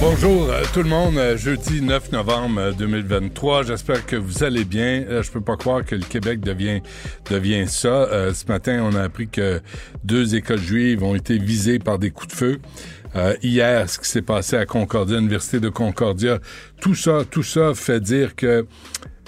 Bonjour euh, tout le monde, Euh, jeudi 9 novembre euh, 2023. J'espère que vous allez bien. Euh, je peux pas croire que le Québec devient devient ça. Euh, ce matin, on a appris que deux écoles juives ont été visées par des coups de feu. Euh, hier, ce qui s'est passé à Concordia, l'université de Concordia, tout ça, tout ça fait dire que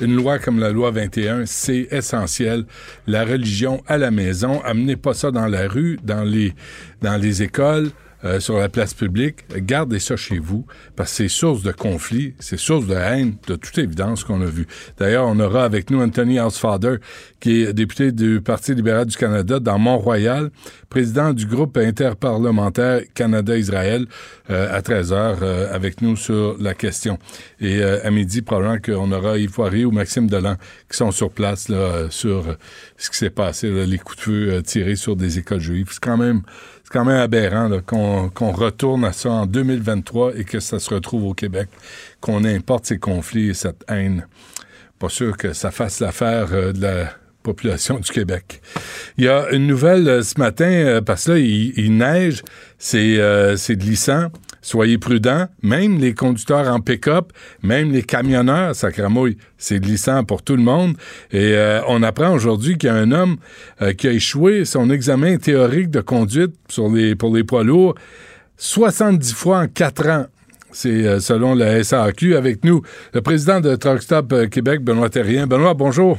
une loi comme la loi 21, c'est essentiel. La religion à la maison, amenez pas ça dans la rue, dans les dans les écoles. Euh, sur la place publique, gardez ça chez vous, parce que c'est source de conflit, c'est source de haine, de toute évidence qu'on a vu. D'ailleurs, on aura avec nous Anthony Housefather, qui est député du Parti libéral du Canada dans Mont-Royal, président du groupe interparlementaire Canada-Israël, euh, à 13 heures, euh, avec nous sur la question. Et euh, à midi, probablement qu'on aura Yves Poirier ou Maxime Delan qui sont sur place là, euh, sur euh, ce qui s'est passé, là, les coups de feu tirés sur des écoles juives. C'est quand même c'est quand même aberrant qu'on retourne à ça en 2023 et que ça se retrouve au Québec, qu'on importe ces conflits et cette haine. Pas sûr que ça fasse l'affaire euh, de la population du Québec. Il y a une nouvelle euh, ce matin, euh, parce que il, neige, c'est euh, c'est glissant. Soyez prudents, même les conducteurs en pick-up, même les camionneurs, ça cramouille, c'est glissant pour tout le monde. Et on apprend aujourd'hui qu'il y a un homme qui a échoué son examen théorique de conduite pour les poids lourds 70 fois en 4 ans. C'est selon la SAQ. Avec nous, le président de Truck Stop Québec, Benoît Terrien. Benoît, bonjour.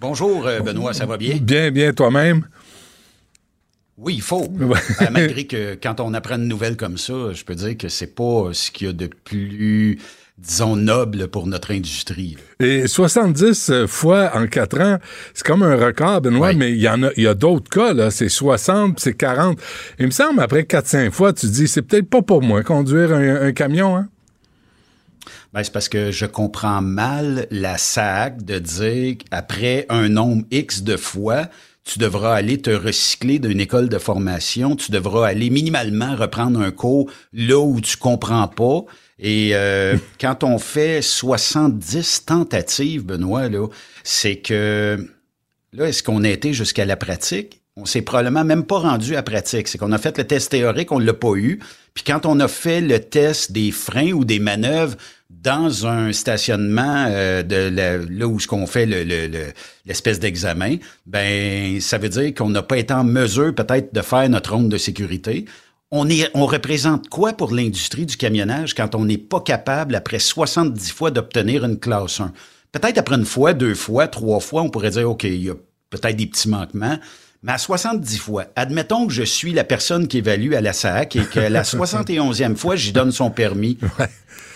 Bonjour, euh, Benoît, ça va bien? Bien, bien, toi-même? Oui, il faut. Euh, malgré que quand on apprend une nouvelle comme ça, je peux dire que c'est pas ce qu'il y a de plus, disons, noble pour notre industrie. Et 70 fois en 4 ans, c'est comme un record, Benoît, Oui. mais il y en a, il y a d'autres cas, là. C'est 60, puis c'est 40. Il me semble, après 4-5 fois, tu te dis, c'est peut-être pas pour moi conduire un, un camion, hein? Ben, c'est parce que je comprends mal la SAC de dire qu'après un nombre X de fois, tu devras aller te recycler d'une école de formation, tu devras aller minimalement reprendre un cours là où tu comprends pas. Et euh, quand on fait 70 tentatives, Benoît, là, c'est que là, est-ce qu'on a été jusqu'à la pratique? On s'est probablement même pas rendu à pratique. C'est qu'on a fait le test théorique, on l'a pas eu. Puis quand on a fait le test des freins ou des manœuvres dans un stationnement euh, de la- là où ce qu'on fait le- le- le- l'espèce d'examen, ben ça veut dire qu'on n'a pas été en mesure peut-être de faire notre ronde de sécurité. On, est, on représente quoi pour l'industrie du camionnage quand on n'est pas capable, après 70 fois, d'obtenir une classe 1? Peut-être après une fois, deux fois, trois fois, on pourrait dire, OK, il y a peut-être des petits manquements. Mais à 70 fois, admettons que je suis la personne qui évalue à la SAC et que la 71e fois, j'y donne son permis.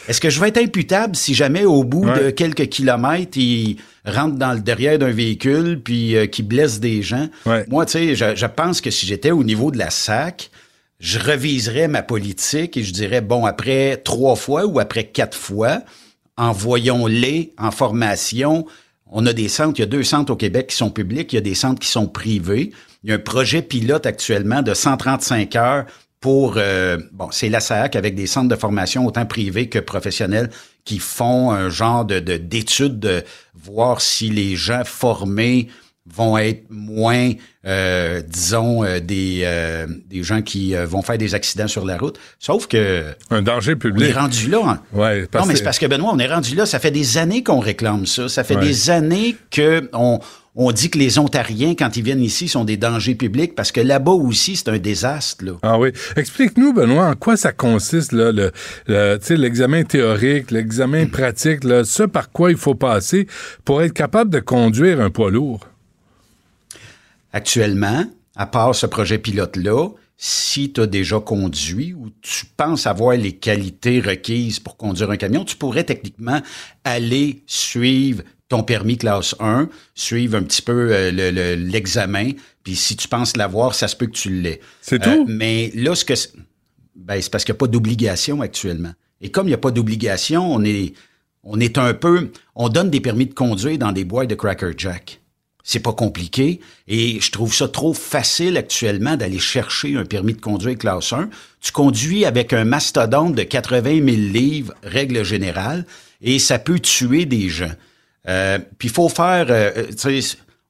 Est-ce que je vais être imputable si jamais au bout Ouais. de quelques kilomètres, il rentre dans le derrière d'un véhicule puis euh, qui blesse des gens? Ouais. Moi, tu sais, je, je pense que si j'étais au niveau de la SAC, je reviserais ma politique et je dirais, bon, après trois fois ou après quatre fois, envoyons-les en formation. On a des centres, il y a deux centres au Québec qui sont publics, il y a des centres qui sont privés. Il y a un projet pilote actuellement de 135 heures pour, euh, bon, c'est la SAC avec des centres de formation autant privés que professionnels qui font un genre de de- d'études de, voir si les gens formés vont être moins, euh, disons, euh, des, euh, des gens qui euh, vont faire des accidents sur la route. Sauf que Un danger on est public. rendu là. hein. Ouais, parce non, mais c'est parce que Benoît, on est rendu là. Ça fait des années qu'on réclame ça. Ça fait Ouais. des années que on, dit que les Ontariens, quand ils viennent ici, sont des dangers publics parce que là-bas aussi, c'est un désastre. Là. Ah oui. Explique-nous, Benoît, en quoi ça consiste, là, le, le- tu sais, l'examen théorique, l'examen pratique, là, ce par quoi il faut passer pour être capable de conduire un poids lourd? Actuellement, à part ce projet pilote-là, si tu as déjà conduit ou tu penses avoir les qualités requises pour conduire un camion, tu pourrais techniquement aller suivre ton permis classe 1, suivre un petit peu euh, le- le- l'examen, puis si tu penses l'avoir, ça se peut que tu l'aies. C'est Euh, tout? Mais là, ce que c'est- ben, c'est parce qu'il n'y a pas d'obligation actuellement. Et comme il n'y a pas d'obligation, on est, on est un peu, on donne des permis de conduire dans des boîtes de Cracker Jack. C'est pas compliqué et je trouve ça trop facile actuellement d'aller chercher un permis de conduire classe 1. Tu conduis avec un mastodonte de 80 000 livres, règle générale, et ça peut tuer des gens. Euh, puis il faut faire, euh, sais,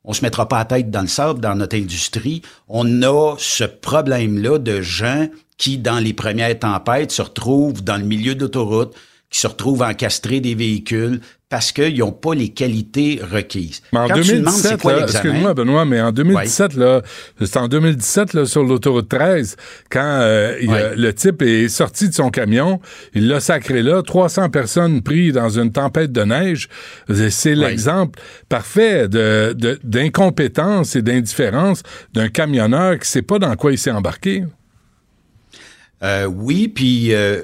on se mettra pas la tête dans le sable dans notre industrie. On a ce problème-là de gens qui, dans les premières tempêtes, se retrouvent dans le milieu d'autoroute, qui se retrouvent encastrés des véhicules parce qu'ils n'ont pas les qualités requises. Mais en 2017, excuse-moi Benoît, mais en 2017, là, c'est en 2017 là, sur l'autoroute 13, quand euh, le type est sorti de son camion, il l'a sacré là, 300 personnes prises dans une tempête de neige. C'est l'exemple parfait de, d'incompétence et d'indifférence d'un camionneur qui ne sait pas dans quoi il s'est embarqué. Euh, oui, puis euh,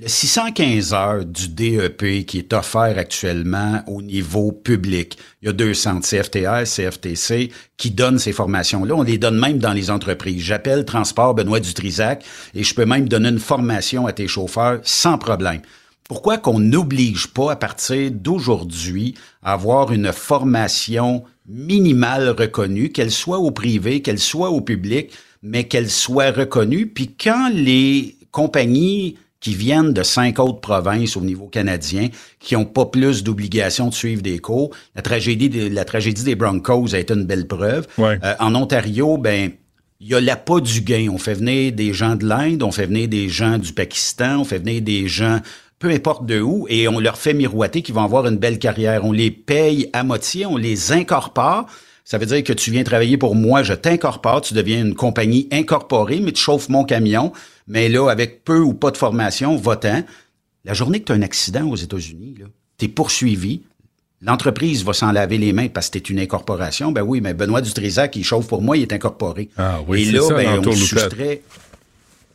le 615 heures du DEP qui est offert actuellement au niveau public, il y a deux centres, CFTR, CFTC, qui donnent ces formations-là. On les donne même dans les entreprises. J'appelle Transport Benoît Dutrisac et je peux même donner une formation à tes chauffeurs sans problème. Pourquoi qu'on n'oblige pas à partir d'aujourd'hui à avoir une formation minimale reconnue, qu'elle soit au privé, qu'elle soit au public, mais qu'elle soit reconnue, puis quand les compagnies qui viennent de cinq autres provinces au niveau canadien, qui n'ont pas plus d'obligation de suivre des cours. La tragédie, de, la tragédie des Broncos a été une belle preuve. Euh, en Ontario, ben il y a l'appât du gain. On fait venir des gens de l'Inde, on fait venir des gens du Pakistan, on fait venir des gens peu importe de où, et on leur fait miroiter qu'ils vont avoir une belle carrière. On les paye à moitié, on les incorpore. Ça veut dire que tu viens travailler pour moi, je t'incorpore, tu deviens une compagnie incorporée, mais tu chauffes mon camion mais là, avec peu ou pas de formation, votant, la journée que tu as un accident aux États-Unis, tu es poursuivi, l'entreprise va s'en laver les mains parce que tu es une incorporation. Ben oui, mais Benoît Dutrisac, qui chauffe pour moi, il est incorporé. Ah oui, Et là, ben, on, se soustrait,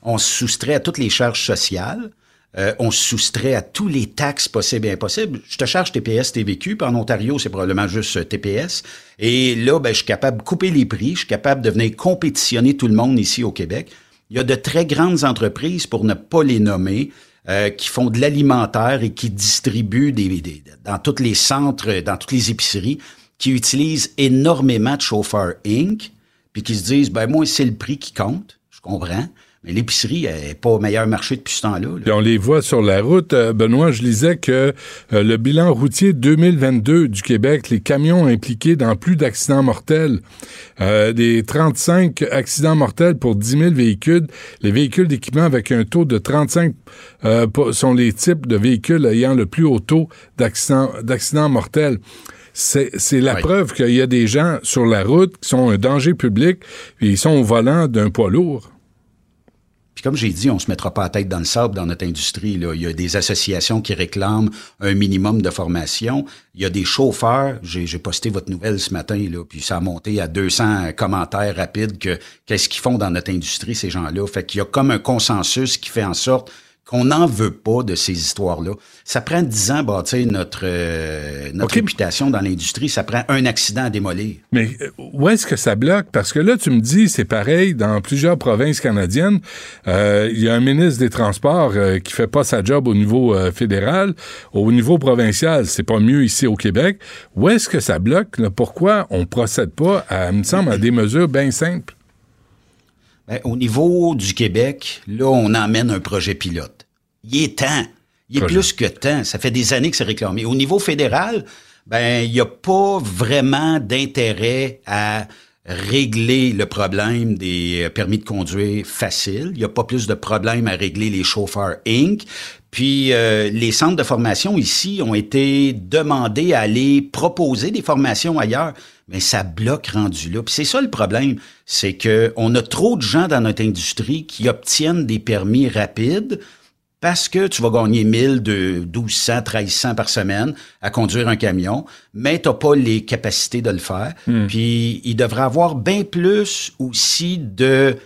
on se soustrait à toutes les charges sociales. Euh, on se soustrait à tous les taxes possibles et impossibles. Je te charge TPS, TVQ, puis en Ontario, c'est probablement juste euh, TPS. Et là, ben, je suis capable de couper les prix, je suis capable de venir compétitionner tout le monde ici au Québec. Il y a de très grandes entreprises, pour ne pas les nommer, euh, qui font de l'alimentaire et qui distribuent des, dans tous les centres, dans toutes les épiceries, qui utilisent énormément de chauffeurs Inc., puis qui se disent, ben moi, c'est le prix qui compte, je comprends, mais l'épicerie n'est pas au meilleur marché depuis ce temps-là. on les voit sur la route. Euh, Benoît, je lisais que euh, le bilan routier 2022 du Québec, les camions impliqués dans plus d'accidents mortels, euh, des 35 accidents mortels pour 10 000 véhicules, les véhicules d'équipement avec un taux de 35 sont les types de véhicules ayant le plus haut taux d'accidents mortels c'est la preuve qu'il y a des gens sur la route qui sont un danger public et ils sont au volant d'un poids lourd comme j'ai dit, on se mettra pas la tête dans le sable dans notre industrie. Là. Il y a des associations qui réclament un minimum de formation. Il y a des chauffeurs. J'ai, posté votre nouvelle ce matin, là, puis ça a monté à 200 commentaires rapides que qu'est-ce qu'ils font dans notre industrie, ces gens-là. Fait qu'il y a comme un consensus qui fait en sorte qu'on n'en veut pas de ces histoires-là. Ça prend dix ans à bâtir notre, euh, notre réputation dans l'industrie. Ça prend un accident à démolir. Mais euh, où est-ce que ça bloque? Parce que là, tu me dis, c'est pareil dans plusieurs provinces canadiennes. Euh, il y a un ministre des Transports qui fait pas sa job au niveau fédéral. Au niveau provincial, c'est pas mieux ici au Québec. Où est-ce que ça bloque? Pourquoi on procède pas, à, me semble, à des mesures bien simples? Ben, au niveau du Québec, là, on emmène un projet pilote il est temps. Il est plus que temps. Ça fait des années que c'est réclamé. Au niveau fédéral, ben, il n'y a pas vraiment d'intérêt à régler le problème des permis de conduire facile. Il n'y a pas plus de problème à régler les chauffeurs Inc. Puis euh, les centres de formation ici ont été demandés à aller proposer des formations ailleurs, mais ça bloque rendu là. Puis c'est ça le problème, c'est que on a trop de gens dans notre industrie qui obtiennent des permis rapides parce que tu vas gagner 1000, de 1200, 1300 par semaine à conduire un camion, mais tu n'as pas les capacités de le faire. Hmm. Puis il devrait avoir bien plus aussi de,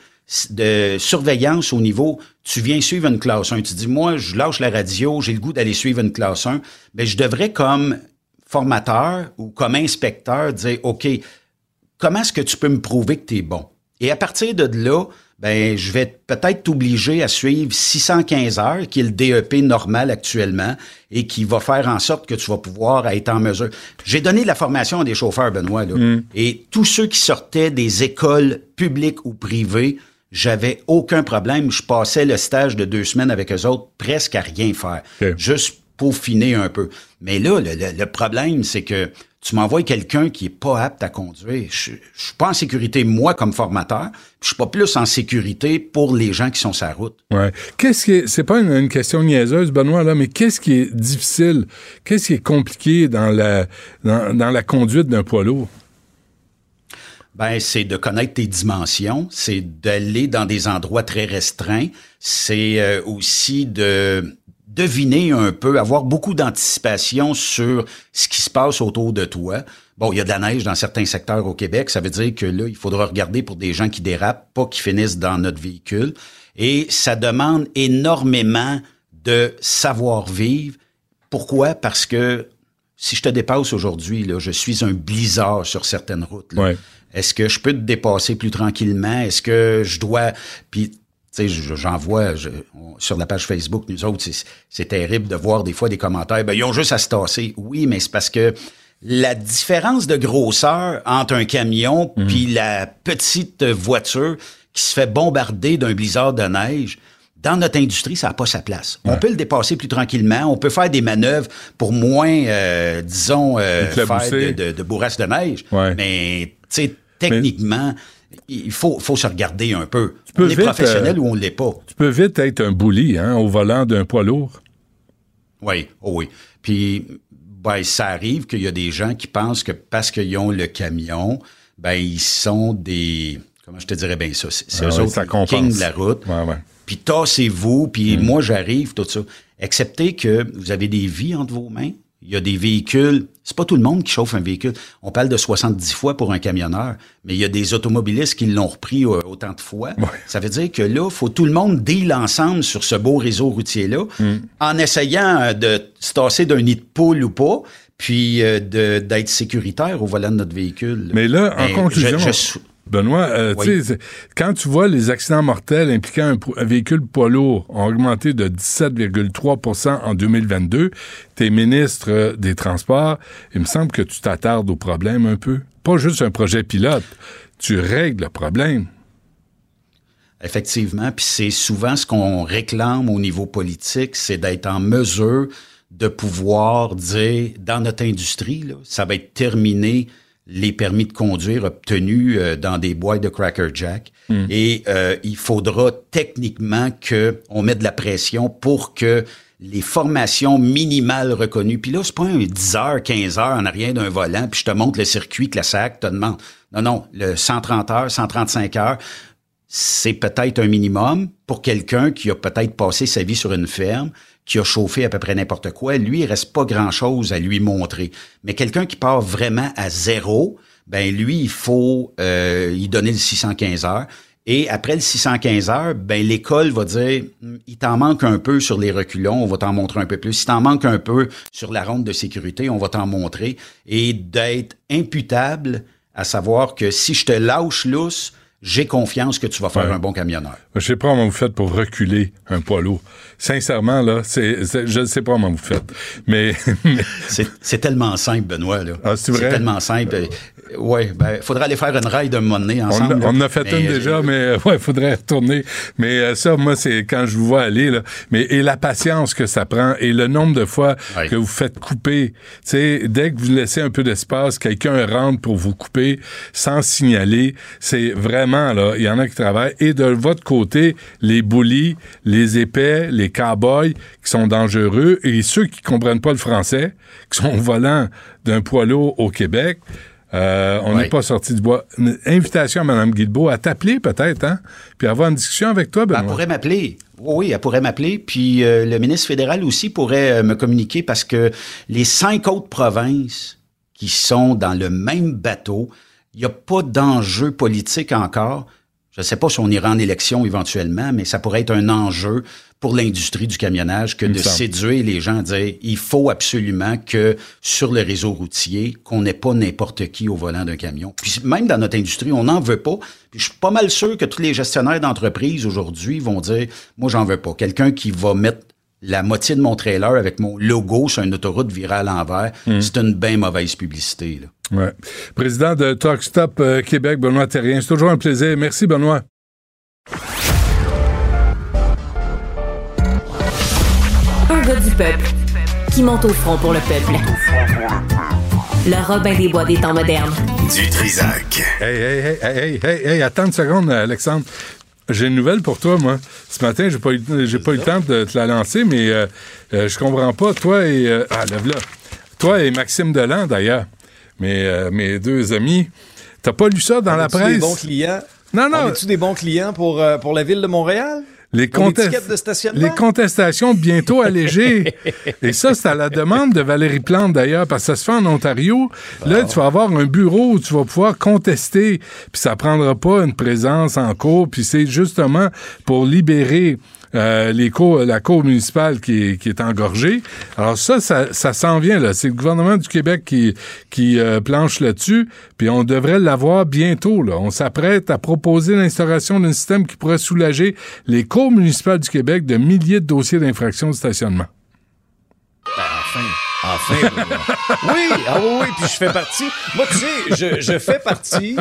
de surveillance au niveau, tu viens suivre une classe 1, tu dis, moi, je lâche la radio, j'ai le goût d'aller suivre une classe 1, mais je devrais comme formateur ou comme inspecteur dire, OK, comment est-ce que tu peux me prouver que tu es bon? Et à partir de là, ben je vais peut-être t'obliger à suivre 615 heures, qui est le DEP normal actuellement, et qui va faire en sorte que tu vas pouvoir être en mesure. J'ai donné de la formation à des chauffeurs, Benoît, là, Mm. et tous ceux qui sortaient des écoles publiques ou privées, j'avais aucun problème. Je passais le stage de deux semaines avec eux autres presque à rien faire. Ok. Juste peaufiner un peu. Mais là, le, le- le problème, c'est que tu m'envoies quelqu'un qui est pas apte à conduire. Je, je suis pas en sécurité, moi, comme formateur. puis Je suis pas plus en sécurité pour les gens qui sont sur la route. Ouais. Qu'est-ce qui est, c'est pas une, une question niaiseuse, Benoît, là, mais qu'est-ce qui est difficile, qu'est-ce qui est compliqué dans la, dans, dans la conduite d'un poids lourd? Ben, c'est de connaître tes dimensions, c'est d'aller dans des endroits très restreints, c'est euh, aussi de deviner un peu, avoir beaucoup d'anticipation sur ce qui se passe autour de toi. Bon, il y a de la neige dans certains secteurs au Québec, ça veut dire que là, il faudra regarder pour des gens qui dérapent, pas qui finissent dans notre véhicule. Et ça demande énormément de savoir-vivre. Pourquoi? Parce que si je te dépasse aujourd'hui, là, je suis un blizzard sur certaines routes. Ouais. Est-ce que je peux te dépasser plus tranquillement? Est-ce que je dois... Puis, sais, je- j'en vois je- on- sur la page Facebook, nous autres, c'est- terrible de voir des fois des commentaires. Ben, ils ont juste à se tasser. Oui, mais c'est parce que la différence de grosseur entre un camion puis la petite voiture qui se fait bombarder d'un blizzard de neige, dans notre industrie, ça n'a pas sa place. On peut le dépasser plus tranquillement. On peut faire des manœuvres pour moins, euh, disons, euh, faire de, de, de neige. Ouais. Mais, tu sais, techniquement, il faut, faut se regarder un peu. peux on est vite, professionnel euh, ou on ne l'est pas. Tu peux vite être un bully, hein, au volant d'un poids lourd. Oui, oh oui. Puis, ben, ça arrive qu'il y a des gens qui pensent que parce qu'ils ont le camion, ben, ils sont des... Comment je te dirais bien ça? C'est Ah eux ouais, autres ça kings de la route. Ouais, ouais. Puis tassez-vous, puis moi j'arrive, tout ça. Acceptez que vous avez des vies entre vos mains. Il y a des véhicules. C'est pas tout le monde qui chauffe un véhicule. On parle de 70 fois pour un camionneur, mais il y a des automobilistes qui l'ont repris euh, autant de fois. Ça veut dire que là, faut tout le monde deal ensemble sur ce beau réseau routier-là, en essayant euh, de se tasser d'un nid de poule ou pas, puis euh, d'être sécuritaire au volant de notre véhicule. Mais là, en conclusion, je- je- Benoît, euh, Oui. tu sais, c'est- quand tu vois les accidents mortels impliquant un, véhicule poids lourd ont augmenté de 17,3% en 2022, t'es ministre euh, des Transports, il me semble que tu t'attardes au problème un peu. Pas juste un projet pilote, tu règles le problème. Effectivement, puis c'est souvent ce qu'on réclame au niveau politique, c'est d'être en mesure de pouvoir dire, dans notre industrie, là, ça va être terminé les permis de conduire obtenus euh, dans des boîtes de Cracker Jack. Et euh, il faudra techniquement qu'on mette de la pression pour que les formations minimales reconnues, puis là, c'est pas un 10 heures, 15 heures en arrière d'un volant, puis je te montre le circuit que la SAC te demande. Non, non, le 130 heures, 135 heures, c'est peut-être un minimum pour quelqu'un qui a peut-être passé sa vie sur une ferme, qui a chauffé à peu près n'importe quoi. Lui, il reste pas grand-chose à lui montrer. Mais quelqu'un qui part vraiment à zéro, ben lui, il faut euh, y donner le 615 heures. Et après le 615 heures, ben l'école va dire, il t'en manque un peu sur les reculons, on va t'en montrer un peu plus. Si t'en manque un peu sur la ronde de sécurité, on va t'en montrer. Et d'être imputable, à savoir que si je te lâche lousse, j'ai confiance que tu vas faire Ouais. un bon camionneur. Je sais pas comment vous faites pour reculer un poids lourd. Sincèrement, là, c'est, c'est- je ne sais pas comment vous faites. Mais, mais- C'est c'est tellement simple, Benoît. Là. Ah, c'est vrai? tellement simple. Oui, ben, faudrait aller faire une ride d'un moment donné On, ensemble. on en a fait Mais, une euh, déjà, mais euh, ouais, faudrait retourner. Mais euh, ça, moi, c'est quand je vous vois aller, là. Mais et la patience que ça prend et le nombre de fois que vous faites couper. Tu sais, dès que vous laissez un peu d'espace, quelqu'un rentre pour vous couper sans signaler. C'est vraiment là, il y en a qui travaillent. Et de votre côté, les bullies, les épais, les cowboys qui sont dangereux et ceux qui comprennent pas le français, qui sont au volant d'un poids lourd au Québec. Euh, on n'est pas sorti du bois. Une invitation à Mme Guilbeault à t'appeler peut-être, hein? Puis avoir une discussion avec toi, Benoît. elle pourrait m'appeler. Oui, elle pourrait m'appeler. Puis euh, le ministre fédéral aussi pourrait euh, me communiquer parce que les cinq autres provinces qui sont dans le même bateau, il n'y a pas d'enjeu politique encore. Je ne sais pas si on ira en élection éventuellement, mais ça pourrait être un enjeu pour l'industrie du camionnage que de séduire les gens à dire il faut absolument que sur le réseau routier, qu'on n'ait pas n'importe qui au volant d'un camion. Puis même dans notre industrie, on n'en veut pas. Puis je suis pas mal sûr que tous les gestionnaires d'entreprise aujourd'hui vont dire moi j'en veux pas. Quelqu'un qui va mettre la moitié de mon trailer avec mon logo sur une autoroute virée à l'envers, hmm. c'est une bien mauvaise publicité. Là. Ouais. Président de Talk Stop euh, Québec, Benoît Terrien, c'est toujours un plaisir. Merci, Benoît. Un gars du peuple qui monte au front pour le peuple. Le Robin des Bois des temps modernes. Du Trisac. Hey, hey, hey, hey, hey, hey, attends une seconde, Alexandre. J'ai une nouvelle pour toi, moi. Ce matin, j'ai pas eu, j'ai pas eu le temps de te la lancer, mais euh, euh, je comprends pas. Toi et euh, ah, lève-la. Toi et Maxime Delan, d'ailleurs, mes, mes deux amis. T'as pas lu ça dans la presse? des bons clients? Non, non. On tu des bons clients pour, pour la ville de Montréal? Les, les, contestations bientôt allégées. Et ça, c'est à la demande de Valérie Plante, d'ailleurs, parce que ça se fait en Ontario. Là, tu vas avoir un bureau où tu vas pouvoir contester, puis ça prendra pas une présence en cours, puis c'est justement pour libérer euh, les la cour municipale qui est, qui est engorgée. Alors ça, ça, ça s'en vient là. C'est le gouvernement du Québec qui, qui euh, planche là-dessus, puis on devrait l'avoir bientôt. Là. On s'apprête à proposer l'instauration d'un système qui pourrait soulager les cours municipales du Québec de milliers de dossiers d'infraction de stationnement. Enfin. Enfin, oui, ah oui, oui, puis je fais partie. Moi, tu sais, je, fais partie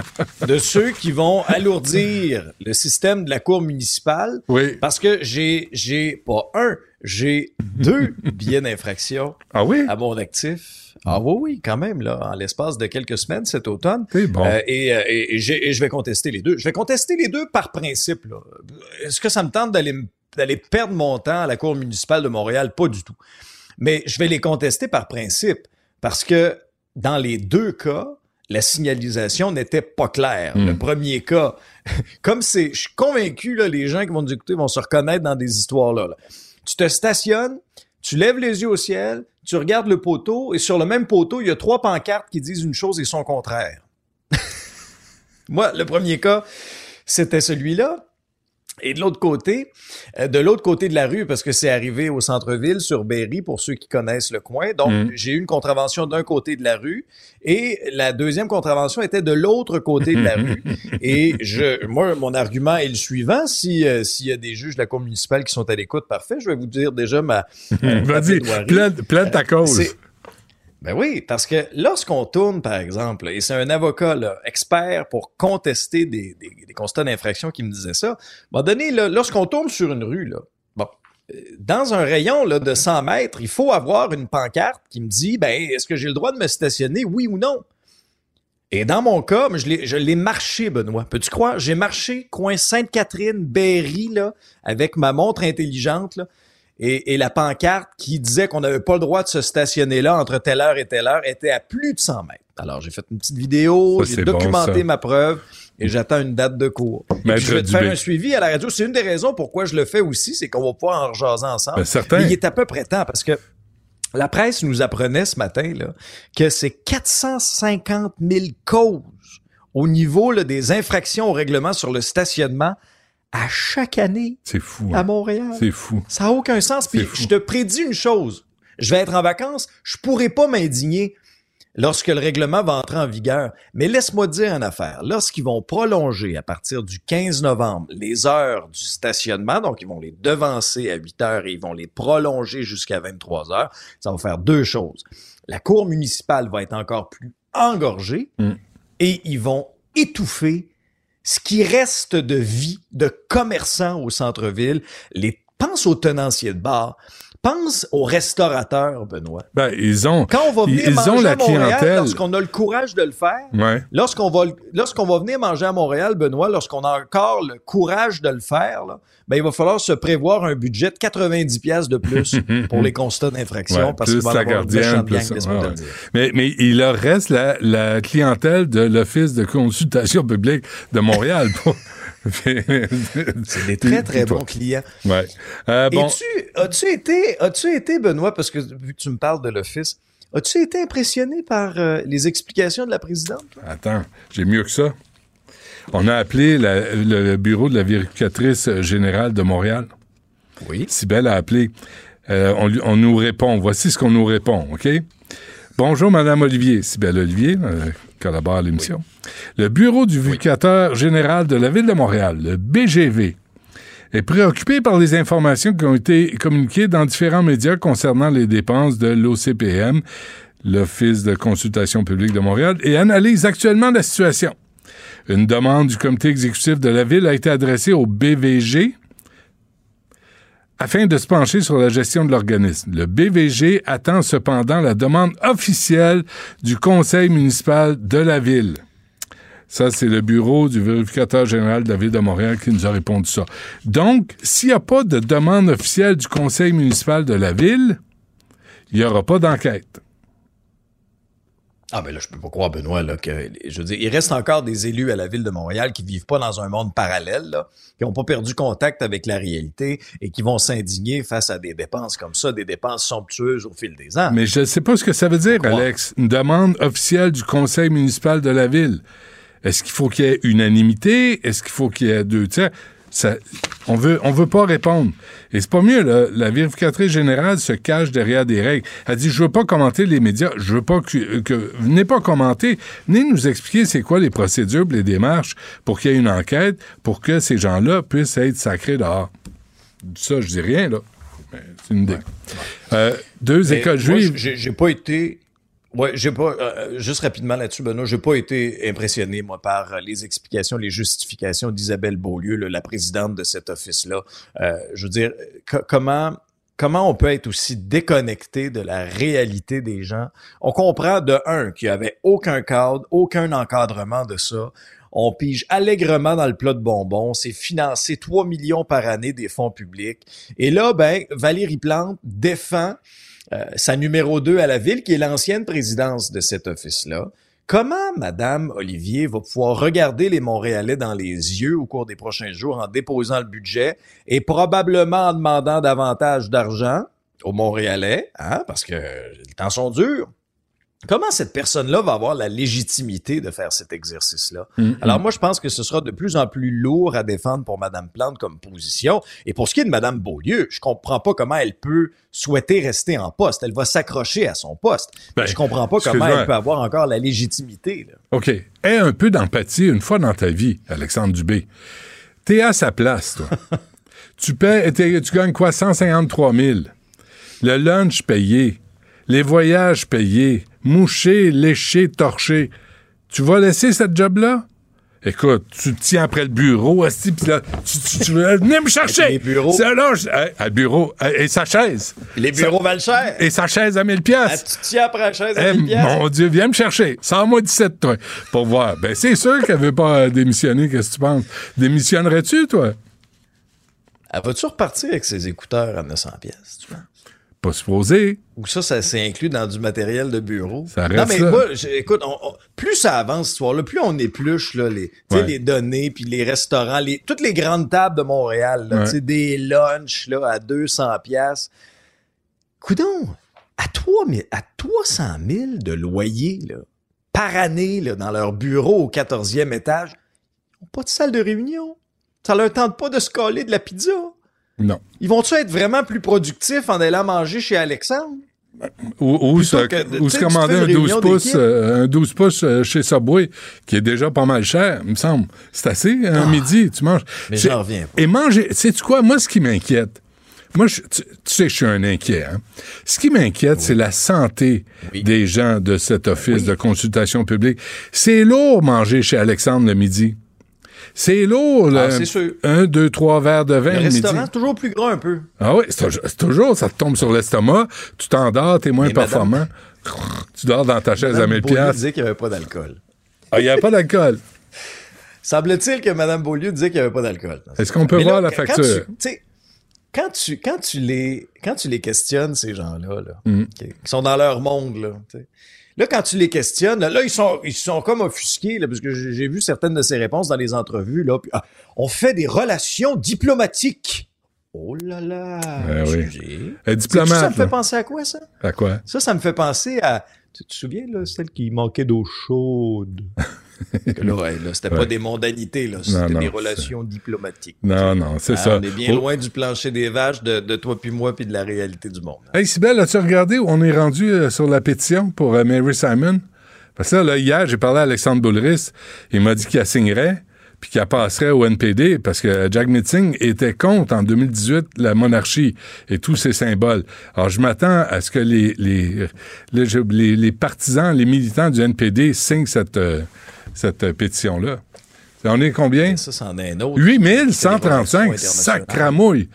de ceux qui vont alourdir le système de la cour municipale. Oui. Parce que j'ai, j'ai pas un, j'ai deux billets d'infraction ah oui? à mon actif. Ah oui, oui, quand même, là, en l'espace de quelques semaines cet automne. C'est bon. Euh, et, euh, et, je vais contester les deux. Je vais contester les deux par principe. Est-ce que ça me tente d'aller d'aller perdre mon temps à la Cour municipale de Montréal? Pas du tout. Mais je vais les contester par principe parce que dans les deux cas, la signalisation n'était pas claire. Le hmm. premier cas, comme c'est, je suis convaincu, là, les gens qui vont nous écouter vont se reconnaître dans des histoires-là. Tu te stationnes, tu lèves les yeux au ciel, tu regardes le poteau, et sur le même poteau, il y a trois pancartes qui disent une chose et son contraire. Moi, le premier cas, c'était celui-là. Et de l'autre côté, euh, de l'autre côté de la rue, parce que c'est arrivé au centre-ville, sur Berry, pour ceux qui connaissent le coin. Donc, mm. j'ai eu une contravention d'un côté de la rue et la deuxième contravention était de l'autre côté de la rue. Et je, moi, mon argument est le suivant. Si euh, s'il y a des juges de la Cour municipale qui sont à l'écoute, parfait. Je vais vous dire déjà ma. Vas-y, plaide ta cause. Ben oui, parce que lorsqu'on tourne, par exemple, et c'est un avocat expert pour contester des, constats d'infraction qui me disait ça, bon, donné, lorsqu'on tourne sur une rue, là, bon, euh, dans un rayon là, de 100 mètres, il faut avoir une pancarte qui me dit, ben, est-ce que j'ai le droit de me stationner, oui ou non? Et dans mon cas, je l'ai marché, Benoît. Peux-tu croire? J'ai marché coin Sainte-Catherine, Berry, là, avec ma montre intelligente, là et, la pancarte qui disait qu'on n'avait pas le droit de se stationner là entre telle heure et telle heure était à plus de 100 mètres. Alors, j'ai fait une petite vidéo, j'ai documenté ma preuve et j'attends une date de cours. Et je vais te faire un suivi à la radio. C'est une des raisons pourquoi je le fais aussi, c'est qu'on va pouvoir en rejaser ensemble. Ben, certain. il est à peu près temps parce que la presse nous apprenait ce matin là, que c'est 450 000 causes au niveau là, des infractions au règlement sur le stationnement à chaque année. C'est fou. À hein. Montréal. C'est fou. Ça n'a aucun sens. Puis je te prédis une chose. Je vais être en vacances. Je pourrai pas m'indigner lorsque le règlement va entrer en vigueur. Mais laisse-moi dire une affaire. Lorsqu'ils vont prolonger à partir du 15 novembre les heures du stationnement, donc ils vont les devancer à 8 heures et ils vont les prolonger jusqu'à 23 heures, ça va faire deux choses. La cour municipale va être encore plus engorgée mm. et ils vont étouffer ce qui reste de vie de commerçants au centre-ville, les pense aux tenanciers de bar, pense aux restaurateurs, Benoît. Ben, ils ont, Quand on va venir ils manger ont la à Montréal, clientèle. lorsqu'on a le courage de le faire, ouais. lorsqu'on va, lorsqu'on va venir manger à Montréal, Benoît, lorsqu'on a encore le courage de le faire, là, ben, il va falloir se prévoir un budget de 90 pièces de plus pour les constats d'infraction ouais, parce qu'il va la avoir gardienne, plus, ouais, mais, mais il leur reste la, la clientèle de l'Office de consultation publique de Montréal. C'est des très, très bons clients. Ouais. Euh, bon. As-tu été, as été, Benoît, parce que vu que tu me parles de l'Office, as-tu été impressionné par euh, les explications de la présidente? Attends, j'ai mieux que ça. On a appelé la- le bureau de la vérificatrice générale de Montréal. Oui. Sybelle a appelé. Euh, on, on nous répond. Voici ce qu'on nous répond, OK? Bonjour, Madame Olivier. Sybelle Olivier, euh, Le bureau du vérificateur général de la Ville de Montréal, le BGV, est préoccupé par les informations qui ont été communiquées dans différents médias concernant les dépenses de l'OCPM, l'Office de consultation publique de Montréal, et analyse actuellement la situation. Une demande du comité exécutif de la Ville a été adressée au BVG, afin de se pencher sur la gestion de l'organisme. Le BVG attend cependant la demande officielle du conseil municipal de la ville. Ça, c'est le bureau du vérificateur général de la ville de Montréal qui nous a répondu ça. Donc, s'il n'y a pas de demande officielle du conseil municipal de la ville, il n'y aura pas d'enquête. Ah ben là, je peux pas croire, Benoît, là, que je veux dire, il reste encore des élus à la ville de Montréal qui vivent pas dans un monde parallèle, là, qui ont pas perdu contact avec la réalité et qui vont s'indigner face à des dépenses comme ça, des dépenses somptueuses au fil des ans. Mais je ne sais pas ce que ça veut dire? Alex. Une demande officielle du conseil municipal de la ville. Est-ce qu'il faut qu'il y ait unanimité? Est-ce qu'il faut qu'il y ait deux tiers? Ça, on veut, on veut pas répondre. Et c'est pas mieux, là. La vérificatrice générale se cache derrière des règles. Elle dit, je veux pas commenter les médias. Je veux pas que, que venez pas commenter. Venez nous expliquer c'est quoi les procédures, les démarches pour qu'il y ait une enquête, pour que ces gens-là puissent être sacrés dehors. Ça, je dis rien, là. Mais C'est une idée. Euh, deux écoles moi, juives. J'ai pas été. Ouais, j'ai pas. euh, juste rapidement là-dessus, Benoît, j'ai pas été impressionné, moi, par euh, les explications, les justifications d'Isabelle Beaulieu, là, la présidente de cet office-là. Euh, je veux dire, co- comment. Comment on peut être aussi déconnecté de la réalité des gens? On comprend de un qu'il n'y avait aucun cadre, aucun encadrement de ça. On pige allègrement dans le plat de bonbons. C'est financé 3 millions par année des fonds publics. Et là, ben, Valérie Plante défend euh, sa numéro 2 à la ville, qui est l'ancienne présidence de cet office-là. Comment Madame Olivier va pouvoir regarder les Montréalais dans les yeux au cours des prochains jours en déposant le budget et probablement en demandant davantage d'argent aux Montréalais, hein, parce que les temps sont durs? Comment cette personne-là va avoir la légitimité de faire cet exercice-là? Alors moi, je pense que ce sera de plus en plus lourd à défendre pour Madame Plante comme position. Et pour ce qui est de Madame Beaulieu, je comprends pas comment elle peut souhaiter rester en poste. Elle va s'accrocher à son poste. Ben, je comprends pas comment elle peut avoir encore la légitimité. là. OK. Aie un peu d'empathie une fois dans ta vie, Alexandre Dubé. T'es à sa place, toi. tu, paies, tu gagnes quoi? 153 000. Le lunch payé. Les voyages payés. Mouché, léché, torché. Tu vas laisser cette job-là? Écoute, tu te tiens après le bureau, esti, pis là, tu, tu, tu veux venir me chercher. les bureaux? C'est là, je- à, à bureau, à- et sa chaise. Les bureaux valent cher. Et sa chaise à 1000 Ah, pièces. tu tiens après la chaise à Eh, 1000 piastres? mon Dieu, viens me chercher. Sans-moi 17, toi, pour voir. Ben, c'est sûr qu'elle veut pas euh, démissionner. Qu'est-ce que tu penses? Démissionnerais-tu, toi? Elle va-tu repartir avec ses écouteurs à 900 pièces, tu vois? Pas supposé. Ou ça, ça s'est inclus dans du matériel de bureau. Ça non, reste mais là. moi, écoute, on- on- plus ça avance, cette histoire-là, plus on épluche là, les, Ouais. les données, puis les restaurants, les, toutes les grandes tables de Montréal, là, Ouais. des lunchs là, à 200 pièces. Coudon, à, 3 000 à 300 000 de loyer là, par année là, dans leur bureau au 14e étage, ils n'ont pas de salle de réunion. Ça leur tente pas de se coller de la pizza. Non. Ils vont-tu être vraiment plus productifs en allant manger chez Alexandre? Ou, ou Plutôt se, que de- ou se commander un une 12 réunion pouces, euh, un 12 pouces euh, chez Subway, qui est déjà pas mal cher, il me semble. C'est assez, un midi, tu manges. Ah. Mais j'en reviens pas. Et manger, sais-tu quoi? Moi, ce qui m'inquiète, moi, je- tu, tu sais, je suis un inquiet. Hein? Ce qui m'inquiète, c'est la santé Oui. des gens de cet office de consultation publique. C'est lourd manger chez Alexandre le midi. C'est lourd, là. Ah, c'est sûr. Un, deux, trois verres de vin Le restaurant, c'est toujours plus gras un peu. Ah oui, c'est toujours- ça te tombe sur l'estomac, tu t'endors, t'es moins madame- performant. Tu dors dans ta chaise à Mme 1000 Beaulieu piastres. disait qu'il n'y avait pas d'alcool. Ah, il n'y a pas d'alcool. Semble-t-il que Mme Beaulieu disait qu'il n'y avait pas d'alcool. Est-ce qu'on peut Mais là, voir la facture? Quand tu, quand tu, quand tu les, quand tu les questionnes, ces gens-là, là, Mm. qui, qui sont dans leur monde, là, tu sais. Là, quand tu les questionnes, là, ils sont, ils sont comme offusqués, là, parce que j'ai vu certaines de ces réponses dans les entrevues, là. puis, ah, on fait des relations diplomatiques. Oh là là. Eh oui. excusez. Un Sais-tu, diplomate. Ça me fait penser à quoi, ça? À quoi? Ça, ça me fait penser à. Tu te souviens, là, celle qui manquait d'eau chaude? ouais, là, c'était pas des mondanités, là. C'était des relations diplomatiques. Non, non, c'est Ah, ça. On est bien Oh. loin du plancher des vaches, de, de toi puis moi, puis de la réalité du monde. Hey, Sybelle, as-tu regardé où on est rendu euh, sur la pétition pour euh, Mary Simon? Parce que là, là, hier, j'ai parlé à Alexandre Boulris. Il m'a dit qu'il la signerait puis qu'il la passerait au NPD parce que Jack Meeting était contre en 2018 la monarchie et tous ses symboles. Alors, je m'attends à ce que les, les, les, je- les- les partisans, les militants du NPD signent cette, euh, cette euh, pétition-là. On est combien? Ça, c'en est un autre. 8135, C'est des sacramouille.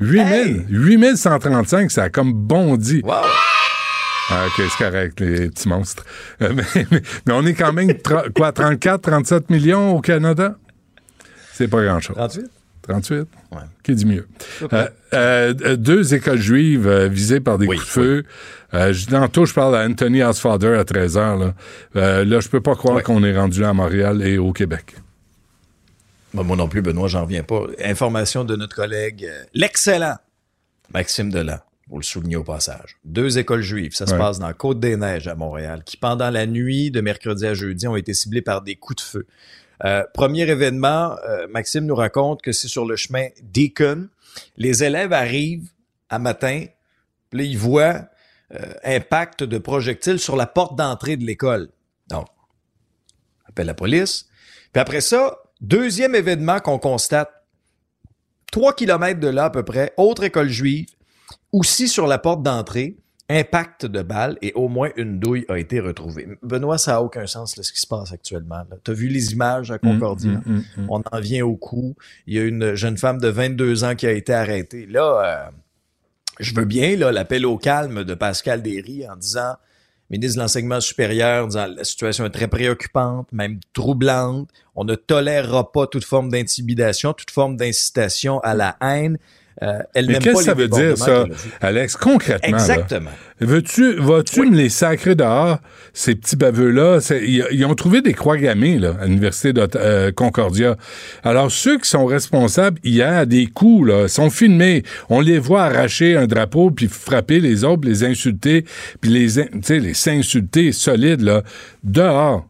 8000, Hey! 8135, ça a comme bondi. Wow! Ah, OK, c'est correct, les petits monstres. Euh, mais, mais- mais on est quand même, quoi, 34, 37 millions au Canada? C'est pas grand-chose. 38? 38? Ouais. Qui dit mieux? Euh, euh, euh, deux écoles juives euh, visées par des Oui, coups de feu. Je- tantôt, je parle à Anthony Osfather à 13h. Là, Euh, là je peux pas croire Ouais. qu'on est rendu là à Montréal et au Québec. Moi non plus, Benoît, j'en reviens pas. Information de notre collègue, l'excellent Maxime Delan. Vous le soulignez au passage. Deux écoles juives, ça se passe dans Côte-des-Neiges à Montréal, qui pendant la nuit de mercredi à jeudi ont été ciblées par des coups de feu. Euh, premier événement, euh, Maxime nous raconte que c'est sur le chemin Deacon. Les élèves arrivent à matin, puis ils voient euh, impact de projectiles sur la porte d'entrée de l'école. Donc, appelle la police. Puis après ça, deuxième événement qu'on constate, trois kilomètres de là à peu près, autre école juive, aussi sur la porte d'entrée, impact de balle et au moins une douille a été retrouvée. Benoît, ça n'a aucun sens là, ce qui se passe actuellement. Tu as vu les images à Concordia? Mm, mm, mm. On en vient au coup. Il y a une jeune femme de 22 ans qui a été arrêtée. Là, euh, je veux bien là, l'appel au calme de Pascal Derry en disant, ministre de l'Enseignement supérieur, en disant la situation est très préoccupante, même troublante. On ne tolérera pas toute forme d'intimidation, toute forme d'incitation à la haine. Euh, elle Mais qu'est-ce que ça veut dire, ça. Alex, concrètement? Exactement. Veux-tu, vas-tu me les sacrer dehors, ces petits baveux-là? Ils, ont trouvé des croix gammées, là, à l'Université de euh, Concordia. Alors, ceux qui sont responsables hier des coups, là, sont filmés. On les voit arracher un drapeau, puis frapper les autres, les insulter, puis les, in- tu sais, les s'insulter solides, là, dehors.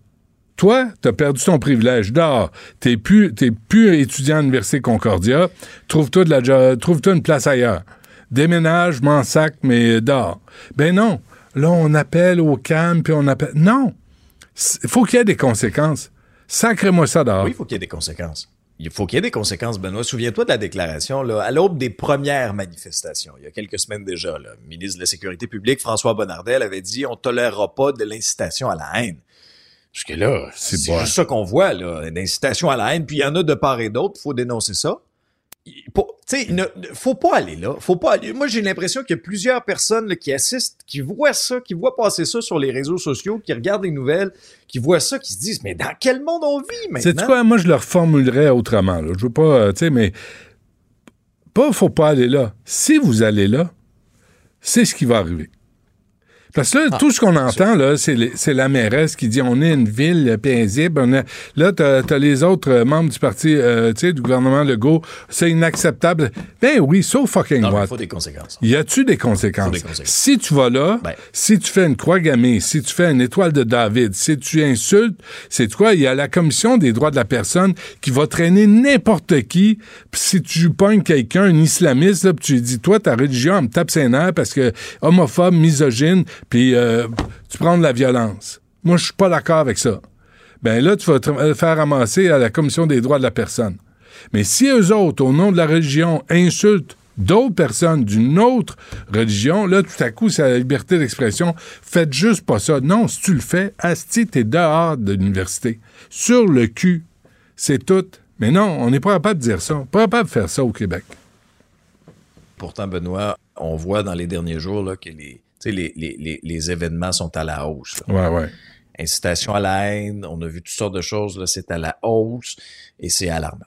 Toi, t'as perdu ton privilège. Dehors. T'es plus, t'es plus étudiant à l'Université Concordia. Trouve-toi de la, jo- trouve-toi une place ailleurs. Déménage, m'en sac, mais dehors. Ben non. Là, on appelle au calme, puis on appelle. Non. Il faut qu'il y ait des conséquences. Sacrez-moi ça dehors. Oui, il faut qu'il y ait des conséquences. Il faut qu'il y ait des conséquences, Benoît. Souviens-toi de la déclaration, à l'aube des premières manifestations, il y a quelques semaines déjà, le ministre de la Sécurité publique, François Bonnardel, avait dit on tolérera pas de l'incitation à la haine. Parce que là, C'est juste ça qu'on voit, là, l'incitation à la haine. Puis il y en a de part et d'autre, il faut dénoncer ça. Il- pour- Tu sais, il ne faut pas aller là. Faut pas aller. Moi, j'ai l'impression qu'il y a plusieurs personnes là, qui assistent, qui voient ça, qui voient passer ça sur les réseaux sociaux, qui regardent les nouvelles, qui voient ça, qui se disent mais dans quel monde on vit maintenant? C'est quoi? Moi, je le reformulerais autrement. Là. Je veux pas, tu sais, mais pas, faut pas aller là. Si vous allez là, c'est ce qui va arriver. Parce que là, tout ce qu'on entend, là, c'est la mairesse qui dit on est une ville paisible. On est... Là, t'as as les autres membres du parti, euh, tu sais, du gouvernement Legault. C'est inacceptable. Ben oui, so fucking Non, what? il faut des conséquences. Y a-tu des des conséquences. Si tu vas là, Ben. si tu fais une croix gammée, si tu fais une étoile de David, si tu insultes, c'est quoi? Il y a la commission des droits de la personne qui va traîner n'importe qui. Puis si tu pognes quelqu'un, un islamiste, là, puis tu lui dis, toi, ta religion, elle me tape ses nerfs parce que homophobe, misogyne, puis euh, tu prends de la violence. Moi, je suis pas d'accord avec ça. Ben là, tu vas te faire ramasser à la commission des droits de la personne. Mais si eux autres, au nom de la religion, insultent d'autres personnes d'une autre religion, là, tout à coup, c'est la liberté d'expression. Faites juste pas ça. Non, si tu le fais, asti, t'es dehors de l'université. Sur le cul. C'est tout. Mais non, on n'est pas capable de dire ça. On pas capable de faire ça au Québec. Pourtant, Benoît, on voit dans les derniers jours là, que les, les, les, les, les événements sont à la hausse. là. Ouais, ouais. Incitation à la haine, on a vu toutes sortes de choses, là, c'est à la hausse et c'est alarmant.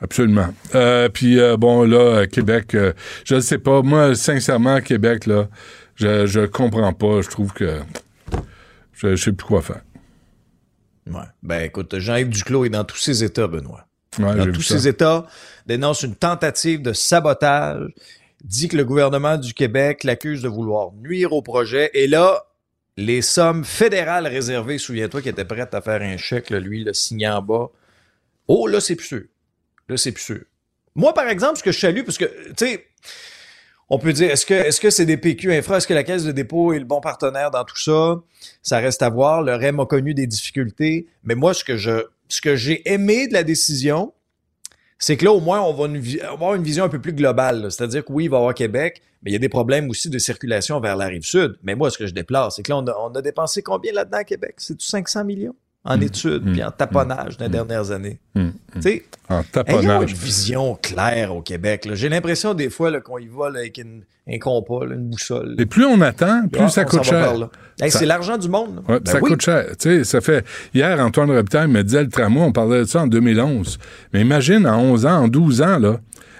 Absolument. Euh, puis euh, bon là, à Québec, euh, je ne sais pas. Moi, sincèrement, Québec, là, je je comprends pas. Je trouve que je, je sais plus quoi faire. Ouais. Ben écoute, Jean-Yves Duclos est dans tous ses états, Benoît. Ouais, dans tous ses états, dénonce une tentative de sabotage, dit que le gouvernement du Québec l'accuse de vouloir nuire au projet. Et là, les sommes fédérales réservées, souviens-toi, qui était prête à faire un chèque, lui, le signé en bas. Oh, là, c'est plus sûr. Là, c'est plus sûr. Moi, par exemple, ce que je salue, parce que, tu sais, on peut dire, est-ce que c'est des PQ Infra? Est-ce que la Caisse de dépôt est le bon partenaire dans tout ça? Ça reste à voir. Le REM a connu des difficultés. Mais moi, ce que j'ai aimé de la décision, c'est que là, au moins, on va avoir une vision un peu plus globale. C'est-à-dire que oui, il va y avoir Québec, mais il y a des problèmes aussi de circulation vers la rive sud. Mais moi, ce que je déplore, c'est que là, on a, dépensé combien là-dedans à Québec? C'est-tu 500 millions? En mmh, études, mmh, puis en taponnage dans les dernières années. Tu sais, en taponnage. une vision claire au Québec. J'ai l'impression des fois qu'on y va avec une, un compas, une boussole. Et plus on attend, plus ça coûte cher. c'est l'argent du monde. Ouais, ben ça coûte cher. Ça fait... Hier, Antoine Robitaille me disait le tramway, on parlait de ça en 2011. Mais imagine, en 11 ans, en 12 ans, là,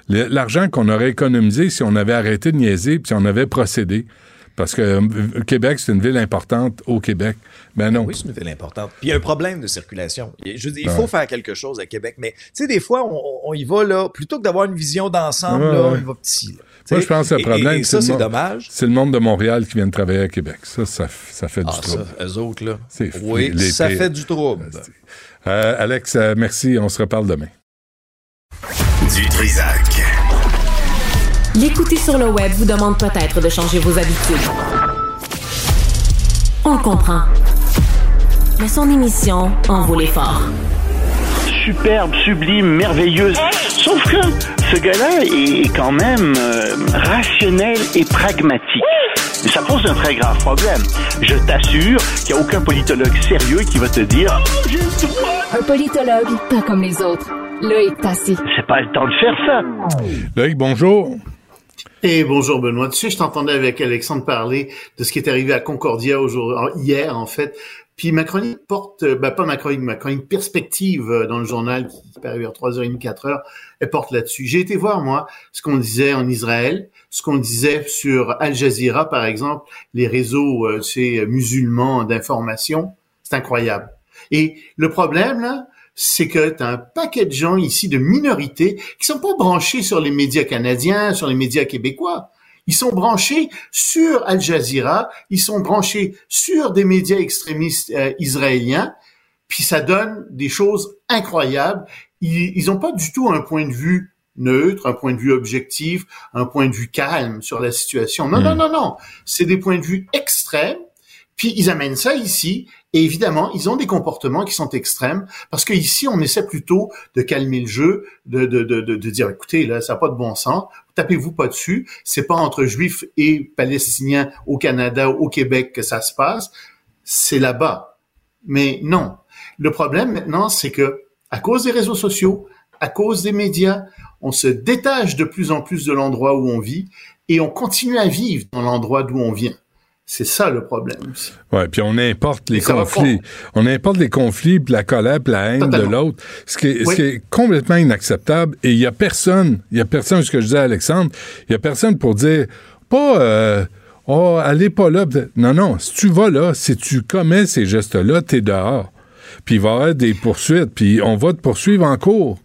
l'argent qu'on aurait économisé si on avait arrêté de niaiser puis si on avait procédé. Parce que euh, Québec, c'est une ville importante au Québec. Ben non. Oui, c'est une ville importante. Puis il y a un problème de circulation. Je dis, il faut faire quelque chose à Québec. Mais tu sais, des fois, on, y va là, plutôt que d'avoir une vision d'ensemble, là, on y va petit. Moi, je pense que le problème, c'est c'est dommage. C'est le monde de Montréal qui vient de travailler à Québec. Ça, ça, fait du ah, trouble. Ça, eux autres, là. Oui, ça fait du trouble. Euh, Alex, euh, merci. On se reparle demain. Du Trisac. L'écouter sur le web vous demande peut-être de changer vos habitudes. On comprend. Mais son émission en vaut l'effort. Superbe, sublime, merveilleuse. Sauf que ce gars-là est quand même euh, rationnel et pragmatique. Mais ça pose un très grave problème. Je t'assure qu'il n'y a aucun politologue sérieux qui va te dire Un politologue, pas comme les autres. Loïc Tassi. C'est pas le temps de faire ça. Loïc, bonjour. Et bonjour Benoît. Tu sais, je t'entendais avec Alexandre parler de ce qui est arrivé à Concordia aujourd'hui, hier en fait. Puis ma chronique porte, bah pas ma chronique, ma chronique perspective euh, dans le journal qui peut arriver à 3h30, 4h, elle porte là-dessus. J'ai été voir moi ce qu'on disait en Israël, ce qu'on disait sur Al Jazeera par exemple, les réseaux euh, musulmans d'information, c'est incroyable. Et le problème là, c'est que tu as un paquet de gens ici, de minorités, qui sont pas branchés sur les médias canadiens, sur les médias québécois. Ils sont branchés sur Al Jazeera, ils sont branchés sur des médias extrémistes euh, israéliens, puis ça donne des choses incroyables. Ils n'ont pas du tout un point de vue neutre, un point de vue objectif, un point de vue calme sur la situation. Non, non, hmm. non, non. C'est des points de vue extrêmes. Puis ils amènent ça ici et évidemment, ils ont des comportements qui sont extrêmes parce que ici, on essaie plutôt de calmer le jeu, de, de, de, de dire, écoutez, là, ça n'a pas de bon sens, tapez-vous pas dessus, c'est pas entre juifs et palestiniens au Canada, au Québec que ça se passe, c'est là-bas. Mais non. Le problème maintenant, c'est que à cause des réseaux sociaux, à cause des médias, on se détache de plus en plus de l'endroit où on vit et on continue à vivre dans l'endroit d'où on vient. C'est ça le problème. Ouais, puis on importe les conflits. On importe les conflits, puis la colère, puis la haine de l'autre, ce, qui est, ce qui est complètement inacceptable. Et il y a personne, il y a personne, ce que je disais à Alexandre, il y a personne pour dire, pas, euh, oh, allez pas là. Non, non, si tu vas là, si tu commets ces gestes-là, t'es dehors. Puis il va y avoir des poursuites, puis on va te poursuivre en cours.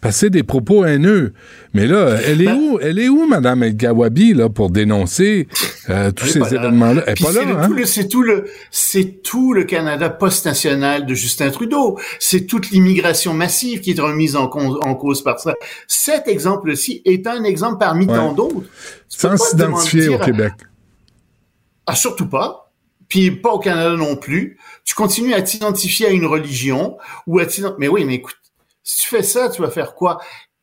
Passer des propos haineux. Mais là, elle est ben où? Elle est où, Madame El Gawabi, là, pour dénoncer euh, tous ces événements-là? Elle est pas là, hein? C'est tout le, c'est tout le Canada post-national de Justin Trudeau. C'est toute l'immigration massive qui est remise en, cause par ça. Cet exemple-ci est un exemple parmi tant d'autres. Sans s'identifier au Québec. Ah, surtout pas puis pas au Canada non plus. Tu continues à t'identifier à une religion ou à Mais oui, mais écoute, si tu fais ça, tu vas faire quoi?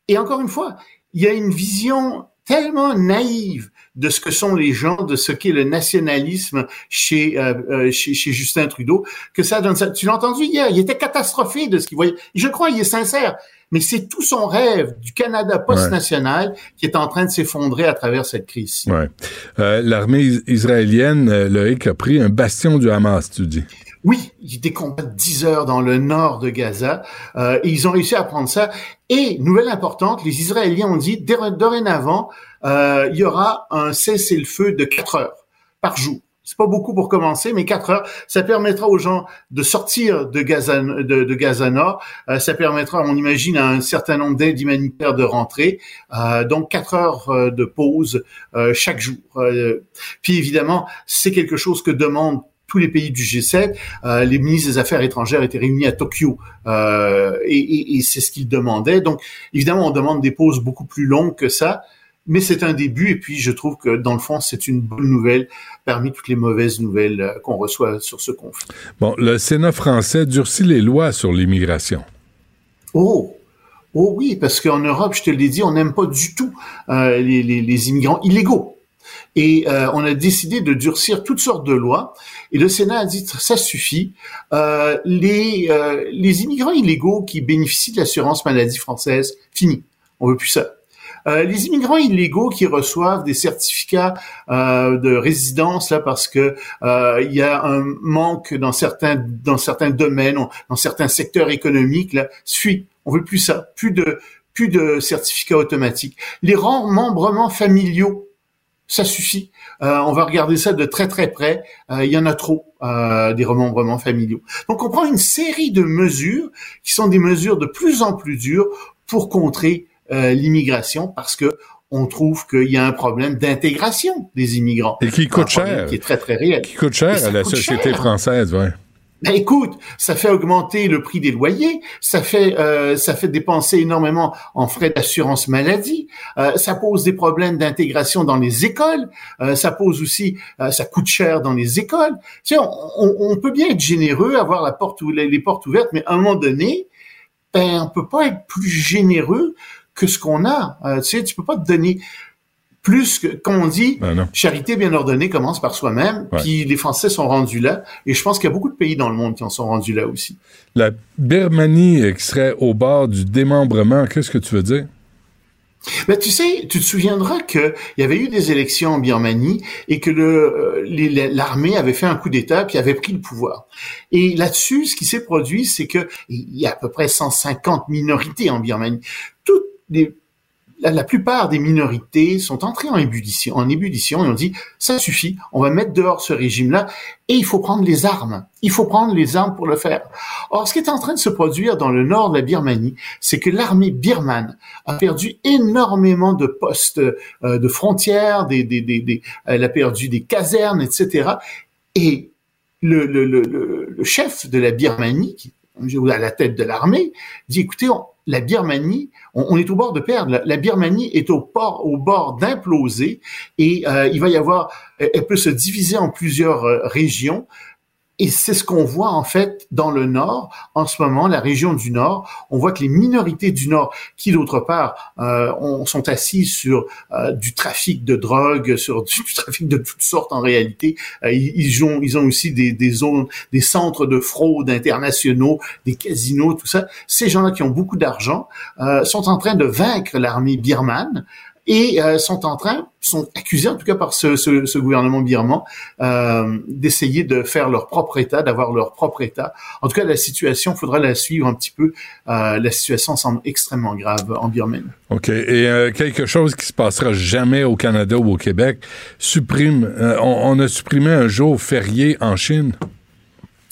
Et encore une fois, il y a une vision tellement naïve de ce que sont les gens, de ce qu'est le nationalisme chez, euh, euh, chez, chez Justin Trudeau, que ça donne ça. Tu l'as entendu hier, il était catastrophé de ce qu'il voyait. Je crois, il est sincère, mais c'est tout son rêve du Canada post-national qui est en train de s'effondrer à travers cette crise. Ouais. Euh, L'armée israélienne, euh, Loïc, a pris un bastion du Hamas, tu dis. Oui, des combats de 10 heures dans le nord de Gaza. Euh, et ils ont réussi à prendre ça. Et, nouvelle importante, les Israéliens ont dit, dorénavant, euh, il y aura un cessez-le-feu de 4 heures par jour. C'est pas beaucoup pour commencer, mais 4 heures, ça permettra aux gens de sortir de Gaza, de, Gaza Nord. Euh, ça permettra, on imagine, à un certain nombre d'aides humanitaires de rentrer. Euh, donc 4 heures euh, de pause chaque jour. puis évidemment, c'est quelque chose que demandent tous les pays du G7. Euh, les ministres des Affaires étrangères étaient réunis à Tokyo euh, et, et, et c'est ce qu'ils demandaient. Donc, évidemment, on demande des pauses beaucoup plus longues que ça, mais c'est un début. Et puis, je trouve que dans le fond, c'est une bonne nouvelle parmi toutes les mauvaises nouvelles euh, qu'on reçoit sur ce conflit. Bon, le Sénat français durcit les lois sur l'immigration. Oh, Oh oui, parce qu'en Europe, je te l'ai dit, on n'aime pas du tout euh, les, les, les, immigrants illégaux. Et euh, on a décidé de durcir toutes sortes de lois. Et le Sénat a dit ça suffit. Euh, les, euh, les immigrants illégaux qui bénéficient de l'assurance maladie française, fini. On veut plus ça. Euh, les immigrants illégaux qui reçoivent des certificats euh, de résidence là parce que euh, il y a un manque dans certains dans certains domaines, dans certains secteurs économiques là, suit. On veut plus ça, plus de plus de certificats automatiques. Les remembrements familiaux, ça suffit. Euh, on va regarder ça de très très près. Euh, il y en a trop euh, des remembrements familiaux. Donc on prend une série de mesures qui sont des mesures de plus en plus dures pour contrer euh, l'immigration parce que on trouve qu'il y a un problème d'intégration des immigrants. Et qui coûte cher. Qui est très, très réel. Qui coûte cher à la société cher. française, ouais. Ben écoute, ça fait augmenter le prix des loyers, ça fait euh, ça fait dépenser énormément en frais d'assurance maladie, euh, ça pose des problèmes d'intégration dans les écoles, euh, ça pose aussi ça coûte cher dans les écoles. Tu sais, on, on, peut bien être généreux, avoir la porte ou les, les portes ouvertes, mais à un moment donné, ben on peut pas être plus généreux que ce qu'on a. Euh, tu sais, tu peux pas te donner plus que, comme on dit, ben charité bien ordonnée commence par soi-même. Ouais. Puis les Français sont rendus là, et je pense qu'il y a beaucoup de pays dans le monde qui en sont rendus là aussi. La Birmanie serait au bord du démembrement, qu'est-ce que tu veux dire? Ben, tu sais, tu te souviendras qu'il y avait eu des élections en Birmanie et que le, l'armée avait fait un coup d'État puis avait pris le pouvoir. Et là-dessus, ce qui s'est produit, c'est que il y a à peu près 150 minorités en Birmanie. Toutes les la, la, plupart des minorités sont entrées en ébullition, en ébullition et on dit ça suffit, on va mettre dehors ce régime-là et il faut prendre les armes. Il faut prendre les armes pour le faire. Or, ce qui est en train de se produire dans le nord de la Birmanie, c'est que l'armée birmane a perdu énormément de postes euh, de frontières, des, des, des, des, elle a perdu des casernes, etc. Et le, le, le, le chef de la Birmanie, qui à la tête de l'armée, dit écoutez, on, la Birmanie, on, est au bord de perdre. La, Birmanie est au bord d'imploser et euh, il va y avoir, elle peut se diviser en plusieurs euh, régions. Et c'est ce qu'on voit en fait dans le Nord en ce moment, la région du Nord. On voit que les minorités du Nord, qui d'autre part euh, on, sont assises sur euh, du trafic de drogue, sur du, du, trafic de toutes sortes en réalité, euh, ils, ont ils ont aussi des, des zones, des centres de fraude internationaux, des casinos, tout ça. Ces gens-là qui ont beaucoup d'argent euh, sont en train de vaincre l'armée birmane et euh, sont en train, sont accusés en tout cas par ce, ce, ce gouvernement birman euh, d'essayer de faire leur propre État, d'avoir leur propre État. En tout cas, la situation, faudra la suivre un petit peu. Euh, la situation semble extrêmement grave en Birmanie. OK. Et euh, quelque chose qui se passera jamais au Canada ou au Québec supprime, euh, on, on a supprimé un jour férié en Chine?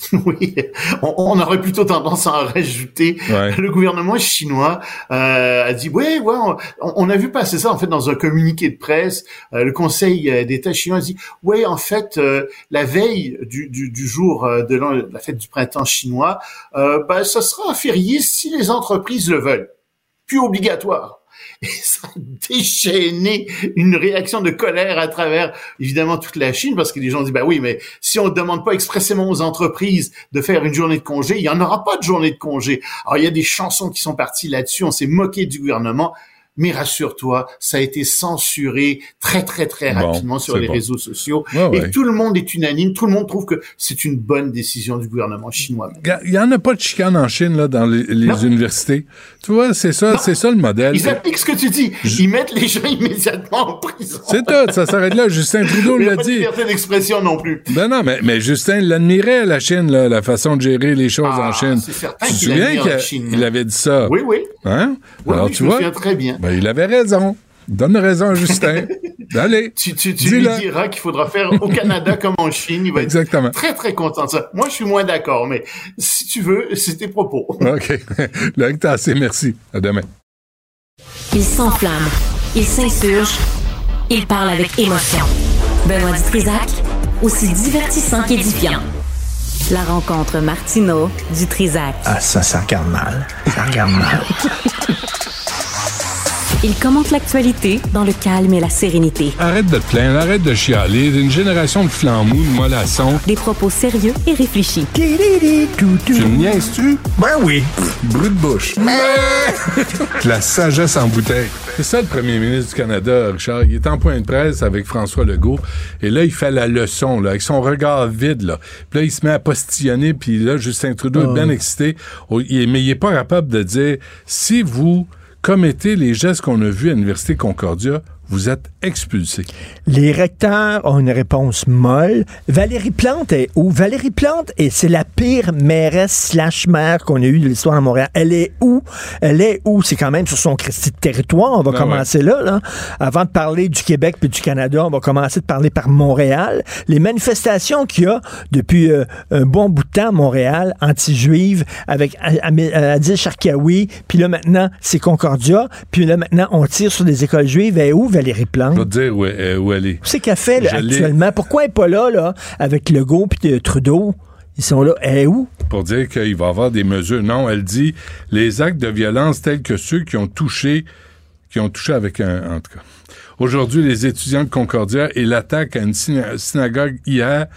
Oui, on, on, aurait plutôt tendance à en rajouter. Ouais. Le gouvernement chinois euh, a dit, oui, ouais, on, on, a vu passer ça en fait dans un communiqué de presse. Euh, le Conseil d'État chinois a dit, oui, en fait, euh, la veille du, du, du jour de la fête du printemps chinois, ben, ça sera férié si les entreprises le veulent, puis obligatoire. Et ça a déchaîné une réaction de colère à travers, évidemment, toute la Chine, parce que les gens disent, bah oui, mais si on ne demande pas expressément aux entreprises de faire une journée de congé, il n'y en aura pas de journée de congé. Alors, il y a des chansons qui sont parties là-dessus, on s'est moqué du gouvernement. Mais rassure-toi, ça a été censuré très très très bon, rapidement sur les bon. réseaux sociaux Ouais, et ouais. tout le monde est unanime, tout le monde trouve que c'est une bonne décision du gouvernement chinois. Il n'y en a pas de chicane en Chine là, dans les, les universités. Tu vois, c'est ça, c'est ça le modèle. Ils appliquent ce que tu dis. Ils mettent les gens immédiatement en prison. C'est tout, ça s'arrête là. Justin Trudeau Il n'y a l'a pas de dit. d'expression non plus. Ben non, mais, mais Justin l'admirait, la Chine, là, la façon de gérer les choses Ah, en Chine. c'est certain qu'il il avait dit ça? Oui, oui. Hein? Oui, Alors, oui, tu je me vois? souviens très bien. Ben, il avait raison. Donne raison à Justin. Allez. Tu, tu, tu lui diras qu'il faudra faire au Canada comme en Chine. Il va être Exactement. très, très content de ça. Moi, je suis moins d'accord, mais si tu veux, c'est tes propos. OK. Là, t'as assez. Merci. À demain. Il s'enflamme. Il s'insurge. Il parle avec émotion. Benoît Dutrisac, aussi divertissant qu'édifiant. La rencontre Martino du Trizac. Ah, ça, ça regarde mal. Ça regarde mal. Il commente l'actualité dans le calme et la sérénité. Arrête de te plaindre, arrête de chialer. D'une génération de flambous, de mollassons. Des propos sérieux et réfléchis. Tu me niaises-tu? Ben oui. Brut de bouche. la sagesse en bouteille. C'est ça le premier ministre du Canada, Richard. Il est en point de presse avec François Legault. Et là, il fait la leçon, là, avec son regard vide, là. Puis là, il se met à postillonner. Puis là, Justin Trudeau est bien excité. Mais il est pas capable de dire, si vous commettez les gestes qu'on a vus à l'Université Concordia, vous êtes expulsé. Les recteurs ont une réponse molle. Valérie Plante est où? Valérie Plante, et c'est la pire mairesse slash maire qu'on a eue de l'histoire de Montréal. Elle est où? Elle est où? C'est quand même sur son Christi de territoire. On va Ben commencer là, là. Avant de parler du Québec puis du Canada, on va commencer de parler par Montréal. Les manifestations qu'il y a depuis euh, un bon bout de temps à Montréal, anti-juives, avec euh, Adil Sharkawi, puis là maintenant, c'est Concordia, puis là maintenant, on tire sur des écoles juives. Elle est où, Valérie Plante? Je vais te dire où, elle- où elle est. C'est qu'elle fait là, actuellement? Pourquoi elle n'est pas là, là, avec Legault puis euh, Trudeau? Ils sont là. Elle est où? pour dire qu'il va y avoir des mesures. Non, elle dit les actes de violence tels que ceux qui ont touché, qui ont touché avec un, en tout cas. Aujourd'hui, les étudiants de Concordia et l'attaque à une syna- synagogue hier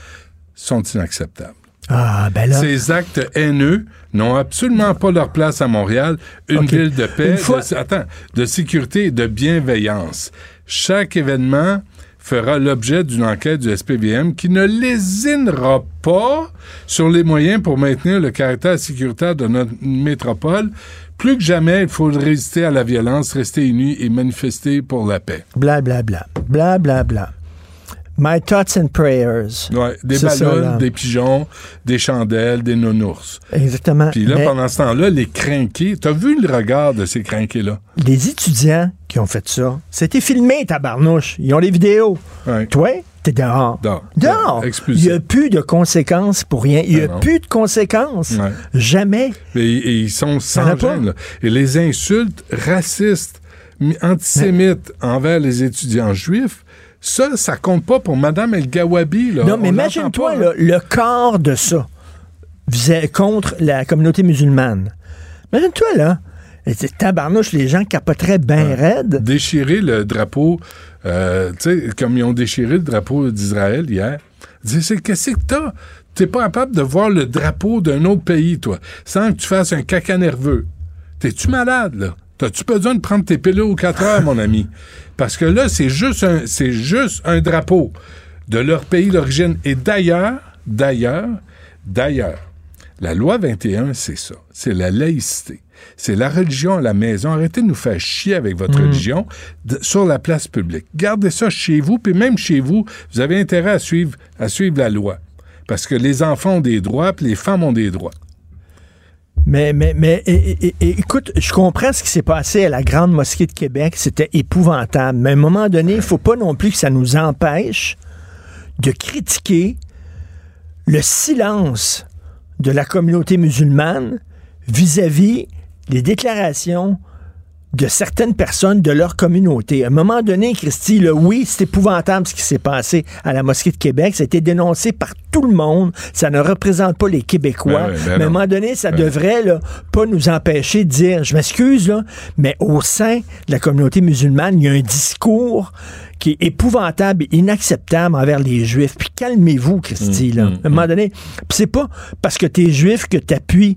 sont inacceptables. Ah, ben là. Ces actes haineux n'ont absolument pas leur place à Montréal, une ville de paix, fois- de, attends, de sécurité et de bienveillance. Chaque événement fera l'objet d'une enquête du SPVM qui ne lésinera pas sur les moyens pour maintenir le caractère sécuritaire de notre métropole. Plus que jamais, il faut résister à la violence, rester unis et manifester pour la paix. Bla, bla, bla. Bla, bla, bla. My thoughts and prayers. Ouais, des ballons, des pigeons, des chandelles, des nounours. Exactement. Puis là, Mais pendant ce temps-là, les crinqués, t'as vu le regard de ces crinqués-là? les étudiants qui ont fait ça, c'était filmé, tabarnouche. Ils ont les vidéos. Ouais. Toi, t'es dehors. Dehors. Dehors. Il n'y a plus de conséquences pour rien. Il n'y a non. plus de conséquences. Ouais. Jamais. Et, et ils sont sans gêne. là. Et les insultes racistes, mi- antisémites envers les étudiants juifs, ça, ça compte pas pour Madame El Gawabi. Là. Non, mais imagine-toi là, le quart de ça visait contre la communauté musulmane. Imagine-toi, là. Tabarnouche, les gens capoteraient bien raide. Déchirer le drapeau, euh, tu sais, comme ils ont déchiré le drapeau d'Israël hier. Qu'est-ce que t'as? T'es pas capable de voir le drapeau d'un autre pays, toi, sans que tu fasses un caca nerveux. T'es-tu malade, là? T'as-tu besoin de prendre tes pilules aux 4 heures, mon ami? Parce que là, c'est juste un, c'est juste un drapeau de leur pays d'origine. Et d'ailleurs, d'ailleurs, d'ailleurs, la loi 21, c'est ça. C'est la laïcité. C'est la religion à la maison. Arrêtez de nous faire chier avec votre religion de- sur la place publique. Gardez ça chez vous, puis même chez vous, vous avez intérêt à suivre, à suivre la loi. Parce que les enfants ont des droits, puis les femmes ont des droits. Mais, mais, mais écoute, je comprends ce qui s'est passé à la Grande Mosquée de Québec. C'était épouvantable. Mais à un moment donné, il ne faut pas non plus que ça nous empêche de critiquer le silence de la communauté musulmane vis-à-vis des déclarations de certaines personnes de leur communauté. À un moment donné, Christy, là, oui, c'est épouvantable ce qui s'est passé à la mosquée de Québec. Ça a été dénoncé par tout le monde. Ça ne représente pas les Québécois. Ben oui, ben mais à un moment donné, ça Ben devrait là, pas nous empêcher de dire, je m'excuse, là, mais au sein de la communauté musulmane, il y a un discours qui est épouvantable et inacceptable envers les Juifs. Puis calmez-vous, Christy, là. Mm, à un moment donné, puis c'est pas parce que tu es juif que tu appuies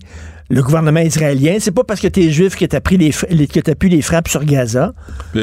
le gouvernement israélien. C'est pas parce que tu es juif que tu les, f- les- que t'appuies les frappes sur Gaza. Je-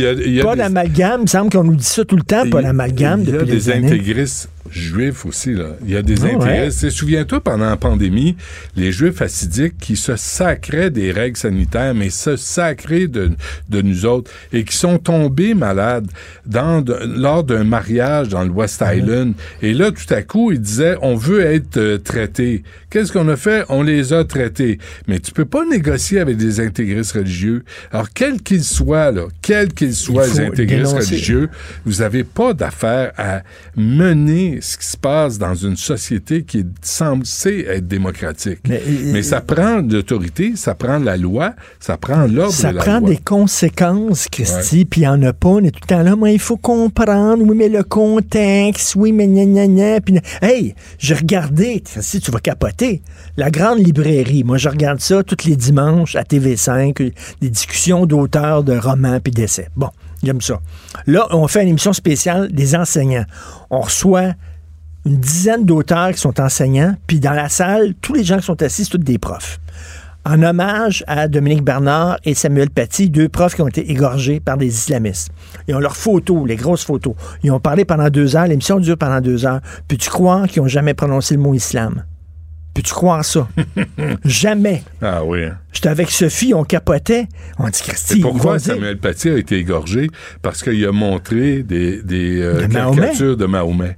y a- y a pas des- d'amalgame. Il me semble qu'on nous dit ça tout le temps, pas d'amalgame Il y a depuis des des années. intégristes juifs aussi. Là. Il y a des ouais. intégristes. Et Souviens-toi, pendant la pandémie, les juifs assidiques qui se sacraient des règles sanitaires, mais se sacraient de, de nous autres, et qui sont tombés malades dans, de- lors d'un mariage dans le West Island. Et là, tout à coup, ils disaient, on veut être euh, traités. Qu'est-ce qu'on a fait? On les a traités. Mais tu peux pas négocier avec des intégristes religieux. Alors, quels qu'ils soient, là, quels qu'ils soient, les intégristes dénoncer. religieux, vous n'avez pas d'affaire à mener ce qui se passe dans une société qui est censée être démocratique. Mais, Mais, ça prend l'autorité, ça prend la loi, ça prend l'ordre Ça de la prend loi. des conséquences, Christy, puis il n'y en a pas. On est tout le temps là. Moi, il faut comprendre. Oui, mais le contexte. Oui, mais gna gna gna. Puis, hey, j'ai regardé. Si tu vas capoter. La grande librairie. Moi, je regarde ça tous les dimanches à TV5. euh, Des discussions d'auteurs de romans puis d'essais. Bon, j'aime ça. Là, on fait une émission spéciale des enseignants. On reçoit une dizaine d'auteurs qui sont enseignants, puis dans la salle, tous les gens qui sont assis, c'est tous des profs. En hommage à Dominique Bernard et Samuel Paty, deux profs qui ont été égorgés par des islamistes. Ils ont leurs photos, les grosses photos. Ils ont parlé pendant deux heures, l'émission dure pendant deux heures. Peux-tu croire qu'ils n'ont jamais prononcé le mot islam? Peux-tu croire ça? jamais. Ah oui. hein. J'étais avec Sophie, on capotait. On dit, Christy, pourquoi dire- Samuel Paty a été égorgé? Parce qu'il a montré des, des euh, De Mahomet? caricatures de Mahomet.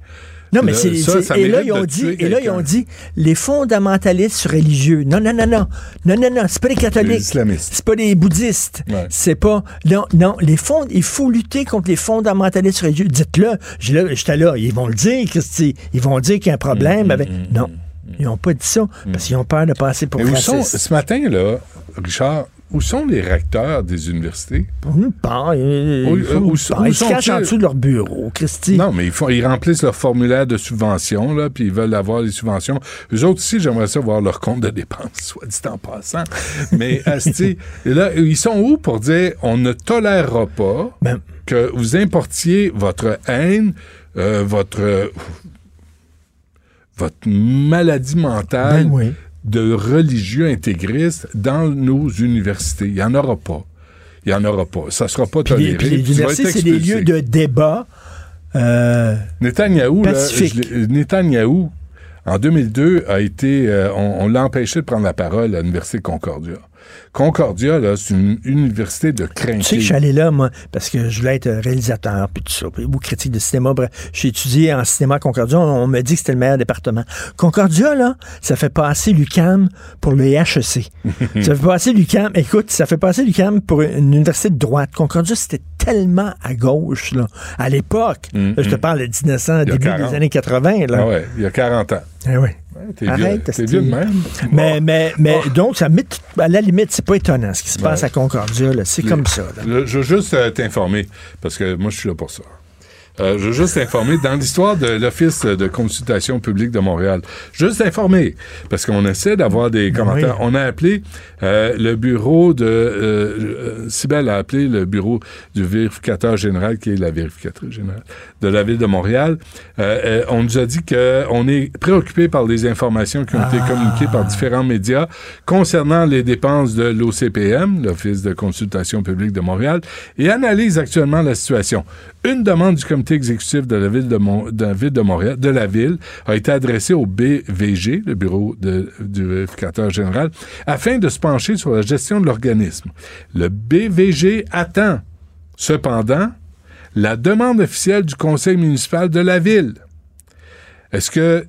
Non, mais c'est. et là, ils ont dit, et là, ils ont dit, les fondamentalistes religieux. Non, non, non, non. Non, non, non. C'est pas les catholiques. C'est pas les bouddhistes. Ouais. C'est pas. Non, non. Les fonds, il faut lutter contre les fondamentalistes religieux. Dites-le. J'étais là. Ils vont le dire, Christy. Ils vont dire qu'il y a un problème avec. Non. Ils n'ont pas dit ça parce qu'ils ont peur de passer pour Mais sont, ce matin, là, Richard, où sont les recteurs des universités? Nous, pas. Ils, Où- ils font où- nulle où part. Ils se cachent en dessous de leur bureau, Christy. Non, mais ils, font, ils remplissent leur formulaire de subvention, là, puis ils veulent avoir les subventions. Eux autres aussi, j'aimerais ça voir leur compte de dépenses, soit dit en passant. Mais, asti, et là, ils sont où pour dire on ne tolérera pas Ben- que vous importiez votre haine, euh, votre, euh, votre maladie mentale Ben oui. de religieux intégristes dans nos universités. Il n'y en aura pas. Il n'y en aura pas. Ça ne sera pas Puis les, toléré. les vas universités, c'est des lieux de débat. Euh, Netanyahou, là, je Netanyahou, en 2002, a été, euh, on, on l'a empêché de prendre la parole à l'Université Concordia. Concordia, là, c'est une université de Tu sais que je suis allé là, moi, parce que je voulais être réalisateur, puis tout ça, puis, ou critique de cinéma. Bref, j'ai étudié en cinéma à Concordia. On, on me dit que c'était le meilleur département. Concordia, là, ça fait passer l'UCAM pour le HEC. ça fait passer l'UCAM, écoute, ça fait passer l'UCAM pour une université de droite. Concordia, c'était tellement à gauche, là, à l'époque. Mm, Là, je te parle de 1900, Il y a début 40. des années 80, là. Ah ouais, il y a 40 ans. Ah ouais. Ouais, t'es Arrête, t'es de même. Mais, mais, mais donc, ça met, à la limite, c'est pas étonnant ce qui se Ouais. passe à Concordia, là. C'est comme ça, là. Je veux juste euh, t'informer, parce que moi, je suis là pour ça. Euh, je veux juste t'informer, dans l'histoire de l'Office de consultation publique de Montréal, juste t'informer, parce qu'on essaie d'avoir des commentaires. oui. On a appelé euh, le bureau de... Euh, euh, Cybèle a appelé le bureau du vérificateur général, qui est la vérificatrice générale de la Ville de Montréal. Euh, euh, on nous a dit qu'on est préoccupé par les informations qui ont été communiquées par différents médias concernant les dépenses de l'OCPM, l'Office de consultation publique de Montréal, et analyse actuellement la situation. Une demande du comité exécutif de la ville de, Montréal, de la ville, a été adressée au BVG, le bureau du vérificateur général, afin de se pencher sur la gestion de l'organisme. Le BVG attend, cependant, la demande officielle du conseil municipal de la ville. Est-ce que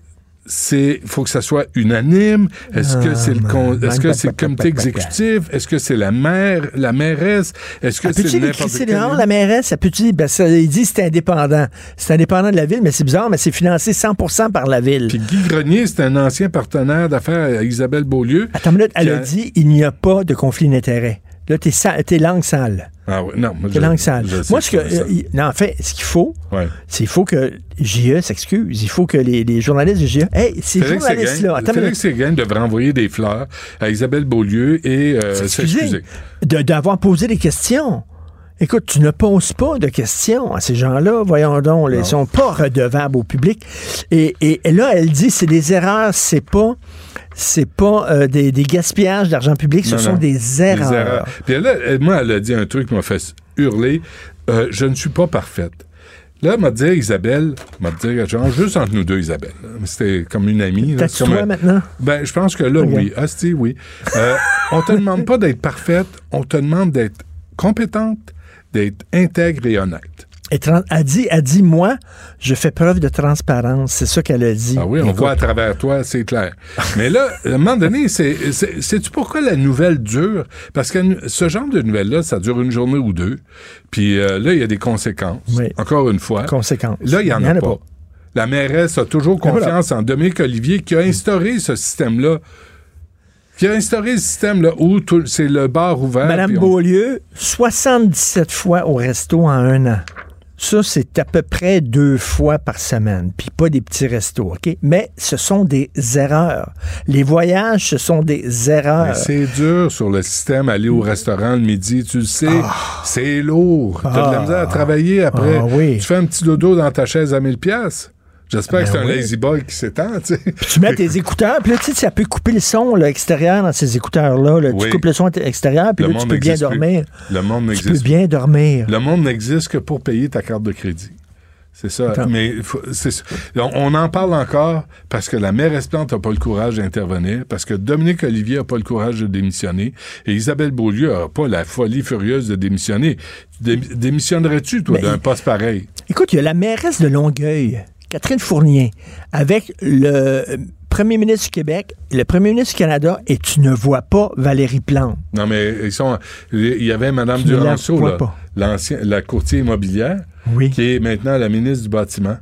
c'est faut que ça soit unanime Est-ce que c'est le con- est-ce que c'est le comité exécutif? Est-ce que c'est la maire, la mairesse? Est-ce que Elle c'est dehors, la mairesse? Elle peut-tu ben, ça, il dit c'est indépendant. C'est indépendant de la ville, mais c'est bizarre, mais c'est financé 100% par la ville. Puis Guy Grenier, c'est un ancien partenaire d'affaires à Isabelle Beaulieu. Attends une minute, elle a dit il n'y a pas de conflit d'intérêt. Là, t'es, sa- t'es langue sale. Ah oui, non, T'es je- langue sale. je Moi, ce que, euh, il- non, en fait, ce qu'il faut, Ouais. c'est qu'il faut que JE s'excuse. Il faut que les, les journalistes de JE. Hey, ces Félix journalistes-là, Séguin, Félix. Séguin devrait envoyer des fleurs à Isabelle Beaulieu et euh, S'excuser. s'excuser. De- d'avoir posé des questions. Écoute, tu ne poses pas de questions à ces gens-là, voyons donc. là, ils sont pas redevables au public. Et, et- et là, elle dit, c'est des erreurs, c'est pas, c'est pas euh, des, des gaspillages d'argent public, ce Non, sont non. des erreurs. Des erreurs. Puis là, moi, elle a dit un truc qui m'a fait hurler. Euh, je ne suis pas parfaite. Là, m'a dit, Isabelle, m'a dit, genre, juste entre nous deux, Isabelle. C'était comme une amie. là. Comme toi un- maintenant? Ben, je pense que là, oui. Asti, oui. Euh, on te demande pas d'être parfaite, on te demande d'être compétente, d'être intègre et honnête. Et elle dit, elle dit, moi, je fais preuve de transparence. C'est ça qu'elle a dit. Ah oui, on Écoute, voit à travers toi, c'est clair. Mais là, à un moment donné, sais-tu pourquoi la nouvelle dure? Parce que ce genre de nouvelle-là, ça dure une journée ou deux. Puis euh, là, il y a des conséquences. Oui. Encore une fois. Conséquence. Là, il n'y en, a, pas. La mairesse a toujours confiance en Dominique Olivier qui a instauré ce système-là. Qui a instauré le système là, où c'est le bar ouvert. Madame on- Beaulieu, 77 fois au resto en un an. Ça, c'est à peu près deux fois par semaine, puis pas des petits restos, OK? Mais ce sont des erreurs. Les voyages, ce sont des erreurs. c'est dur sur le système, aller au restaurant le midi, tu le sais, c'est lourd. T'as de Ah. la misère à travailler après. Ah oui. Tu fais un petit dodo dans ta chaise à 1000 pièces. J'espère Ben que c'est un lazy boy qui s'étend, tu sais. Puis tu mets tes écouteurs, puis là, tu sais, ça peut couper le son là, extérieur dans ces écouteurs-là. là. Oui. Tu coupes le son extérieur, puis Le là, tu peux bien n'existe plus. dormir. Le monde Tu peux n'existe bien dormir. Le monde n'existe que pour payer ta carte de crédit. C'est ça. Attends. Mais faut- on, on en parle encore parce que la mairesse Plante n'a pas le courage d'intervenir, parce que Dominique Olivier n'a pas le courage de démissionner, et Isabelle Beaulieu n'a pas la folie furieuse de démissionner. Dé- démissionnerais-tu, toi, d'un poste pareil? Écoute, il y a la mairesse de Longueuil, Catherine Fournier, avec le premier ministre du Québec, le premier ministre du Canada, et tu ne vois pas Valérie Plante. Non, mais ils sont. Il y avait Mme la Duranceau, la courtier immobilière, Oui. qui est maintenant la ministre du bâtiment.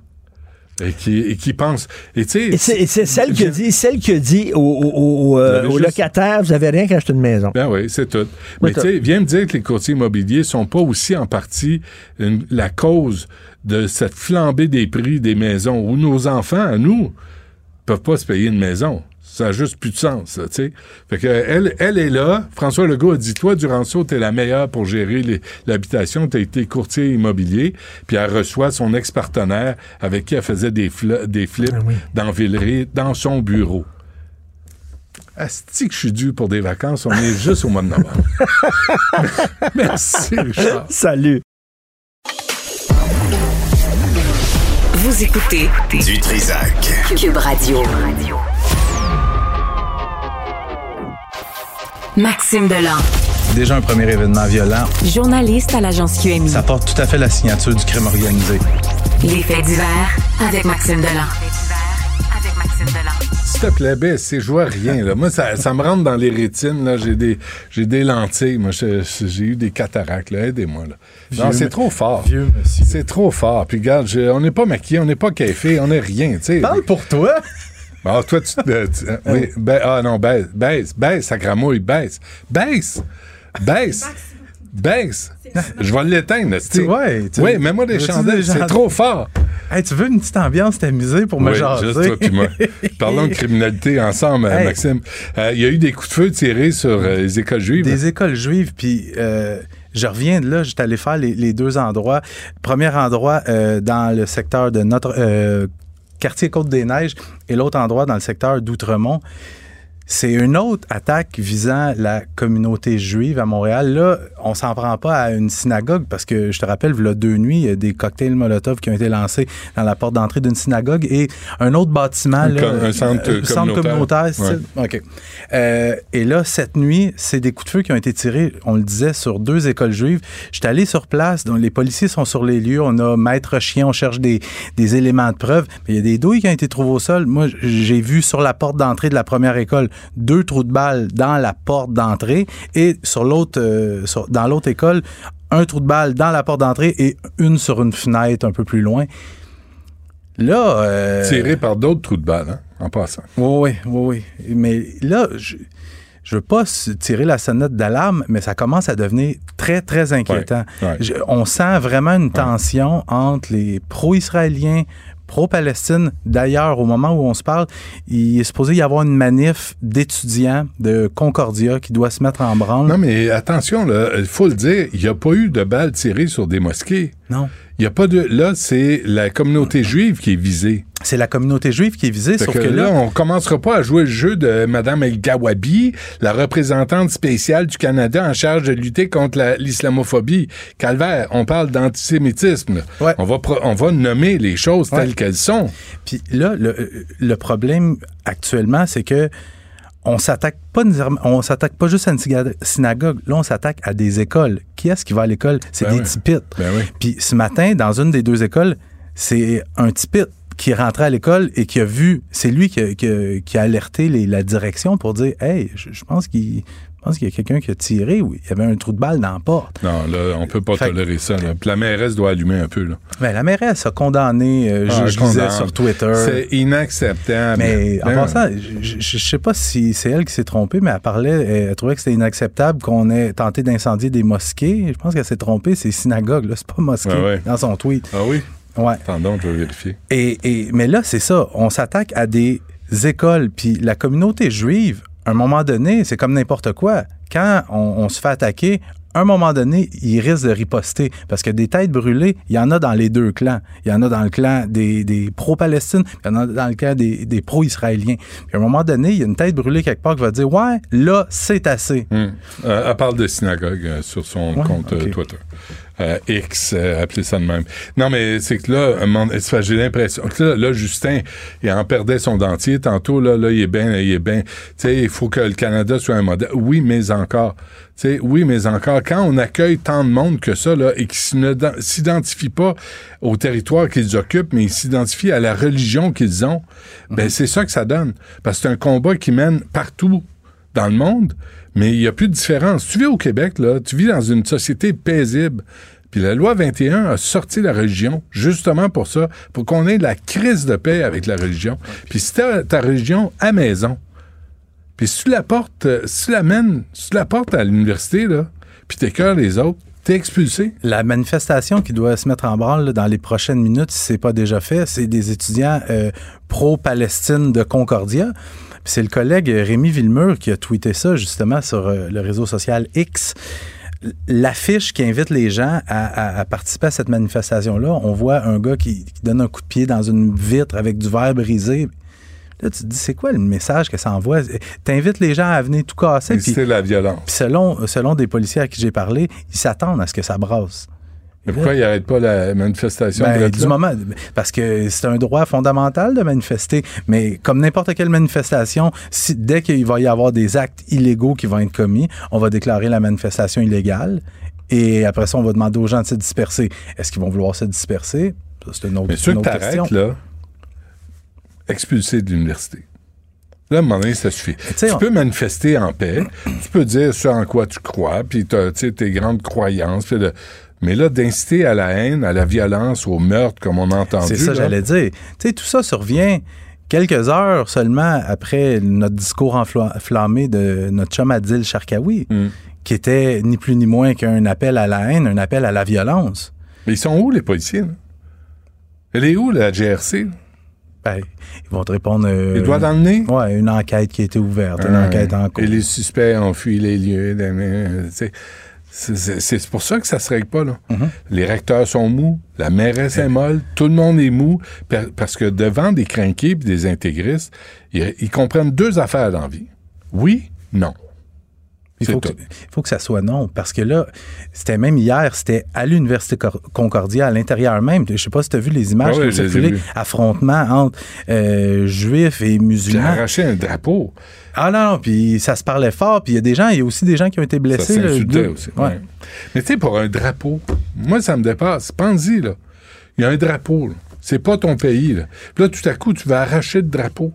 Et qui, et qui pense. Et tu sais. Et c'est celle qui dit, celle qui dit aux, aux- aux, euh, juste- locataires, vous avez rien qu'à acheter une maison. Ben oui, c'est tout. Mais tu sais, viens me dire que les courtiers immobiliers sont pas aussi en partie une- la cause de cette flambée des prix des maisons où nos enfants, à nous, peuvent pas se payer une maison. Ça a juste plus de sens, ça, tu sais. Fait que elle, elle est là. François Legault a dit, toi, Duranceau, t'es la meilleure pour gérer l'habitation. T'as été courtier immobilier. Puis elle reçoit son ex-partenaire avec qui elle faisait des, des flips Ah oui. dans Villeray, dans son bureau. Asti que je suis dû pour des vacances, on est juste au mois de novembre. Merci, Richard. Salut. Vous écoutez Du Trisac. Cube Radio. Maxime Delan, Déjà un premier événement violent, journaliste à l'agence QMI. ça porte tout à fait la signature du crime organisé. Les faits divers avec Maxime Delan. Avec Maxime Delan. S'il te plaît, baisse, c'est je vois rien. Là. Moi, ça, ça me rentre dans les rétines. Là. J'ai, des, j'ai des lentilles. Moi, je- j'ai eu des cataractes. Là. Aidez-moi. Là. Non, c'est trop fort. Vieux monsieur. C'est trop fort. Puis regarde, je- on n'est pas maquillé, on n'est pas café, on n'est rien. tu sais. Parle pour toi. Ah, toi, tu euh, oui, ba- ah non, baisse, baisse, baisse, ça gramouille, baisse. Baisse! Baisse! Baisse! Je vais l'éteindre, Tu- ouais, tu- Oui, mets-moi des chandelles, c'est trop fort. Hey, tu veux une petite ambiance t'amuser pour me Oui, jaser? juste toi puis moi. Parlons de criminalité ensemble, Hey. Maxime. Euh, Il y a eu des coups de feu tirés sur euh, les écoles juives. Des écoles juives, puis euh, je reviens de là, j'étais allé faire les, les deux endroits. Premier endroit euh, dans le secteur de notre euh, quartier Côte-des-Neiges et l'autre endroit dans le secteur d'Outremont. C'est une autre attaque visant la communauté juive à Montréal. Là, on s'en prend pas à une synagogue parce que je te rappelle, il y a deux nuits, il y a des cocktails Molotov qui ont été lancés dans la porte d'entrée d'une synagogue et un autre bâtiment, Un là, com- un centre euh, centre communautaire. communautaire. Euh, et là, cette nuit, c'est des coups de feu qui ont été tirés, on le disait, sur deux écoles juives. J'étais allé sur place, donc les policiers sont sur les lieux, on a maître chien, on cherche des, des éléments de preuve. Mais il y a des douilles qui ont été trouvées au sol. Moi, j'ai vu sur la porte d'entrée de la première école deux trous de balles dans la porte d'entrée et sur l'autre, euh, dans l'autre école, un trou de balle dans la porte d'entrée et une sur une fenêtre un peu plus loin. Là, euh, Tirés par d'autres trous de balles, hein, en passant. oui, oui, oui, oui. Mais là, je je veux pas tirer la sonnette d'alarme, mais ça commence à devenir très, très inquiétant. Ouais, ouais. Je- on sent vraiment une tension entre les pro-israéliens, pro-Palestine. D'ailleurs, au moment où on se parle, il est supposé y avoir une manif d'étudiants de Concordia qui doit se mettre en branle. Non, mais attention, il faut le dire, il n'y a pas eu de balles tirées sur des mosquées. Non. Il y a pas de. Là, c'est la communauté juive qui est visée. C'est la communauté juive qui est visée, Fait sauf que, que, là, là, on commencera pas à jouer le jeu de Mme El Gawabi, la représentante spéciale du Canada en charge de lutter contre la- l'islamophobie. Calvaire, on parle d'antisémitisme. Ouais. On, va pro- on va nommer les choses Ouais. telles qu'elles sont. Puis là, le, le problème actuellement, c'est que on s'attaque pas on s'attaque pas juste à une synagogue. Là, on s'attaque à des écoles. Qui est-ce qui va à l'école? C'est Ben des oui. tipites. Ben oui. Puis ce matin, dans une des deux écoles, c'est un tipite qui est rentré à l'école et qui a vu, c'est lui qui a, qui a- qui a alerté les- la direction pour dire, hey, je, je pense qu'il Je pense qu'il y a quelqu'un qui a tiré ou il y avait un trou de balle dans la porte. Non, là, on peut pas Fait- tolérer ça. là. Puis la mairesse doit allumer un peu. Là. Ben, la mairesse a condamné, euh, je- Ah, je, condamne. sur Twitter. C'est inacceptable. Mais en Ben, passant, je, je, je sais pas si c'est elle qui s'est trompée, mais elle parlait, elle, elle trouvait que c'était inacceptable qu'on ait tenté d'incendier des mosquées. Je pense qu'elle s'est trompée, c'est synagogue, là, c'est pas mosquée, ouais. dans son tweet. Ah oui? Ouais. Attendons, je vais vérifier. Et, et- mais là, c'est ça. On s'attaque à des écoles. Puis la communauté juive, à un moment donné, c'est comme n'importe quoi. Quand on, on se fait attaquer, à un moment donné, il risque de riposter. Parce que des têtes brûlées, il y en a dans les deux clans. Il y en a dans le clan des, des pro-Palestine, puis il y en a dans le clan des, des pro-Israéliens. Puis à un moment donné, il y a une tête brûlée quelque part qui va dire Ouais, là, c'est assez. Hum. Euh, elle parle de synagogue euh, sur son Ouais, compte euh. Twitter. Euh, X, euh, appelez ça de même. Non, mais c'est que là, j'ai l'impression que là, là, Justin, il en perdait son dentier. Tantôt, là, là il est bien, il est bien. Tu sais, il faut que le Canada soit un modèle. Oui, mais encore. Tu sais, oui, mais encore. Quand on accueille tant de monde que ça, là, et qui ne s'identifie pas au territoire qu'ils occupent, mais ils s'identifient à la religion qu'ils ont, ben, c'est ça que ça donne. Parce que c'est un combat qui mène partout dans le monde, mais il n'y a plus de différence. Tu vis au Québec, là, tu vis dans une société paisible. Puis la loi 21 a sorti la religion justement pour ça, pour qu'on ait la crise de paix avec la religion. Puis si t'as ta religion à maison, puis si tu la portes, euh, si tu l'amènes, si tu la portes à l'université, là, puis t'écœures les autres, t'es expulsé. La manifestation qui doit se mettre en branle là, dans les prochaines minutes, si c'est pas déjà fait, c'est des étudiants euh, pro-Palestine de Concordia. Puis C'est le collègue Rémi Villemur qui a tweeté ça justement sur euh, le réseau social X. L'affiche qui invite les gens à, à- à participer à cette manifestation-là, on voit un gars qui, qui donne un coup de pied dans une vitre avec du verre brisé. Là, tu te dis, c'est quoi le message que ça envoie? T'invites les gens à venir tout casser. C'est la violence. puis selon, selon des policiers à qui j'ai parlé, ils s'attendent à ce que ça brasse. Mais pourquoi ils n'arrêtent pas la manifestation? Ben, du moment, parce que c'est un droit fondamental de manifester, mais comme n'importe quelle manifestation, si, dès qu'il va y avoir des actes illégaux qui vont être commis, on va déclarer la manifestation illégale et après ça, on va demander aux gens de se disperser. Est-ce qu'ils vont vouloir se disperser? Ça, C'est une autre, Mais ceux une que question. là, expulsés de l'université. Là, à un moment donné, ça suffit. Tu on- peux manifester en paix, tu peux dire ce en quoi tu crois, puis t'as, tu sais, tes grandes croyances. puis de- mais là, d'inciter à la haine, à la violence, au meurtre, comme on a entendu. C'est ça, j'allais dire. Tu sais, tout ça survient quelques heures seulement après notre discours enfla- enflammé de notre chum Adil Sharkawi, Mm. qui était ni plus ni moins qu'un appel à la haine, un appel à la violence. Mais ils sont où, les policiers? là? Elle est où, la GRC? Ben, ils vont te répondre. euh, Les doigts dans le nez? Ouais, une enquête qui a été ouverte, une enquête en cours. Et les suspects ont fui les lieux. tu sais. C'est- pour ça que ça se règle pas, là. Mm-hmm. Les recteurs sont mous, la mairesse est molle, tout le monde est mou, parce que devant des crinqués et des intégristes, ils, ils comprennent deux affaires dans la vie. Oui, non. Il faut, que, faut ça soit non, parce que là, c'était même hier, c'était à l'Université Cor- Concordia, à l'intérieur même. Je sais pas si tu as vu les images oui, qui ont circulé, affrontement entre euh, juifs et J'ai musulmans. arraché un drapeau. Ah non, non, puis ça se parlait fort, puis il y a des gens, il y a aussi des gens qui ont été Ça blessés. s'insultait deux- aussi. Ouais. ouais. Mais tu sais, pour un drapeau, moi, ça me dépasse. Pense-y, là. Il y a un drapeau, là. C'est pas ton pays, là. Puis là, tout à coup, tu vas arracher le drapeau.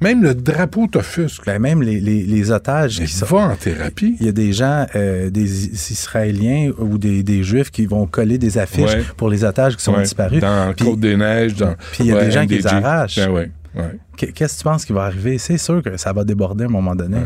Même le drapeau t'offusque. Ben, même les, les- les otages sont. va en thérapie. Il y a des gens, euh, des Is- Israéliens ou des, des Juifs qui vont coller des affiches Ouais. pour les otages qui sont Ouais, disparus. Dans Puis- Côte-des-Neiges, dans. Puis il y a ouais, des gens qui les arrachent. Ben Qu'est-ce que tu penses qui va arriver? C'est sûr que ça va déborder à un moment donné.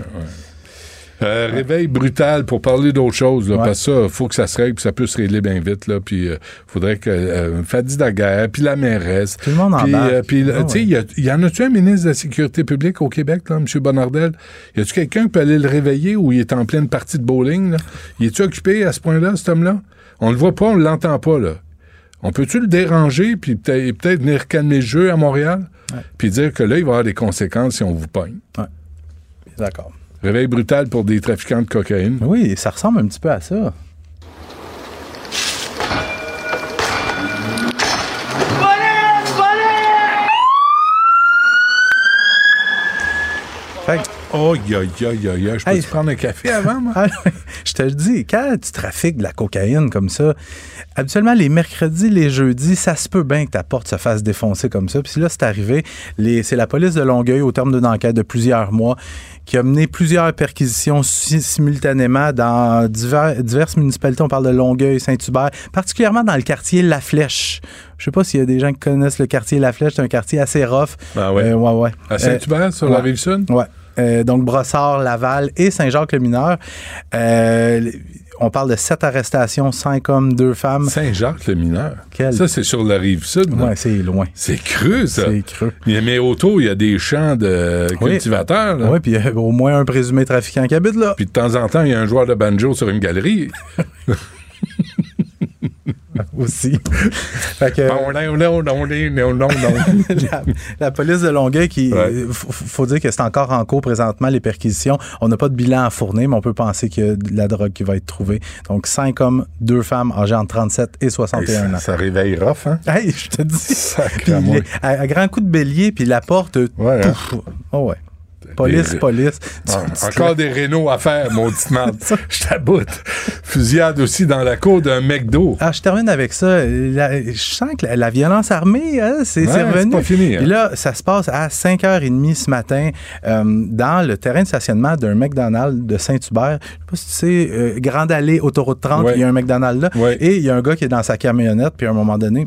Euh, Réveil brutal pour parler d'autre chose, là, Ouais. parce que ça, faut que ça se règle, puis ça peut se régler bien vite, là, puis euh, faudrait que euh, Fadi Daguerre, puis la mairesse, Tout le monde puis, euh, puis, Ah tu sais, ouais. il y en a-tu un ministre de la Sécurité publique au Québec, là, M. Bonardel? Y a-tu quelqu'un qui peut aller le réveiller ou il est en pleine partie de bowling, là? Il est-tu occupé à ce point-là, cet homme-là? On le voit pas, on l'entend pas, là. On peut-tu le déranger, puis peut-être peut venir calmer le jeu à Montréal, puis dire que là, il va y avoir des conséquences si on vous pogne? D'accord. Réveil brutal pour des trafiquants de cocaïne. Oui, ça ressemble un petit peu à ça. Fait que Oh, ya, ya, ya, ya. Je peux Hey. te prendre un café avant, moi? Ah, je te le dis, quand tu trafiques de la cocaïne comme ça, habituellement, les mercredis, les jeudis, ça se peut bien que ta porte se fasse défoncer comme ça. Puis là, c'est arrivé. C'est la police de Longueuil, au terme d'une enquête de plusieurs mois, qui a mené plusieurs perquisitions si- simultanément dans divers- diverses municipalités. On parle de Longueuil, Saint-Hubert, particulièrement dans le quartier La Flèche. Je sais pas s'il y a des gens qui connaissent le quartier La Flèche. C'est un quartier assez rough. Ah ouais. Euh, ouais, ouais. À Saint-Hubert, sur la rive sud? Ouais. Euh, donc, Brossard, Laval et Saint-Jacques-le-Mineur. Euh, on parle de sept arrestations, cinq hommes, deux femmes. Saint-Jacques, le mineur. Quel- Ça, c'est sur la rive sud. Ouais, c'est loin. C'est creux, ça. C'est creux. Mais, autour, il y a des champs de Oui. cultivateurs. Oui, puis il y a au moins un présumé trafiquant qui habite là. Puis de temps en temps, il y a un joueur de banjo sur une galerie. aussi. fait que, Non, non, non, non, la, la police de Longueuil, qui, Ouais. faut, dire que c'est encore en cours présentement, les perquisitions. On n'a pas de bilan à fournir, mais on peut penser qu'il y a de la drogue qui va être trouvée. Donc, cinq hommes, deux femmes âgées entre 37 et 61 ça, ans. ça réveille rough, hein? Hey, je te dis. Puis, à, à grand coup de bélier, puis la porte. Ouais, hein? Oh ouais. Police, Des- police. Ah, encore des rénaux à faire, maudite merde. Je t'aboute. Fusillade aussi dans la cour d'un McDo. Ah, je termine avec ça. La- je sens que la, la violence armée, hein, c'est Ouais, revenu. pas fini, hein. Puis là, ça se passe à 5h30 ce matin euh, dans le terrain de stationnement d'un McDonald's de Saint-Hubert. Je sais pas si tu sais, euh, Grande Allée, autoroute 30, Ouais. il y a un McDonald's là. Ouais. Et il y a un gars qui est dans sa camionnette, puis à un moment donné,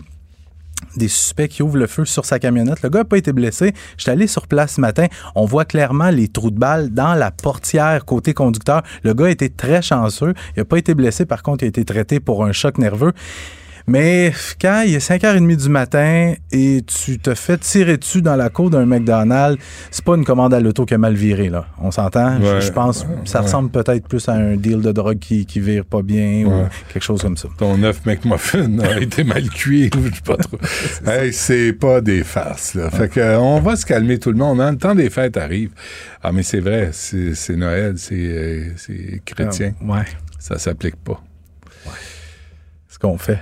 des suspects qui ouvrent le feu sur sa camionnette. Le gars n'a pas été blessé. J'étais allé sur place ce matin. On voit clairement les trous de balles dans la portière côté conducteur. Le gars a été très chanceux. Il n'a pas été blessé. Par contre, il a été traité pour un choc nerveux. Mais quand il est 5h30 du matin et tu te fais tirer dessus dans la cour d'un McDonald's, c'est pas une commande à l'auto qui a mal viré, là. On s'entend? Je- Ouais, je pense ouais, ça ouais. ressemble peut-être plus à un deal de drogue qui, qui vire pas bien ou quelque chose comme ça. Ton œuf McMuffin a été mal cuit, je sais pas trop. Hey, c'est pas des farces, là. Fait que, euh, on va se calmer tout le monde. hein. Le temps des fêtes arrive. Ah, mais c'est vrai, c'est Noël, c'est euh, c'est chrétien. Ah, ouais. Ça s'applique pas. Ce qu'on fait.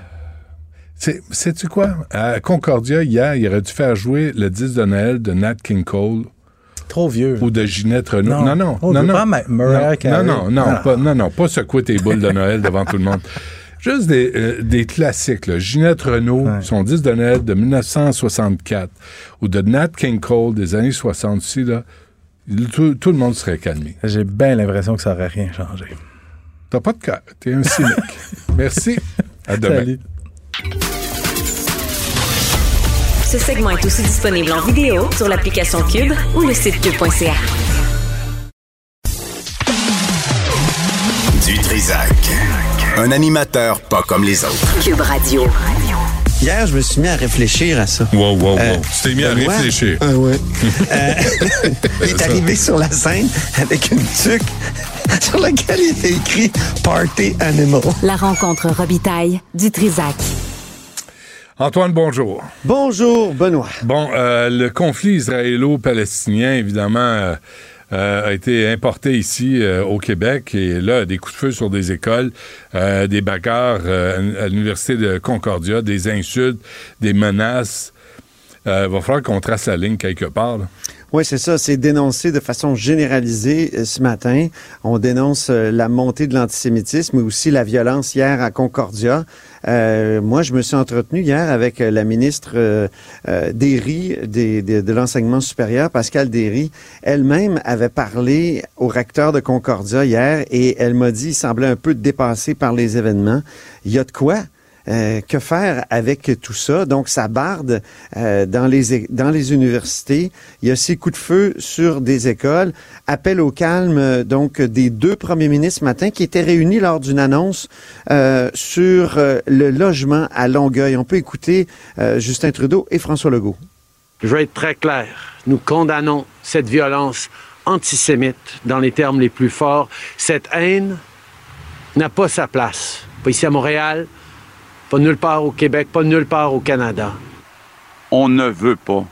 C'est- Sais-tu quoi? À Concordia, hier, il aurait dû faire jouer le 10 de Noël de Nat King Cole Trop vieux. ou de Ginette Renault. Non. Non, non. Oh, non, non. pas Mariah non, Carey. non, non, pas, non, non, pas secouer tes boules de Noël devant tout le monde. Juste des, euh, des classiques. Là. Ginette Renault, Ouais. son 10 de Noël de 1964, ou de Nat King Cole des années 66, là, tout, tout le monde serait calmé. J'ai bien l'impression que ça aurait rien changé. T'as pas de cœur. T'es un cynique. Merci. À demain. Salut. Ce segment est aussi disponible en vidéo sur l'application Cube ou le site cube.ca. Du Trisac. Un animateur pas comme les autres. Cube Radio. Hier, je me suis mis à réfléchir à ça. Wow, wow, wow. Euh, tu t'es mis à Benoît- réfléchir. Ah ouais. Euh, il est arrivé sur la scène avec une tuque sur laquelle il était écrit Party Animal. La rencontre Robitaille du Trisac. Antoine, bonjour. Bonjour, Benoît. Bon, euh, le conflit israélo-palestinien, évidemment, euh, euh, a été importé ici euh, au Québec et là, des coups de feu sur des écoles, euh, des bagarres euh, à l'Université de Concordia, des insultes, des menaces. Il va falloir qu'on trace la ligne quelque part. là. Oui, c'est ça. C'est dénoncé de façon généralisée euh, ce matin. On dénonce euh, la montée de l'antisémitisme, mais aussi la violence hier à Concordia. Euh, moi, je me suis entretenu hier avec euh, la ministre euh, Derry de l'enseignement supérieur, Pascal Derry. Elle-même avait parlé au recteur de Concordia hier et elle m'a dit, il semblait un peu dépassé par les événements. Il y a de quoi? Euh, que faire avec tout ça? Donc, ça barde euh, dans, les, dans les universités. Il y a ces coups de feu sur des écoles. Appel au calme, donc, des deux premiers ministres ce matin qui étaient réunis lors d'une annonce euh, sur euh, le logement à Longueuil. On peut écouter euh, Justin Trudeau et François Legault. Je veux être très clair. Nous condamnons cette violence antisémite dans les termes les plus forts. Cette haine n'a pas sa place. Pas ici à Montréal, pas nulle part au Québec, pas nulle part au Canada. On ne veut pas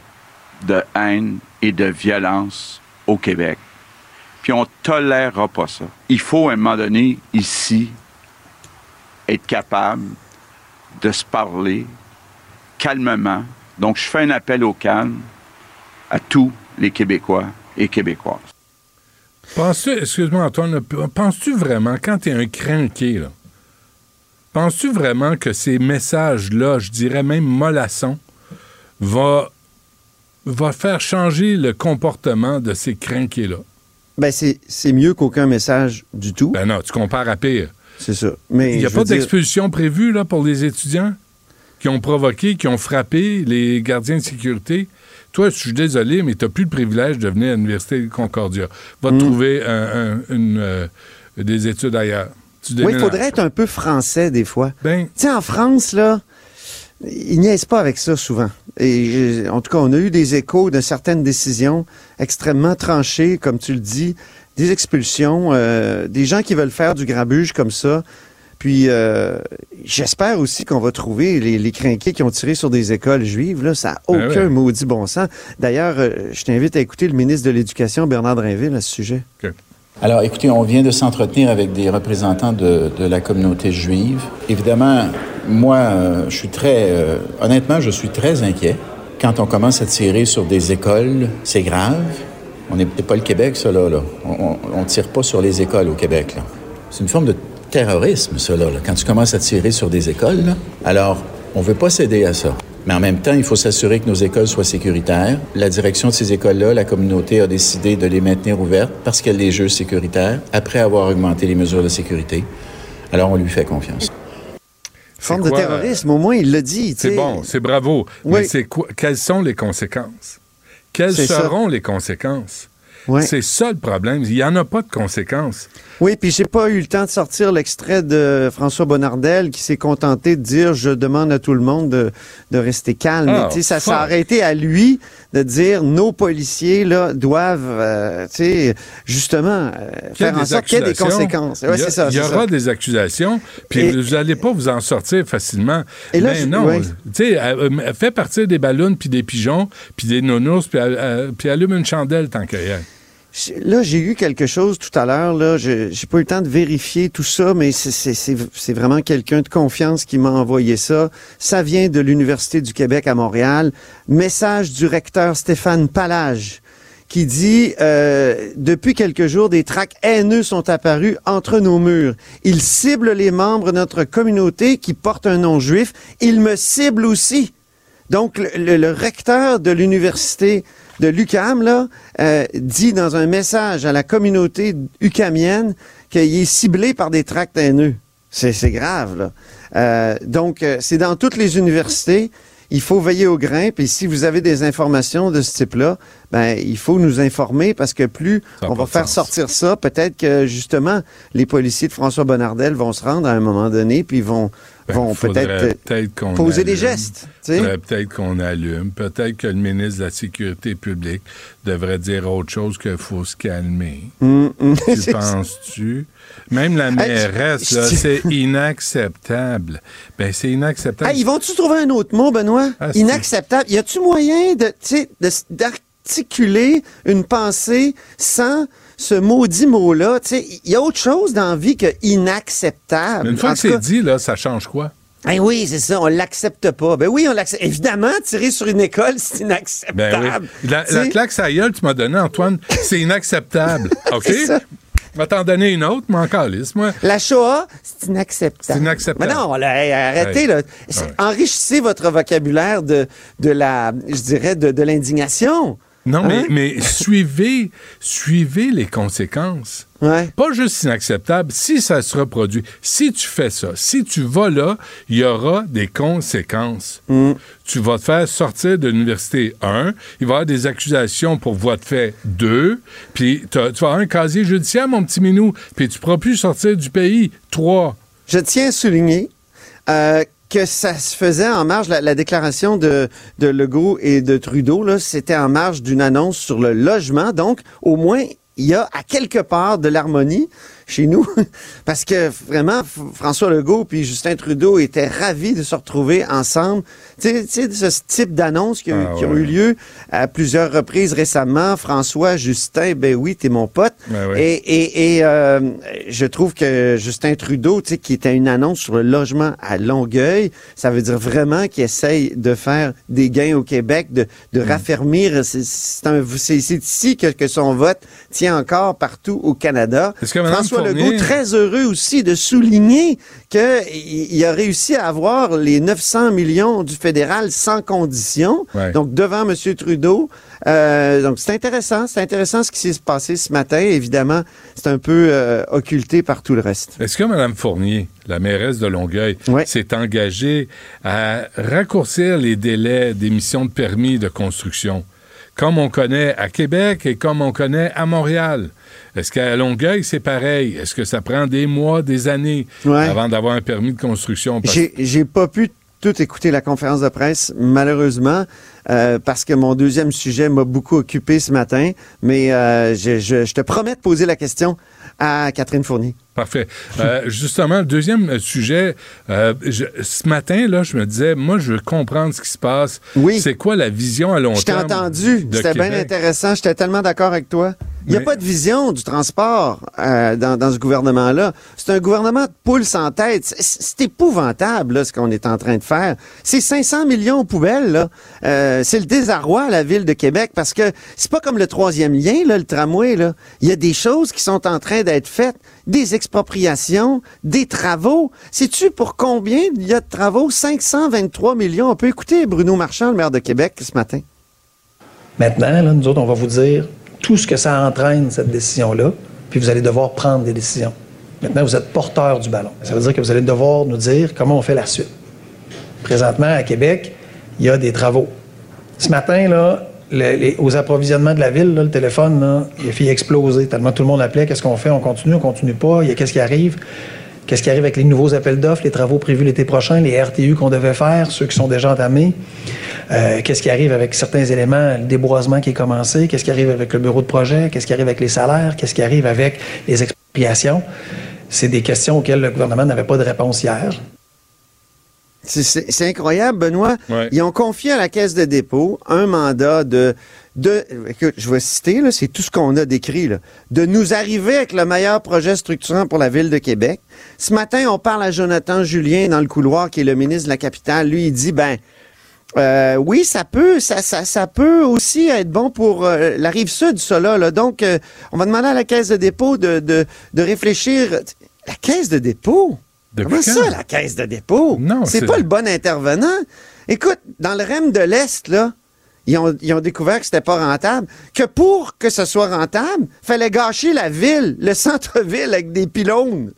de haine et de violence au Québec. Puis on tolérera pas ça. Il faut à un moment donné, ici, être capable de se parler calmement. Donc, je fais un appel au calme à tous les Québécois et Québécoises. Penses-tu, excuse-moi Antoine, penses-tu vraiment, quand tu es un crinqué, là, penses-tu vraiment que ces messages-là, je dirais même mollassons, va, va faire changer le comportement de ces crinqués-là? Ben, c'est c'est mieux qu'aucun message du tout. Ben non, tu compares à pire. C'est ça. Mais Il n'y a pas dire- d'expulsion prévue là, pour les étudiants qui ont provoqué, qui ont frappé les gardiens de sécurité. Toi, je suis désolé, mais tu n'as plus le privilège de venir à l'Université de Concordia. Va Mm. te trouver un- un- une, euh, des études ailleurs. Tu Oui, il faudrait être un peu français des fois. Ben, Tu sais, en France, là, ils niaisent pas avec ça souvent. Et euh, en tout cas, on a eu des échos de certaines décisions extrêmement tranchées, comme tu le dis, des expulsions, euh, des gens qui veulent faire du grabuge comme ça. Puis euh, j'espère aussi qu'on va trouver les, les crinqués qui ont tiré sur des écoles juives. Là, ça n'a Ben aucun ouais. maudit bon sens. D'ailleurs, je t'invite à écouter le ministre de l'Éducation, Bernard Drinville, à ce sujet. Alors, écoutez, on vient de s'entretenir avec des représentants de, la communauté juive. Évidemment, moi, euh, je suis très, euh, honnêtement, je suis très inquiet. Quand on commence à tirer sur des écoles, c'est grave. On n'est pas le Québec, ça, là. On, on tire pas sur les écoles au Québec. C'est une forme de terrorisme, ça, là. Quand tu commences à tirer sur des écoles. Alors, on veut pas céder à ça. Mais en même temps, il faut s'assurer que nos écoles soient sécuritaires. La direction de ces écoles-là, la communauté a décidé de les maintenir ouvertes parce qu'elle les juge sécuritaires après avoir augmenté les mesures de sécurité. Alors, on lui fait confiance. Forme de terrorisme, au moins, il l'a dit. c'est bon, c'est bravo. Oui. Mais c'est quoi, quelles sont les conséquences? Quelles ça. seront les conséquences? C'est ça le problème. Il n'y en a pas de conséquences. Oui, puis j'ai pas eu le temps de sortir l'extrait de François Bonnardel qui s'est contenté de dire je demande à tout le monde de, de rester calme. Ah, Mais, tu sais, ça s'est arrêté à lui de dire nos policiers là doivent euh, tu sais justement euh, faire en sorte qu'il y ait des conséquences. Ouais, il y, a- c'est ça. il y c'est aura ça. des accusations, puis Et- vous n'allez pas vous en sortir facilement. Et là, je- non, ouais. tu sais, euh, fais partir des ballons, puis des pigeons, puis des nounours, puis puis allume une chandelle tant qu'il y a. Là, j'ai eu quelque chose tout à l'heure. Là, j'ai pas eu le temps de vérifier tout ça, mais c'est- vraiment quelqu'un de confiance qui m'a envoyé ça. Ça vient de l'Université du Québec à Montréal. Message du recteur Stéphane Palage qui dit euh, depuis quelques jours, des tracts haineux sont apparus entre nos murs. Ils ciblent les membres de notre communauté qui portent un nom juif. Ils me ciblent aussi. Donc, le recteur de l'université de l'UCAM, là, euh, dit dans un message à la communauté ucamienne qu'il est ciblé par des tracts haineux. C'est c'est grave, là. Euh, donc, euh, c'est dans toutes les universités. Il faut veiller au grain. Puis si vous avez des informations de ce type-là, ben il faut nous informer parce que plus on va faire sens. sortir ça, peut-être que justement les policiers de François Bonnardel vont se rendre à un moment donné puis vont vont peut-être euh, qu'on poser des gestes. Peut-être qu'on allume. Peut-être que le ministre de la Sécurité publique devrait dire autre chose qu'il faut se calmer. Hum, hum, Tu penses-tu? Même la mairesse, je- c'est inacceptable. Ben, c'est inacceptable. Ah, ils vont-tu trouver un autre mot, Benoît? Ah, Inacceptable. Y a-tu moyen de, d'articuler une pensée sans ce maudit mot-là? Tu sais, il y a autre chose dans la vie que inacceptable. Mais une fois En que c'est dit, là, ça change quoi? Ben oui, c'est ça, on l'accepte pas. Ben oui, on l'accepte. Évidemment, tirer sur une école, c'est inacceptable. Ben oui. La, claque sa gueule tu m'as donnée, Antoine, c'est inacceptable. OK? Ça. Je vais t'en donner une autre, mais encore lisse, moi. La Shoah, c'est inacceptable. C'est inacceptable. Mais non, là, hey, arrêtez, Hey. là. Enrichissez votre vocabulaire de, de la, je dirais, de, de l'indignation. Non, mais, Hein? mais suivez, suivez les conséquences. Ouais. Pas juste inacceptable, si ça se reproduit, si tu fais ça, si tu vas là, il y aura des conséquences. Mm. Tu vas te faire sortir de l'université 1, il va y avoir des accusations pour voie de fait 2, puis tu vas avoir un casier judiciaire, mon petit minou, puis tu pourras plus sortir du pays 3. Je tiens à souligner euh, que ça se faisait en marge, la, la déclaration de, de Legault et de Trudeau, là, c'était en marge d'une annonce sur le logement. Donc, au moins, il y a à quelque part de l'harmonie. Chez nous, parce que vraiment, François Legault puis Justin Trudeau étaient ravis de se retrouver ensemble. Tu sais, ce type d'annonces qui, Ah, qui ont ouais. eu lieu à plusieurs reprises récemment. François, Justin, ben oui, t'es mon pote. Ben oui. Et, et, et euh, je trouve que Justin Trudeau, tu sais, qui était une annonce sur le logement à Longueuil, ça veut dire vraiment qu'il essaye de faire des gains au Québec, de, de Hmm. raffermir. C'est ici que, que son vote tient encore partout au Canada. Est-ce que Mme François Legault, très heureux aussi de souligner qu'il il a réussi à avoir les 900 millions du fédéral sans condition. Ouais. Donc, devant M. Trudeau. Euh, donc, c'est intéressant. C'est intéressant ce qui s'est passé ce matin. Évidemment, c'est un peu euh, occulté par tout le reste. Est-ce que Mme Fournier, la mairesse de Longueuil, s'est engagée à raccourcir les délais d'émission de permis de construction, comme on connaît à Québec et comme on connaît à Montréal? Est-ce qu'à Longueuil, c'est pareil? Est-ce que ça prend des mois, des années Ouais. avant d'avoir un permis de construction? Parce- J'ai pas pu tout écouter la conférence de presse, malheureusement, euh, parce que mon deuxième sujet m'a beaucoup occupé ce matin. Mais euh, je, je- je te promets de poser la question à Catherine Fournier. Parfait. Euh, justement, le deuxième sujet, euh, je- ce matin, là, je me disais, moi, je veux comprendre ce qui se passe. Oui. C'est quoi la vision à long Je t'ai terme? entendu. de C'était bien intéressant. J'étais tellement d'accord avec toi. Il n'y a Mais- pas de vision du transport euh, dans, dans ce gouvernement-là. C'est un gouvernement de poules sans tête. C'est- épouvantable là, ce qu'on est en train de faire. C'est 500 millions aux poubelles. là. Euh, c'est le désarroi à la ville de Québec parce que c'est pas comme le troisième lien, là, le tramway. Là. Il y a des choses qui sont en train d'être faites, des expropriations, des travaux. Sais-tu pour combien il y a de travaux? 523 millions. On peut écouter Bruno Marchand, le maire de Québec, ce matin. Maintenant, nous autres, on va vous dire tout ce que ça entraîne, cette décision-là, puis vous allez devoir prendre des décisions. Maintenant, vous êtes porteur du ballon. Ça veut dire que vous allez devoir nous dire comment on fait la suite. Présentement, à Québec, il y a des travaux. Ce matin, là, aux approvisionnements de la ville, le téléphone, il a fait exploser tellement tout le monde appelait. Qu'est-ce qu'on fait? On continue, on continue pas? Qu'est-ce qui arrive? Qu'est-ce qui arrive avec les nouveaux appels d'offres, les travaux prévus l'été prochain, les RTU qu'on devait faire, ceux qui sont déjà entamés? Euh, qu'est-ce qui arrive avec certains éléments, le déboisement qui est commencé? Qu'est-ce qui arrive avec le bureau de projet? Qu'est-ce qui arrive avec les salaires? Qu'est-ce qui arrive avec les expropriations? C'est des questions auxquelles le gouvernement n'avait pas de réponse hier. C'est- incroyable, Benoît. Ouais. Ils ont confié à la Caisse de dépôt un mandat de... de écoute, je vais citer, là, c'est tout ce qu'on a décrit, là, de nous arriver avec le meilleur projet structurant pour la Ville de Québec. Ce matin, on parle à Jonathan Julien dans le couloir, qui est le ministre de la Capitale. Lui, il dit, ben... euh, oui, ça peut, ça, ça, ça peut aussi être bon pour euh, la rive sud, là. là. Donc, euh, on va demander à la caisse de dépôt de, de, de réfléchir. La caisse de dépôt? Comment ça, la caisse de dépôt? Non, c'est pas le bon intervenant. Écoute, dans le REM de l'Est, là, ils ont, ils ont découvert que c'était pas rentable. Que pour que ce soit rentable, fallait gâcher la ville, le centre-ville avec des pylônes.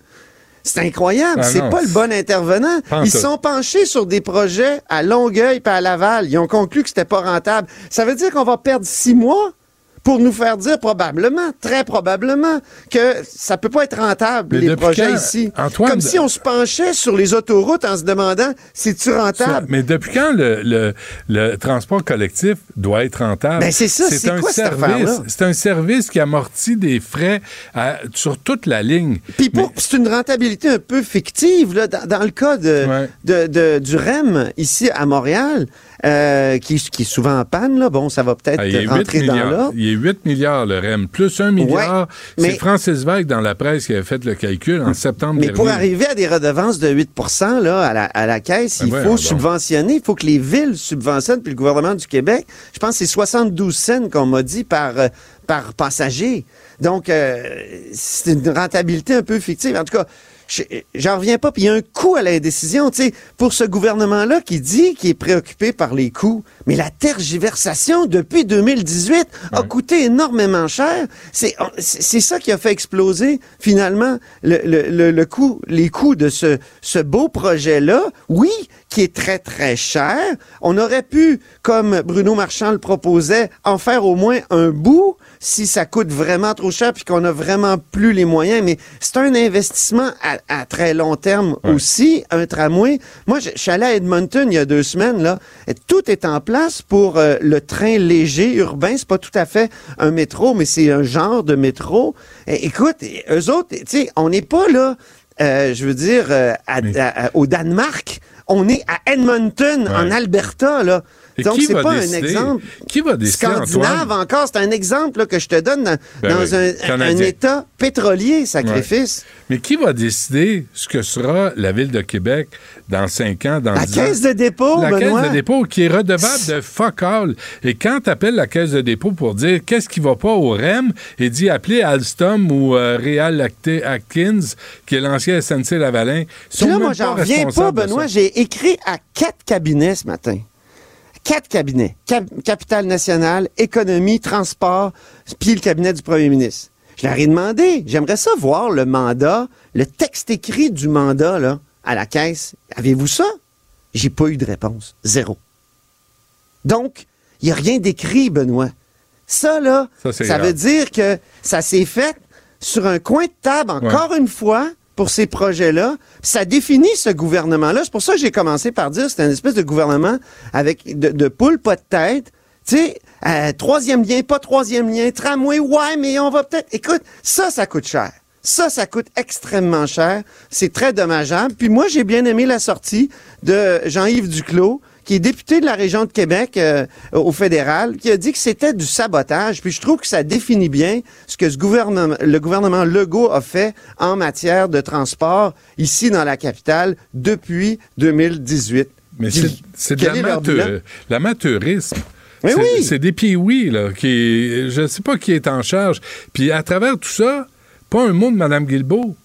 C'est incroyable. Ah c'est pas le bon intervenant. Ils tout. sont penchés sur des projets à Longueuil et à Laval. Ils ont conclu que c'était pas rentable. Ça veut dire qu'on va perdre six mois? Pour nous faire dire probablement, très probablement, que ça peut pas être rentable, Mais les projets quand, ici. Antoine, Comme si on se penchait sur les autoroutes en se demandant, c'est-tu rentable? mais depuis quand le, le- le transport collectif doit être rentable? Ben, c'est ça, c'est un quoi service. C'est un service qui amortit des frais à- sur toute la ligne. Puis pour- c'est une rentabilité un peu fictive. Là, dans, dans le cas de, de- de- du REM ici à Montréal, euh, qui, qui est souvent en panne, là, bon, ça va peut-être Ah, il, y a 8 rentrer dans milliards, l'ordre. il y a 8 milliards, le REM, plus 1 milliard. mais- C'est Francis Weig dans la presse qui avait fait le calcul en septembre Mais dernier. pour arriver à des redevances de 8 là, à, la, à la caisse, Ben il faut subventionner, il faut que les villes subventionnent, puis le gouvernement du Québec, je pense que c'est 72 cents qu'on m'a dit par, euh, par passager. Donc, euh, c'est une rentabilité un peu fictive. En tout cas, j'en reviens pas. Puis il y a un coût à l'indécision, tu sais, pour ce gouvernement-là qui dit qu'il est préoccupé par les coûts. Mais la tergiversation depuis 2018 a coûté énormément cher. C'est c'est c'est ça qui a fait exploser finalement le, le, le, le coût, les coûts de ce, ce beau projet-là. Oui, qui est très très cher. On aurait pu, comme Bruno Marchand le proposait, en faire au moins un bout. Si ça coûte vraiment trop cher puis qu'on a vraiment plus les moyens, mais c'est un investissement à, à très long terme aussi, un tramway. Moi, je, je suis allé à Edmonton il y a deux semaines, là, et tout est en place pour euh, le train léger urbain. C'est pas tout à fait un métro, mais c'est un genre de métro. Et, écoute, eux autres, tu sais, on n'est pas là, euh, je veux dire, euh, à- à- à- au Danemark. On est à Edmonton, en Alberta, là. Donc, c'est pas décider? un exemple. Qui va décider, Scandinave Antoine? encore, c'est un exemple là, que je te donne dans, Ben dans oui, un. État pétrolier, sacrifice. Ouais. Mais qui va décider ce que sera la ville de Québec dans 5 ans, dans La 10 ans? caisse de dépôt, La Benoît. caisse de dépôt qui est redevable de fuck all. Et quand tu appelles la caisse de dépôt pour dire qu'est-ce qui va pas au REM et dit appeler Alstom ou euh, Real Atkins, qui est l'ancien SNC Lavalin, ils sont Puis là, moi, j'en reviens pas, Benoît. J'ai écrit à quatre cabinets ce matin. Quatre cabinets. Cap- Capital national, économie, transport, puis le cabinet du premier ministre. Je leur ai demandé, j'aimerais ça voir le mandat, le texte écrit du mandat, là, à la caisse. Avez-vous ça? J'ai pas eu de réponse. Zéro. Donc, il n'y a rien d'écrit, Benoît. Ça, là, Ça, veut dire que ça s'est fait sur un coin de table, encore une fois, pour ces projets-là. Ça définit ce gouvernement-là. C'est pour ça que j'ai commencé par dire c'est une espèce de gouvernement avec de, de poule, pas de tête. Tu sais, euh, troisième lien, pas troisième lien, tramway, ouais, mais on va peut-être... Écoute, ça, ça coûte cher. Ça, ça coûte extrêmement cher. C'est très dommageable. Puis moi, j'ai bien aimé la sortie de Jean-Yves Duclos, qui est député de la région de Québec euh, au fédéral, qui a dit que c'était du sabotage. Puis je trouve que ça définit bien ce que ce gouvernement, le gouvernement Legault a fait en matière de transport ici dans la capitale depuis 2018. Mais c'est- c'est de l'amateurisme. Mais C'est- oui! C'est des pieds-oui, là, qui, je sais pas qui est en charge. Puis à travers tout ça, pas un mot de Mme Guilbeault.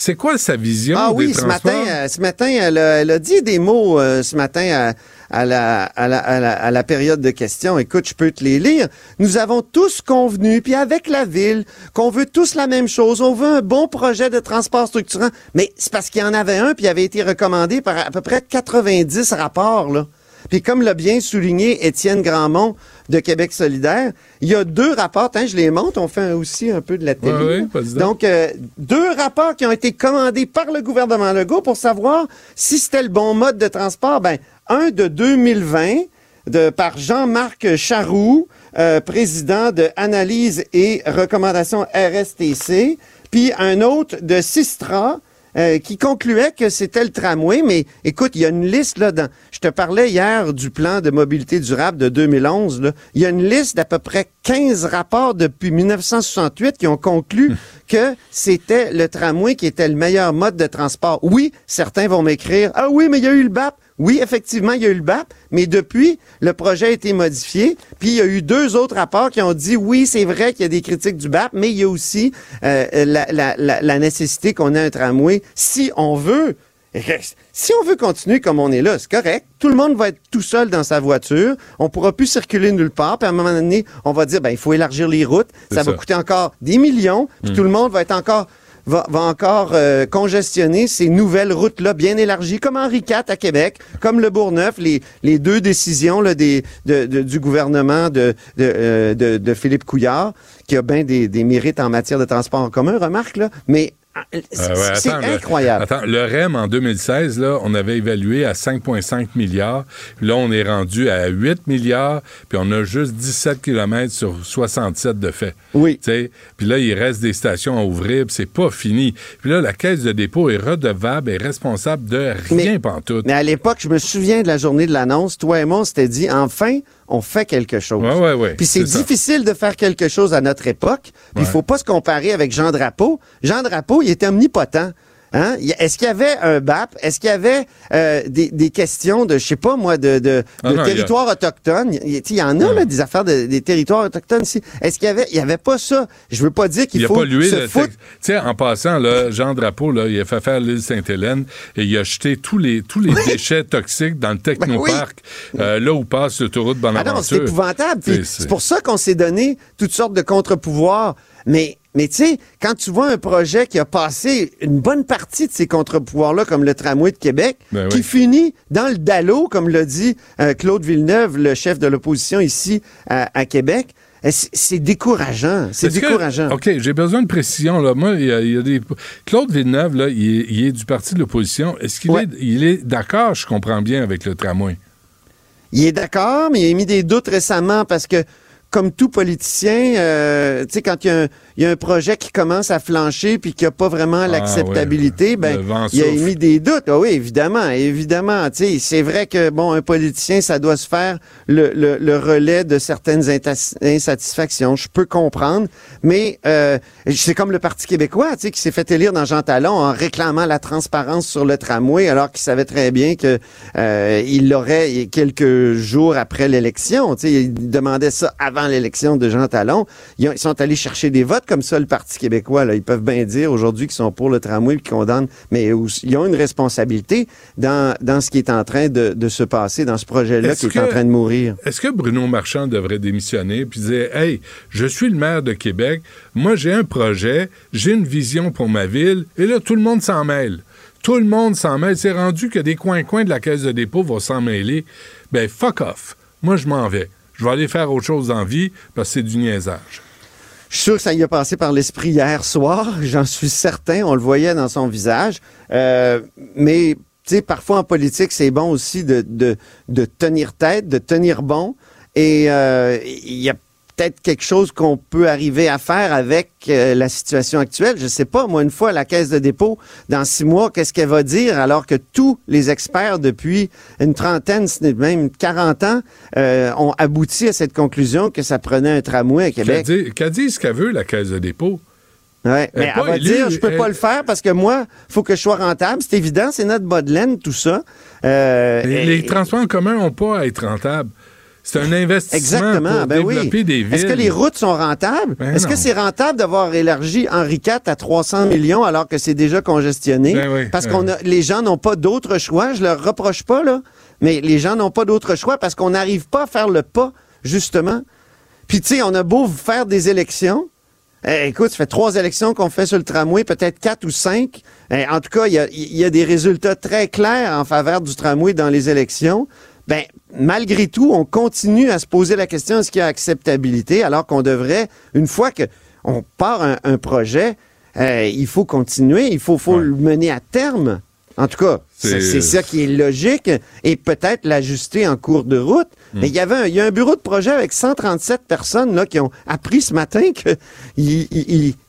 C'est quoi sa vision Ah des oui, ce transports? matin, euh, ce matin, elle a, elle a dit des mots euh, ce matin à, à la, à, la, à, la, à la période de questions. Écoute, je peux te les lire. Nous avons tous convenu, puis avec la ville, qu'on veut tous la même chose. On veut un bon projet de transport structurant. Mais c'est parce qu'il y en avait un, puis il avait été recommandé par à peu près 90 rapports, là. Puis comme l'a bien souligné Étienne Grandmont de Québec solidaire, il y a deux rapports, hein, je les montre, on fait aussi un peu de la télé. Ouais. Donc, euh, deux rapports qui ont été commandés par le gouvernement Legault pour savoir si c'était le bon mode de transport. Ben, un de 2020 de, par Jean-Marc Charroux, euh, président de Analyse et Recommandations RSTC, puis un autre de Sistra, euh, qui concluait que c'était le tramway, mais écoute, il y a une liste là dans. Je te parlais hier du plan de mobilité durable de 2011. Là. Il y a une liste d'à peu près 15 rapports depuis 1968 qui ont conclu que c'était le tramway qui était le meilleur mode de transport. Oui, certains vont m'écrire Ah oui, mais il y a eu le BAP. Oui, effectivement, il y a eu le BAP, mais depuis, le projet a été modifié. Puis il y a eu deux autres rapports qui ont dit oui, c'est vrai qu'il y a des critiques du BAP, mais il y a aussi euh, la, la- la- la nécessité qu'on ait un tramway si on veut. Si on veut continuer comme on est là, c'est correct. Tout le monde va être tout seul dans sa voiture. On pourra plus circuler nulle part. Puis à un moment donné, on va dire, ben, il faut élargir les routes. Ça va coûter encore des millions. Puis Mm. tout le monde va être encore va, encore euh, congestionner ces nouvelles routes-là bien élargies, comme Henri IV à Québec, comme le Bourgneuf, les, les deux décisions là, des, de- du gouvernement de, de, euh, de- de Philippe Couillard, qui a bien des, des mérites en matière de transport en commun, remarque, là, mais c'est Euh, ouais, c'est attends, le- incroyable. attends, le REM en 2016, là, on avait évalué à 5,5 milliards. Puis là, on est rendu à 8 milliards. Puis on a juste 17 km sur 67 de fait. Oui. Puis là, il reste des stations à ouvrir. Puis c'est pas fini. Puis là, la caisse de dépôt est redevable et responsable de rien pantoute. Mais à l'époque, je me souviens de la journée de l'annonce, toi et moi, on s'était dit, enfin, on fait quelque chose. Ouais, ouais, ouais, Puis c'est ça. difficile de faire quelque chose à notre époque. Puis il faut pas se comparer avec Jean Drapeau. Jean Drapeau, il était omnipotent. Hein? Est-ce qu'il y avait un BAP? Est-ce qu'il y avait euh, des, des questions de, je sais pas moi, de, de, Ah de non, a- territoires autochtones? Il y, en a, là, des affaires de- des territoires autochtones ici. Est-ce qu'il y avait, il y avait pas ça? Je veux pas dire qu'il Il a faut pas lui se le foutre Tu sais, en passant, là, Jean Drapeau, là, il a fait faire l'île Sainte-Hélène et il a jeté tous les, tous les déchets toxiques dans le technoparc, euh, là où passe l'autoroute Ben Ah Bonaventure. non, c'est épouvantable. C'est pour ça qu'on s'est donné toutes sortes de contre-pouvoirs. Mais, mais tu sais, quand tu vois un projet qui a passé une bonne partie de ces contre-pouvoirs-là, comme le tramway de Québec, Ben qui oui. finit dans le dallo, comme l'a dit euh, Claude Villeneuve, le chef de l'opposition ici à, à Québec, Eh, c'est décourageant. C'est décourageant. OK, j'ai besoin de précision. Là. Moi, il y, a, des. Claude Villeneuve, là, il, est, du parti de l'opposition. Est-ce qu'il est, il est d'accord, je comprends bien, avec le tramway? Il est d'accord, mais il a mis des doutes récemment parce que comme tout politicien, euh, tu sais, quand il y, a un projet qui commence à flancher puis qu'il n'y a pas vraiment ah, l'acceptabilité, ben, il a émis des doutes. Ah oui, évidemment, évidemment. Tu sais, c'est vrai que, bon, un politicien, ça doit se faire le, le, relais de certaines insatisfactions. Je peux comprendre, mais euh, c'est comme le Parti québécois, tu sais, qui s'est fait élire dans Jean Talon en réclamant la transparence sur le tramway, alors qu'il savait très bien que euh, il l'aurait quelques jours après l'élection. Tu sais, il demandait ça avant l'élection de Jean Talon. Ils, sont allés chercher des votes comme ça, le Parti québécois. Là. Ils peuvent bien dire aujourd'hui qu'ils sont pour le tramway et qu'ils condamnent, mais ils ont une responsabilité dans, dans ce qui est en train de, se passer, dans ce projet-là qui est en train de mourir. Est-ce que Bruno Marchand devrait démissionner puis dire Hey, je suis le maire de Québec, moi j'ai un projet, j'ai une vision pour ma ville, et là tout le monde s'en mêle. Tout le monde s'en mêle. C'est rendu que des coins-coins de la caisse de dépôt vont s'en mêler. Ben, fuck off. Moi, je m'en vais je vais aller faire autre chose en vie parce que c'est du niaisage. Je suis sûr que ça y a passé par l'esprit hier soir, j'en suis certain, on le voyait dans son visage. Euh, mais, tu sais, parfois en politique, c'est bon aussi de, de, de, tenir tête, de tenir bon. Et euh, il y a peut-être quelque chose qu'on peut arriver à faire avec euh, la situation actuelle. Je sais pas, moi, une fois, la caisse de dépôt, dans six mois, qu'est-ce qu'elle va dire alors que tous les experts depuis une trentaine, même 40 ans, euh, ont abouti à cette conclusion que ça prenait un tramway à Québec. Qu'a dit, ce qu'elle veut, la caisse de dépôt? Ouais, mais elle, va dire, je peux pas le faire parce que moi, faut que je sois rentable. C'est évident, c'est notre bas de laine, tout ça. Euh, les, transports en commun n'ont pas à être rentables. C'est un investissement pour ben développer des villes. Est-ce que les routes sont rentables? Ben Est-ce que c'est rentable d'avoir élargi Henri IV à 300 millions alors que c'est déjà congestionné? Ben parce qu'on a, les gens n'ont pas d'autre choix. Je leur reproche pas, là. Mais les gens n'ont pas d'autre choix parce qu'on n'arrive pas à faire le pas, justement. Puis, tu sais, on a beau faire des élections. Eh, écoute, ça fait trois élections qu'on fait sur le tramway, peut-être quatre ou cinq. Eh, en tout cas, il y a, des résultats très clairs en faveur du tramway dans les élections ben malgré tout, on continue à se poser la question est-ce qu'il y a acceptabilité, alors qu'on devrait, une fois que on part un, projet, euh, il faut continuer, il faut, faut le mener à terme. En tout cas, c'est ça qui est logique et peut-être l'ajuster en cours de route. Hmm. Mais il y avait un, il y a un bureau de projet avec 137 personnes là, qui ont appris ce matin que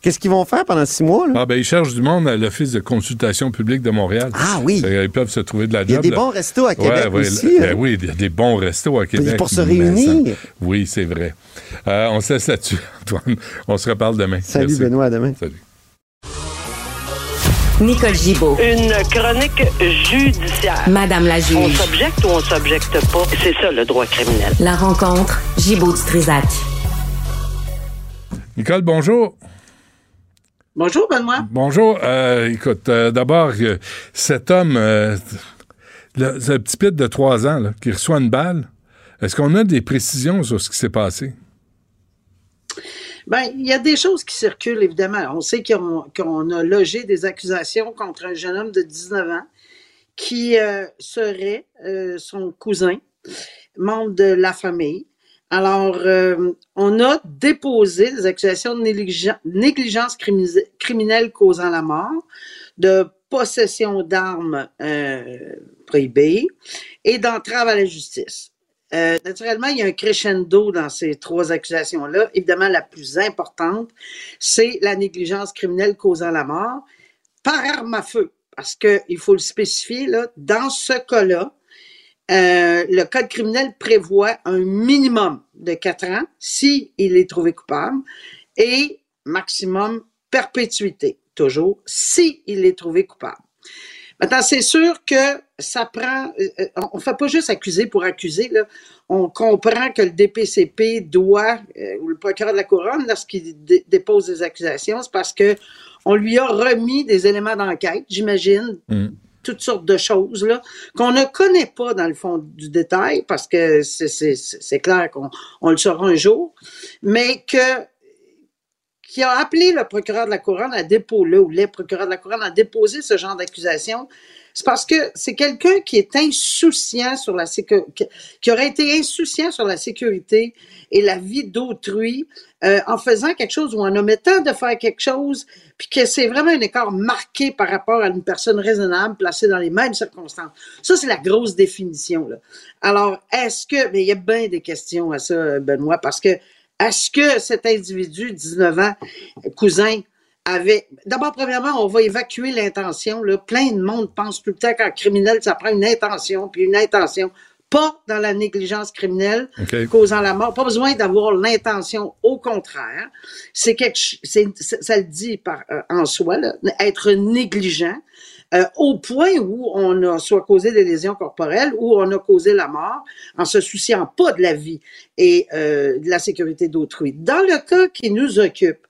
qu'est-ce qu'ils vont faire pendant six mois. Là? Ah ben ils cherchent du monde à l'Office de consultation publique de Montréal. Ah oui. Ils peuvent se trouver de la job. Il y a des bons restos à Québec aussi. Ben oui, il y a des bons restos à Québec. Pour se réunir. oui, c'est vrai. Euh, on se laisse là-dessus, Antoine. On se reparle demain. Salut Benoît, à demain. Salut. Nicole Gibaud. Une chronique judiciaire. Madame la juge. On s'objecte ou on s'objecte pas? C'est ça le droit criminel. La rencontre Gibaud du Trisac. Nicole, bonjour. Bonjour, Benoît. Bonjour. Euh, écoute, euh, d'abord, euh, cet homme, le, ce petit pit de trois ans qui reçoit une balle, est-ce qu'on a des précisions sur ce qui s'est passé? Ben, il y a des choses qui circulent, évidemment. On sait qu'on a logé des accusations contre un jeune homme de 19 ans qui euh, serait euh, son cousin, membre de la famille. Alors, euh, on a déposé des accusations de négligence criminelle causant la mort, de possession d'armes prohibées et d'entrave à la justice. Euh, naturellement, il y a un crescendo dans ces trois accusations-là. Évidemment, la plus importante, c'est la négligence criminelle causant la mort par arme à feu. Parce qu'il faut le spécifier, là, dans ce cas-là, euh, le code criminel prévoit un minimum de quatre ans si il est trouvé coupable et maximum perpétuité, toujours, si il est trouvé coupable. Maintenant, c'est sûr que ça prend. Euh, euh, on ne fait pas juste accuser pour accuser. Là. On comprend que le DPCP doit, euh, ou le procureur de la couronne, lorsqu'il dépose des accusations, c'est parce que on lui a remis des éléments d'enquête, j'imagine. Mm. toutes sortes de choses là qu'on ne connaît pas dans le fond du détail parce que c'est clair qu'on on le saura un jour, mais que qui a appelé le procureur de la Couronne à déposer, ou les procureurs de la Couronne à déposer ce genre d'accusation, c'est parce que c'est quelqu'un qui est insouciant sur la sécurité, qui aurait été insouciant sur la sécurité et la vie d'autrui euh, en faisant quelque chose ou en omettant de faire quelque chose, puis que c'est vraiment un écart marqué par rapport à une personne raisonnable placée dans les mêmes circonstances. Ça, c'est la grosse définition. Là. Alors, est-ce que, mais il y a bien des questions à ça, Benoît, parce que est-ce que cet individu, 19 ans, cousin, avait. D'abord, premièrement, on va évacuer l'intention. Plein de monde pense tout le temps qu'un criminel, ça prend une intention, puis une intention. Pas dans la négligence criminelle causant la mort. Pas besoin d'avoir l'intention. Au contraire, c'est quelque, c'est, ça le dit par, euh, en soi, là, être négligent. Euh, au point où on a soit causé des lésions corporelles ou on a causé la mort en se souciant pas de la vie et euh, de la sécurité d'autrui. Dans le cas qui nous occupe,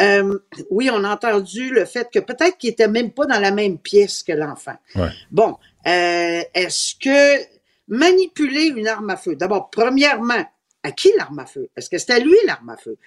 euh, oui, on a entendu le fait que peut-être qu'il était même pas dans la même pièce que l'enfant. Bon, est-ce que manipuler une arme à feu, d'abord, premièrement, à qui l'arme à feu? Est-ce que c'était lui l'arme à feu?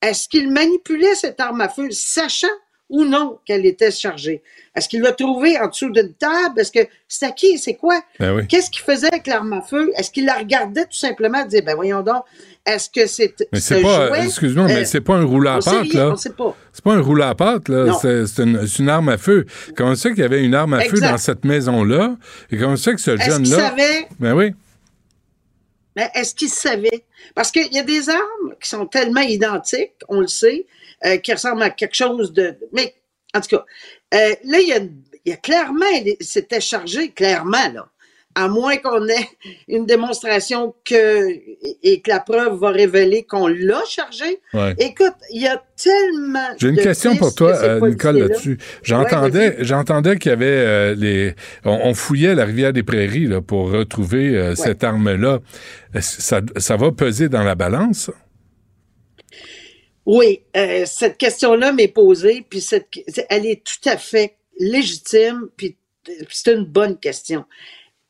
Est-ce qu'il manipulait cette arme à feu sachant ou non qu'elle était chargée? Est-ce qu'il l'a trouvée en dessous d'une table? Est-ce que c'est à qui? C'est quoi? Ben Qu'est-ce qu'il faisait avec l'arme à feu? Est-ce qu'il la regardait tout simplement et disait, ben voyons donc, est-ce que c'est. Mais c'est pas, excuse-moi, mais euh, c'est pas un rouleau à pâte, là. Sait pas. C'est pas un rouleau à pâte, là. C'est une, une, arme à feu. Comment ça qu'il y avait une arme à feu dans cette maison-là? Et comment ça que ce jeune-là. savait? Ben oui. Mais est-ce qu'il savait? Parce qu'il y a des armes qui sont tellement identiques, on le sait, euh, qui ressemblent à quelque chose de. Mais en tout cas, euh, là, il y a, il y a clairement, c'était chargé, clairement, là. À moins qu'on ait une démonstration que, et que la preuve va révéler qu'on l'a chargé. Écoute, il y a tellement. J'ai une question pour toi, euh, Nicole, là-dessus. J'entendais, j'entendais qu'il y avait euh, les. On, fouillait la rivière des Prairies là, pour retrouver cette arme-là. Ça, ça va peser dans la balance? Oui, euh, cette question-là m'est posée, puis cette, elle est tout à fait légitime, puis c'est une bonne question.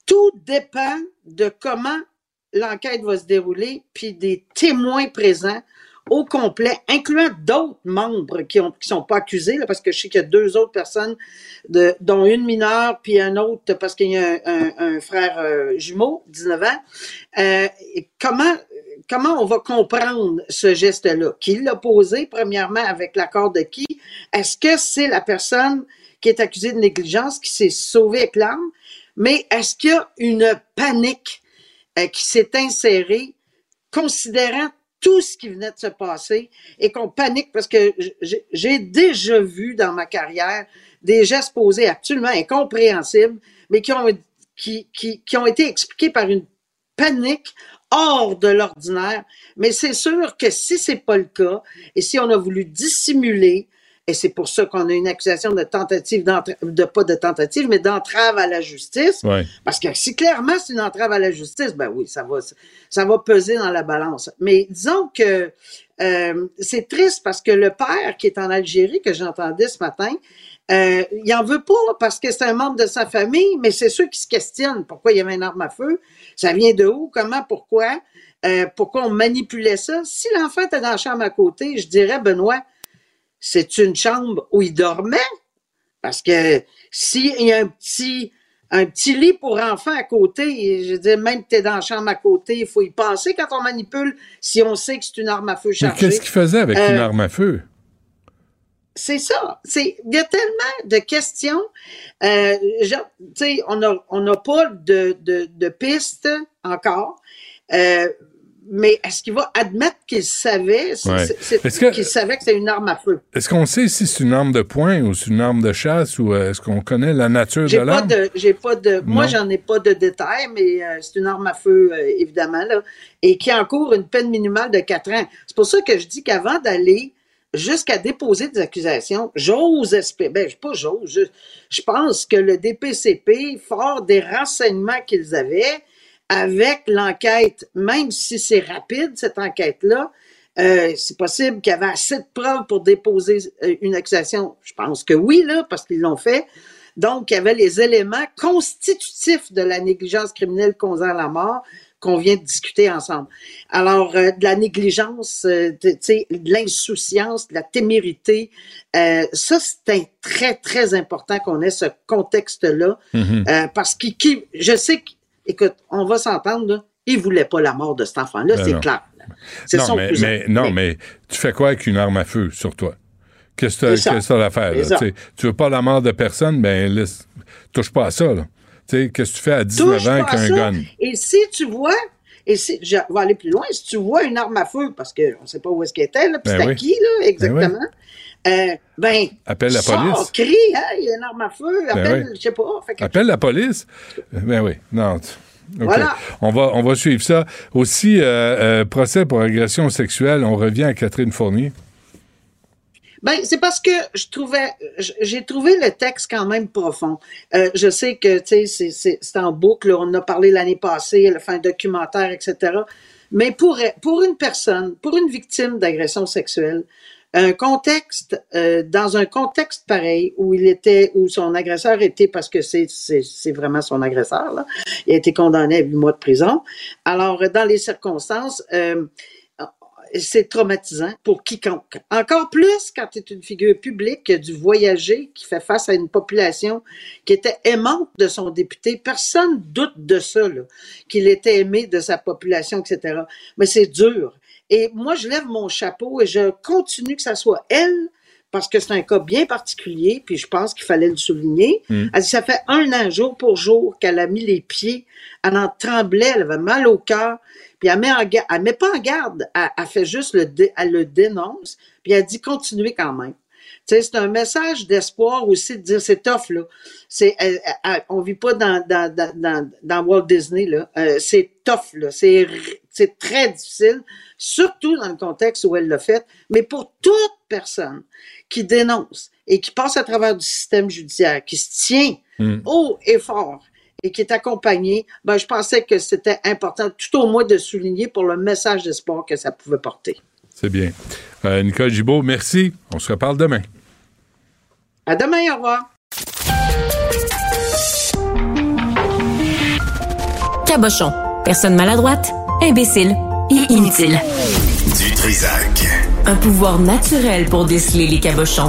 Tout dépend de comment l'enquête va se dérouler, puis des témoins présents au complet, incluant d'autres membres qui ont qui sont pas accusés, là, parce que je sais qu'il y a deux autres personnes, de, dont une mineure, puis un autre parce qu'il y a un, frère euh, jumeau, 19 ans. Euh, comment comment on va comprendre ce geste-là? Qui l'a posé, premièrement, avec l'accord de qui? Est-ce que c'est la personne qui est accusée de négligence qui s'est sauvée avec l'arme? Mais est-ce qu'il y a une panique euh, qui s'est insérée, considérant tout ce qui venait de se passer et qu'on panique? Parce que j'ai déjà vu dans ma carrière des gestes posés absolument incompréhensibles, mais qui ont, été expliqués par une panique hors de l'ordinaire. Mais c'est sûr que si c'est pas le cas, et si on a voulu dissimuler, et c'est pour ça qu'on a une accusation de tentative de pas de tentative, mais d'entrave à la justice. Parce que si clairement c'est une entrave à la justice, ben oui, ça va, ça va peser dans la balance. Mais disons que euh, c'est triste parce que le père qui est en Algérie, que j'entendais ce matin, euh, il en veut pas parce que c'est un membre de sa famille, mais c'est ceux qui se questionnent pourquoi il y avait une arme à feu. Ça vient de où? Comment? Pourquoi? Euh, pourquoi on manipulait ça? Si l'enfant était dans la chambre à côté, je dirais, Benoît, c'est une chambre où il dormait. Parce que s'il y a un petit, un petit lit pour enfants à côté, je veux dire, même que tu es dans la chambre à côté, il faut y penser quand on manipule si on sait que c'est une arme à feu chargée. qu'est-ce qu'il faisait avec une euh, arme à feu? C'est ça. C'est, il y a tellement de questions. Euh, on n'a on a pas de, de, de piste encore. Euh, mais est-ce qu'il va admettre qu'il savait, qu'il savait que c'est une arme à feu? Est-ce qu'on sait si c'est une arme de poing ou c'est une arme de chasse ou euh, est-ce qu'on connaît la nature de l'arme? J'ai pas de, moi, j'en ai pas de détails, mais euh, c'est une arme à feu, euh, évidemment, là, et qui encourt une peine minimale de 4 ans. C'est pour ça que je dis qu'avant d'aller jusqu'à déposer des accusations, j'ose espérer, ben, pas j'ose, je, pense que le DPCP, fort des renseignements qu'ils avaient, avec l'enquête, même si c'est rapide, cette enquête-là, euh, c'est possible qu'il y avait assez de preuves pour déposer euh, une accusation. Je pense que oui, là, parce qu'ils l'ont fait. Donc, il y avait les éléments constitutifs de la négligence criminelle causant la mort qu'on vient de discuter ensemble. Alors, euh, de la négligence, euh, de, l'insouciance, de la témérité, euh, ça, c'est très, très important qu'on ait ce contexte-là. Mhm. Parce que qui, je sais que, écoute, on va s'entendre, il voulait pas la mort de cet enfant-là, Ben c'est clair. Non, son mais, mais- non, mais tu fais quoi avec une arme à feu sur toi? Qu'est-ce que tu as à faire? Tu veux pas la mort de personne? Ben, laisse- touche pas à ça. là. Sais, Qu'est-ce que tu fais à 19 Touche ans avec un gun? Et si tu vois, et si, je vais aller plus loin, si tu vois une arme à feu, parce qu'on ne sait pas où est-ce qu'elle était, là, puis Ben c'est à oui. qui, là, exactement, euh, ben, Appelle la sors, police. crie, hein, il y a une arme à feu, appelle, oui. je sais pas. Fait Appelle la police? Ben oui. Non. tu- OK. Voilà. On va, on va suivre ça. Aussi, euh, euh, procès pour agression sexuelle, on revient à Catherine Fournier. Ben, c'est parce que je trouvais, j'ai trouvé le texte quand même profond. Euh, je sais que, tu sais, c'est- en boucle, on en a parlé l'année passée, elle a fait un documentaire, etc. Mais pour, pour une personne, pour une victime d'agression sexuelle, un contexte, euh, dans un contexte pareil où il était, où son agresseur était, parce que c'est c'est c'est vraiment son agresseur, là, il a été condamné à huit mois de prison. Alors, dans les circonstances, euh, c'est traumatisant pour quiconque. Encore plus quand tu es une figure publique dû voyager, qui fait face à une population qui était aimante de son député. Personne doute de ça, qu'il était aimé de sa population, etc. Mais c'est dur. Et moi, je lève mon chapeau et je continue que ça soit elle, parce que c'est un cas bien particulier, puis je pense qu'il fallait le souligner. Mm. Elle dit, ça fait un an, jour pour jour, qu'elle a mis les pieds, elle en tremblait, elle avait mal au cœur, puis elle met, en elle met pas en garde, elle, elle fait juste le, dé- elle le dénonce, puis elle dit continuez quand même. Tu sais, c'est un message d'espoir aussi de dire c'est tough là. C'est, on vit pas dans dans, dans, dans, Walt Disney là. Euh, c'est tough là. C'est c'est très difficile, surtout dans le contexte où elle l'a fait. Mais pour toute personne qui dénonce et qui passe à travers du système judiciaire, qui se tient Mm. haut et fort et qui est accompagné, ben, je pensais que c'était important tout au moins de souligner pour le message d'espoir que ça pouvait porter. C'est bien. Euh, Nicole Gibault, merci. On se reparle demain. À demain, au revoir. Cabochon. Personne maladroite, imbécile et inutile. Du Trisac. Un pouvoir naturel pour déceler les cabochons.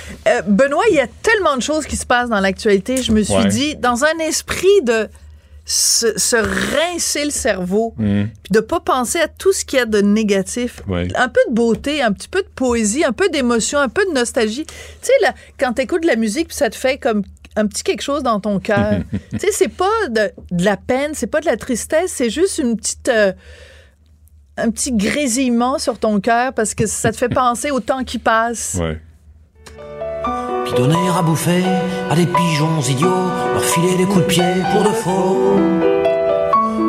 Euh, Benoît, il y a tellement de choses qui se passent dans l'actualité. Je me suis Ouais. dit, dans un esprit de se, se rincer le cerveau, Mm. puis de pas penser à tout ce qu'il y a de négatif. Ouais. Un peu de beauté, un petit peu de poésie, un peu d'émotion, un peu de nostalgie. Tu sais, là, quand tu écoutes de la musique, puis ça te fait comme un petit quelque chose dans ton cœur. tu sais, c'est pas de, de la peine, c'est pas de la tristesse, c'est juste une petite... euh, un petit grésillement sur ton cœur parce que ça te fait penser au temps qui passe. Ouais. Puis donner à bouffer à des pigeons idiots, leur filer des coups de pied pour de faux.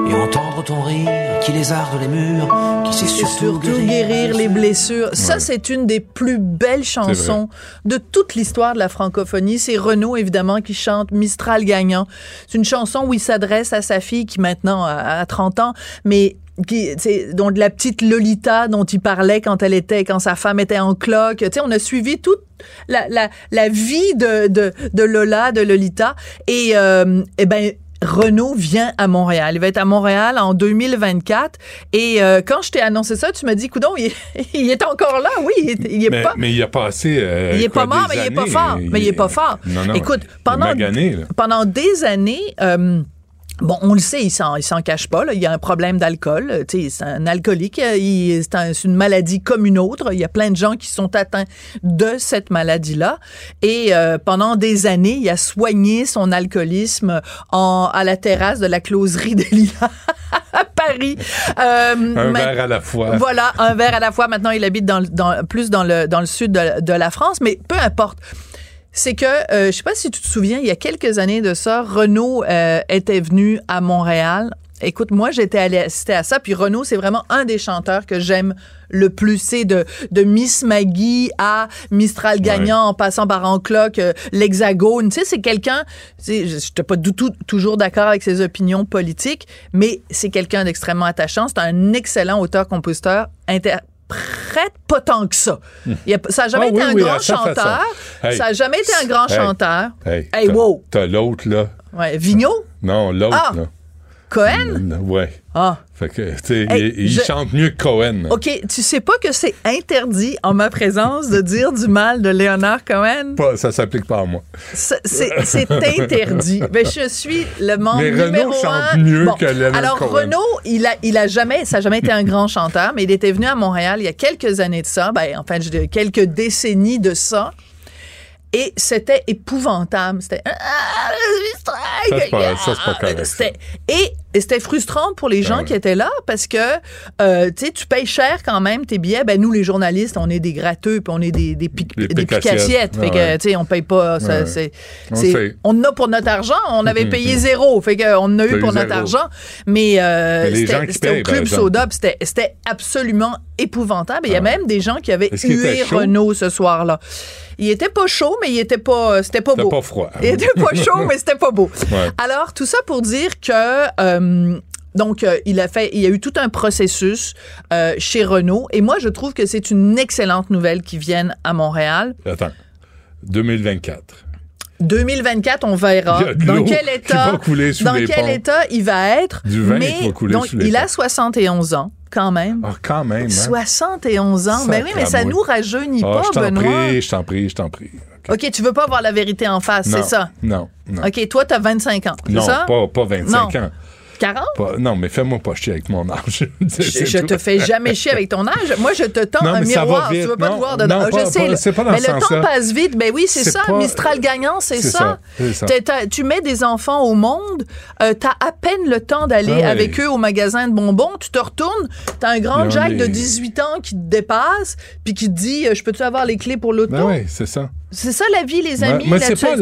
Et entendre ton rire qui lézarde les murs, qui sait surtout, surtout guérir les blessures. Ça, c'est une des plus belles chansons de toute l'histoire de la francophonie. C'est Renaud, évidemment, qui chante Mistral gagnant. C'est une chanson où il s'adresse à sa fille qui maintenant a, a 30 ans, mais qui, donc la petite Lolita dont il parlait quand elle était, quand sa femme était en cloque. Tu sais, on a suivi toute la, la, la vie de, de, de Lola, de Lolita. Et, euh, eh ben, Renault vient à Montréal. Il va être à Montréal en 2024. Et euh, quand je t'ai annoncé ça, tu m'as dit, coudon, il, il est encore là. Oui, il, est- il est mais, pas. mais il a passé. euh, il est quoi, pas mort, mais il est pas fort. Mais il est pas fort. Non, non. Écoute, pendant, magané, pendant des années, euh, Bon, on le sait, il s'en, il s'en cache pas. Là. Il y a un problème d'alcool. Euh, c'est un alcoolique. euh, il- c'est, un- c'est une maladie comme une autre. Il y a plein de gens qui sont atteints de cette maladie-là. Et euh, pendant des années, il a soigné son alcoolisme en, à la terrasse de la closerie des Lilas à Paris. Euh, Un ma- verre à la fois. Voilà, un verre à la fois. Maintenant, il habite dans, le- dans- plus dans le, dans le sud de, de la France, mais peu importe. C'est que, euh, je sais pas si tu te souviens, il y a quelques années de ça, Renault euh, était venu à Montréal Écoute, moi, j'étais allée assister à ça. Puis Renaud, c'est vraiment un des chanteurs que j'aime le plus. C'est de, de Miss Maggie à Mistral Gagnant en passant par Encloc, euh, l'Hexagone. Tu sais, c'est quelqu'un, tu sais, je n'étais pas du tout toujours d'accord avec ses opinions politiques, mais c'est quelqu'un d'extrêmement attachant. C'est un excellent auteur-compositeur, interprète pas tant que ça. Il a- ça n'a jamais Ah été oui, un grand chanteur. Ça n'a jamais été un grand chanteur. Hey, Hey, t'as- wow. T'as l'autre, là. Ouais, Vigneault? Non, l'autre, Ah. là. Cohen? Ouais. Ah. Fait que, tu sais, Hey, il, chante mieux que Cohen. OK, tu sais pas que c'est interdit en ma présence de dire du mal de Léonard Cohen? Pas- ça s'applique pas à moi. C'est interdit. Ben, je suis le membre Mais Renaud numéro chante un. mieux que Alors, Cohen. Renaud, il a, il a jamais, ça n'a jamais été un grand chanteur, mais il était venu à Montréal il y a quelques années de ça, ben, enfin, je dirais quelques décennies de ça. Et c'était épouvantable. C'était. Ça, c'est pas- ça, c'est pas correct, Et, et c'était frustrant pour les gens ouais. qui étaient là parce que euh, tu sais, tu payes cher quand même tes billets. Ben, nous, les journalistes, on est des gratteux puis on est des, des, pic- Des des picassiettes. Fait que, ouais. tu sais, on paye pas. ça, Ouais. c'est- On on en a pour notre argent. On avait Mhm. payé zéro. Fait que, on en a eu pour notre argent. Mais, euh, Mais c'était qui c'était payent, au Club. Soda. C'était c'était absolument épouvantable. Il y a même des gens qui avaient hué? Renault ce soir-là. Il était pas chaud, mais il était pas, c'était pas C'était beau. pas froid. Il était pas chaud, mais c'était pas beau. Ouais. Alors, tout ça pour dire que euh, donc euh, il a fait, il y a eu tout un processus euh, chez Renault, et moi je trouve que c'est une excellente nouvelle qui vienne à Montréal. Attends. 2024. 2024, on verra a dans quel état, dans quel ponts. état il va être. Du vin mais qui va couler donc sous les il a ponts. 71 ans quand même. Ah, quand même. Hein? 71 ans. Ben oui, mais ça nous rajeunit Ah, pas, je Benoît. prie, je t'en prie, je t'en prie. OK, tu veux pas voir la vérité en face, Non, c'est ça? Non, non. OK, toi, t'as 25 ans, c'est Non, ça? pas, pas 25 Non. ans. 40? Pas- non, mais fais-moi pas chier avec mon âge. Je, te fais jamais chier avec ton âge. Moi, je te tends Non, un miroir. Tu veux pas Non, te voir dedans. non, pas- je sais. pas- le- c'est pas dans mais ce le temps passe vite. Ben oui, c'est ça. Mistral gagnant, c'est ça. tu mets des enfants au monde, euh, t'as à peine le temps d'aller Ah avec eux au magasin de bonbons. Tu te retournes, t'as un grand Jack de 18 ans qui te dépasse, puis qui te dit euh, Je peux-tu avoir les clés pour l'auto? Ben oui, c'est ça. C'est ça la vie, les amis. là, c'est pas.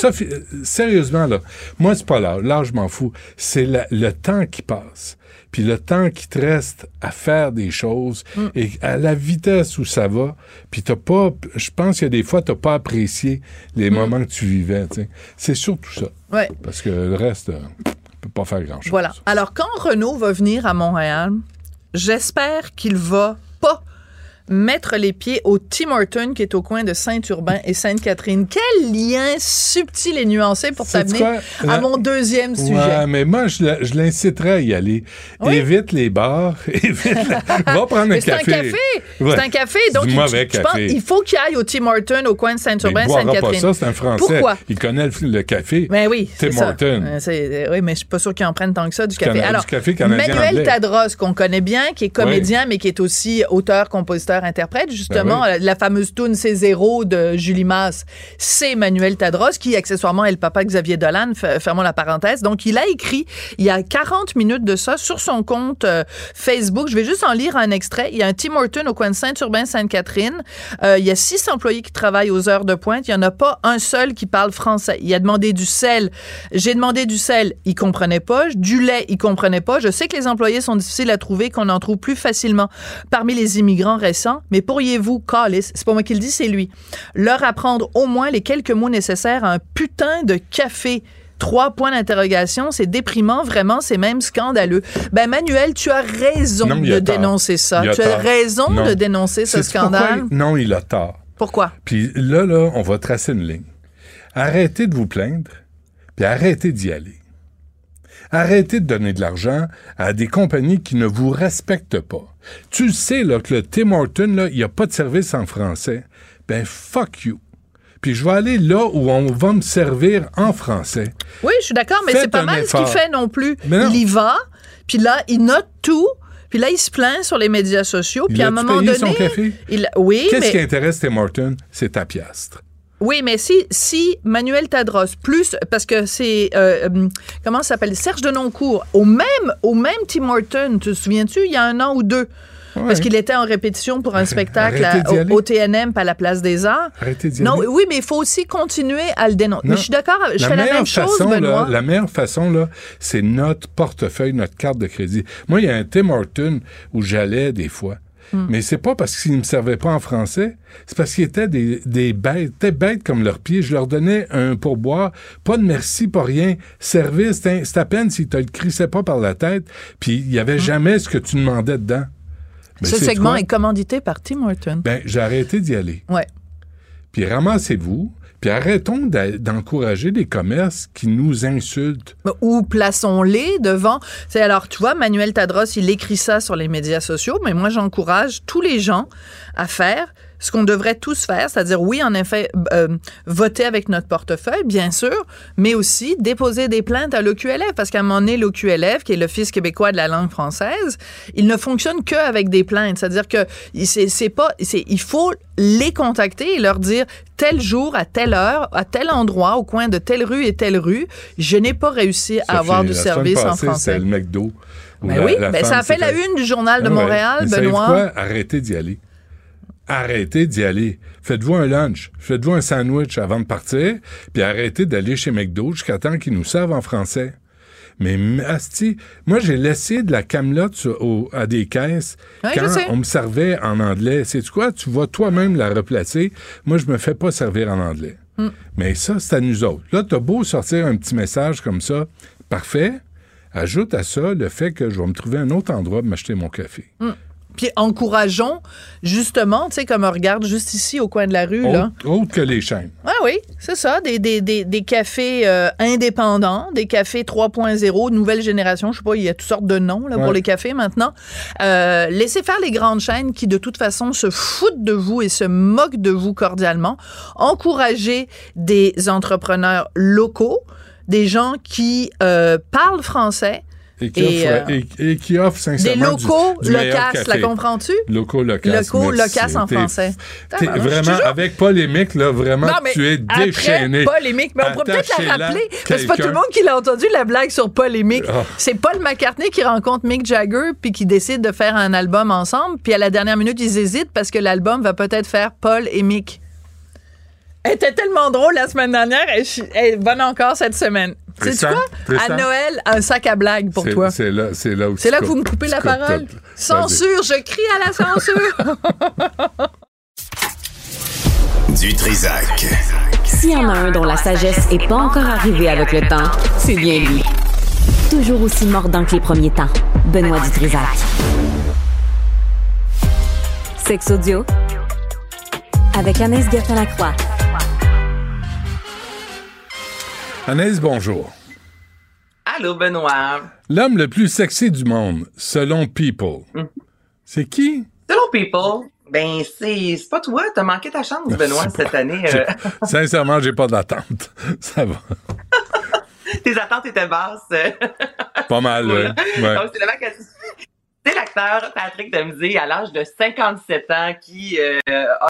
Sophie, euh, sérieusement, là, moi, c'est pas l'âge. L'âge, je m'en fous. C'est le temps qui passe. Puis le temps qui te reste à faire des choses Mm. et à la vitesse où ça va. Puis t'as pas, je pense a des fois, t'as pas apprécié les Mm. moments que tu vivais. C'est surtout ça. Ouais. Parce que le reste, euh, peut pas faire grand-chose. Voilà. Alors, quand Renault va venir à Montréal, j'espère qu'il va pas mettre les pieds au Tim Horton qui est au coin de Saint-Urbain et Sainte-Catherine. Quel lien subtil et nuancé pour t'amener à mon deuxième sujet. Ouais, mais moi, je, l'inciterais à y aller. Oui? Évite les bars. Évite la- Va prendre un Mais c'est un café. Ouais. C'est un café. Donc, il- faut qu'il aille au Tim Horton au coin de Mais Saint-Urbain et pas Sainte-Catherine. ça, c'est un Français. Pourquoi? Il connaît le, le café. Ben oui, Tim. Horton. Euh, c'est- oui, mais je suis pas sûr qu'ils en prennent tant que ça du café. Cana- Alors, du café canadien Manuel. Tadros, qu'on connaît bien, qui est comédien, mais qui est aussi auteur, compositeur, interprète, justement, Ben euh, la fameuse tune C'est zéro de Julie Masse, c'est Manuel Tadros, qui accessoirement est le papa de Xavier Dolan, f- fermons la parenthèse. Donc, il a écrit, il y a 40 minutes de ça, sur son compte euh, Facebook. Je vais juste en lire un extrait. Il y a un Tim Horton au coin de Saint-Urbain, Sainte-Catherine. Euh, il y a six employés qui travaillent aux heures de pointe. Il n'y en a pas un seul qui parle français. Il a demandé du sel. J'ai demandé du sel. Il comprenait pas. Du lait, il comprenait pas. Je sais que les employés sont difficiles à trouver, qu'on en trouve plus facilement parmi les immigrants récents. Mais pourriez-vous, Callis, c'est pas moi qui le dis, c'est lui, leur apprendre au moins les quelques mots nécessaires à un putain de café? Trois points d'interrogation, c'est déprimant, vraiment, c'est même scandaleux. Ben, Manuel, tu as raison Non, de dénoncer ça. Tu as tort. raison Non. de dénoncer ce pourquoi scandale. Non, il a tort. Pourquoi? Puis là, là, on va tracer une ligne. Arrêtez de vous plaindre, puis arrêtez d'y aller. Arrêtez de donner de l'argent à des compagnies qui ne vous respectent pas. Tu le sais, là, que le Tim Horton, il n'y a pas de service en français. Ben, fuck you. Puis je vais aller là où on va me servir en français. Oui, je suis d'accord, mais c'est pas mal ce qu'il fait non plus. Non. Il y va, puis là, il note tout, puis là, il se plaint sur les médias sociaux, puis à un moment payé donné... son café? Il, oui, Qu'est-ce mais... qui intéresse Tim Horton? C'est ta piastre. Oui, mais si, si Manuel Tadros, plus, parce que c'est, euh, euh, comment ça s'appelle, Serge Denoncourt, au même, au même Tim Horton, te souviens-tu, il y a un an ou deux, parce qu'il était en répétition pour un spectacle à- au, TNM, pas à la Place des Arts. Arrêtez d'y Non, aller. oui, mais il faut aussi continuer à le dénoncer. Mais je suis d'accord, je fais la même chose, là, la meilleure façon, là, c'est notre portefeuille, notre carte de crédit. Moi, il y a un Tim Horton où j'allais des fois. Hmm. Mais c'est pas parce qu'ils ne me servaient pas en français, c'est parce qu'ils étaient des, des bêtes, étaient bêtes comme leurs pieds. Je leur donnais un pourboire, pas de merci, pas rien. Service, c'est à peine s'ils te le crissaient pas par la tête, puis il y avait jamais ce que tu demandais dedans. Ben, Ce segment est commandité par Tim Horton. Ben, j'ai arrêté d'y aller. Ouais. Puis ramassez-vous, puis arrêtons d'encourager des commerces qui nous insultent. Ou plaçons-les devant? C'est alors, tu vois, Manuel Tadros, il écrit ça sur les médias sociaux, mais moi, j'encourage tous les gens à faire ce qu'on devrait tous faire, c'est-à-dire, oui, en effet, euh, voter avec notre portefeuille, bien sûr, mais aussi déposer des plaintes à l'OQLF, parce qu'à un moment donné, l'OQLF, qui est l'Office québécois de la langue française, il ne fonctionne qu'avec des plaintes, c'est-à-dire que c'est pas, il faut les contacter et leur dire tel jour, à telle heure, à tel endroit, au coin de telle rue et telle rue, je n'ai pas réussi à avoir du service en français. C'est le McDo. Ben la- oui, la ben ça a fait la une du Journal de Ah ouais. Montréal, Benoît. quoi? Arrêtez d'y aller. Arrêtez d'y aller. Faites-vous un lunch. Faites-vous un sandwich avant de partir, puis arrêtez d'aller chez McDo jusqu'à temps qu'ils nous servent en français. Mais asti, moi j'ai laissé de la camelote à des caisses Ouais, quand on me servait en anglais. C'est quoi? Tu vas toi-même la replacer. Moi je me fais pas servir en anglais. Hmm. Mais ça c'est à nous autres. Là t'as beau sortir un petit message comme ça, parfait. Ajoute à ça le fait que je vais me trouver un autre endroit pour m'acheter mon café. Mm. Puis encourageons, justement, tu sais, comme on regarde juste ici au coin de la rue, là. Autre, que les chaînes. Ah oui, c'est ça, des, des, des, des cafés euh, indépendants, des cafés 3.0, nouvelle génération, je sais pas, il y a toutes sortes de noms là, pour les cafés maintenant. Euh, laissez faire les grandes chaînes qui, de toute façon, se foutent de vous et se moquent de vous cordialement. Encouragez des entrepreneurs locaux, des gens qui euh, parlent français. Et qui, Et, offre, euh, et, et qui offre Des sincèrement du- locaux du, loquaces, café. la comprends-tu? Locaux loquaces. Locaux loquaces en français. T'es vraiment, te jure. avec polémique, là, vraiment, Non, mais tu es déchaîné. Après polémique, mais on pourrait peut-être la rappeler. parce que C'est pas tout le monde qui l'a entendu, la blague sur polémique. Ah. C'est Paul McCartney qui rencontre Mick Jagger puis qui décide de faire un album ensemble. Puis à la dernière minute, ils hésitent parce que l'album va peut-être faire Paul et Mick. Elle était tellement drôle la semaine dernière. Elle, elle est bonne encore cette semaine. C'est quoi? Tristan? À Noël, un sac à blagues pour toi. C'est là, c'est là où C'est tu là que vous me coupes- coupez la parole. Censure, je crie à la censure. Du Trisac. S'il y en a un dont la sagesse est pas encore arrivée avec le temps, c'est bien lui. Toujours aussi mordant que les premiers temps. Benoît Dutrisac. Sexe audio avec Anaïs Gertin-Lacroix. Anaïs, bonjour. Allô, Benoît. L'homme le plus sexy du monde, selon People. Mm. C'est qui? Selon People, ben, c'est pas toi, t'as manqué ta chance, Benoît, cette année. euh, Sincèrement, j'ai pas d'attente. Ça va. tes attentes étaient basses. Pas mal, ouais. Ouais. Donc, c'est l'acteur Patrick Dempsey, à l'âge de 57 ans, qui euh, a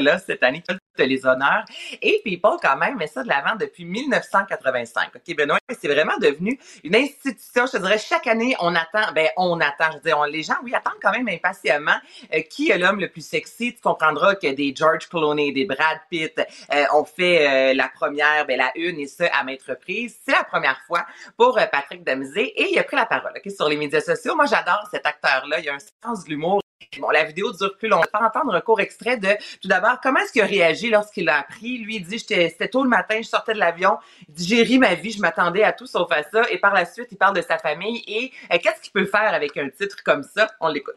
là cette année, a les honneurs. Et People, quand même, met ça de l'avant depuis 1985. OK, Benoît, c'est vraiment devenu une institution. Je te dirais, chaque année, on attend, ben, on attend. Je veux dire, les gens, oui, attendent quand même impatiemment euh, qui est l'homme le plus sexy. Tu comprendras que des George Clooney, des Brad Pitt euh, ont fait euh, la première, ben, la une, et ça à maintes reprises. C'est la première fois pour euh, Patrick Dempsey et il a pris la parole OK, sur les médias sociaux. Moi, j'adore cet acteur-là. Il a un sens de l'humour. Bon, la vidéo dure plus longtemps. On va entendre un court extrait de, tout d'abord, comment est-ce qu'il a réagi lorsqu'il l'a appris? Lui, il dit, c'était tôt le matin, je sortais de l'avion. Il dit, j'ai ri ma vie, je m'attendais à tout sauf à ça. Et par la suite, il parle de sa famille et euh, qu'est-ce qu'il peut faire avec un titre comme ça? On l'écoute.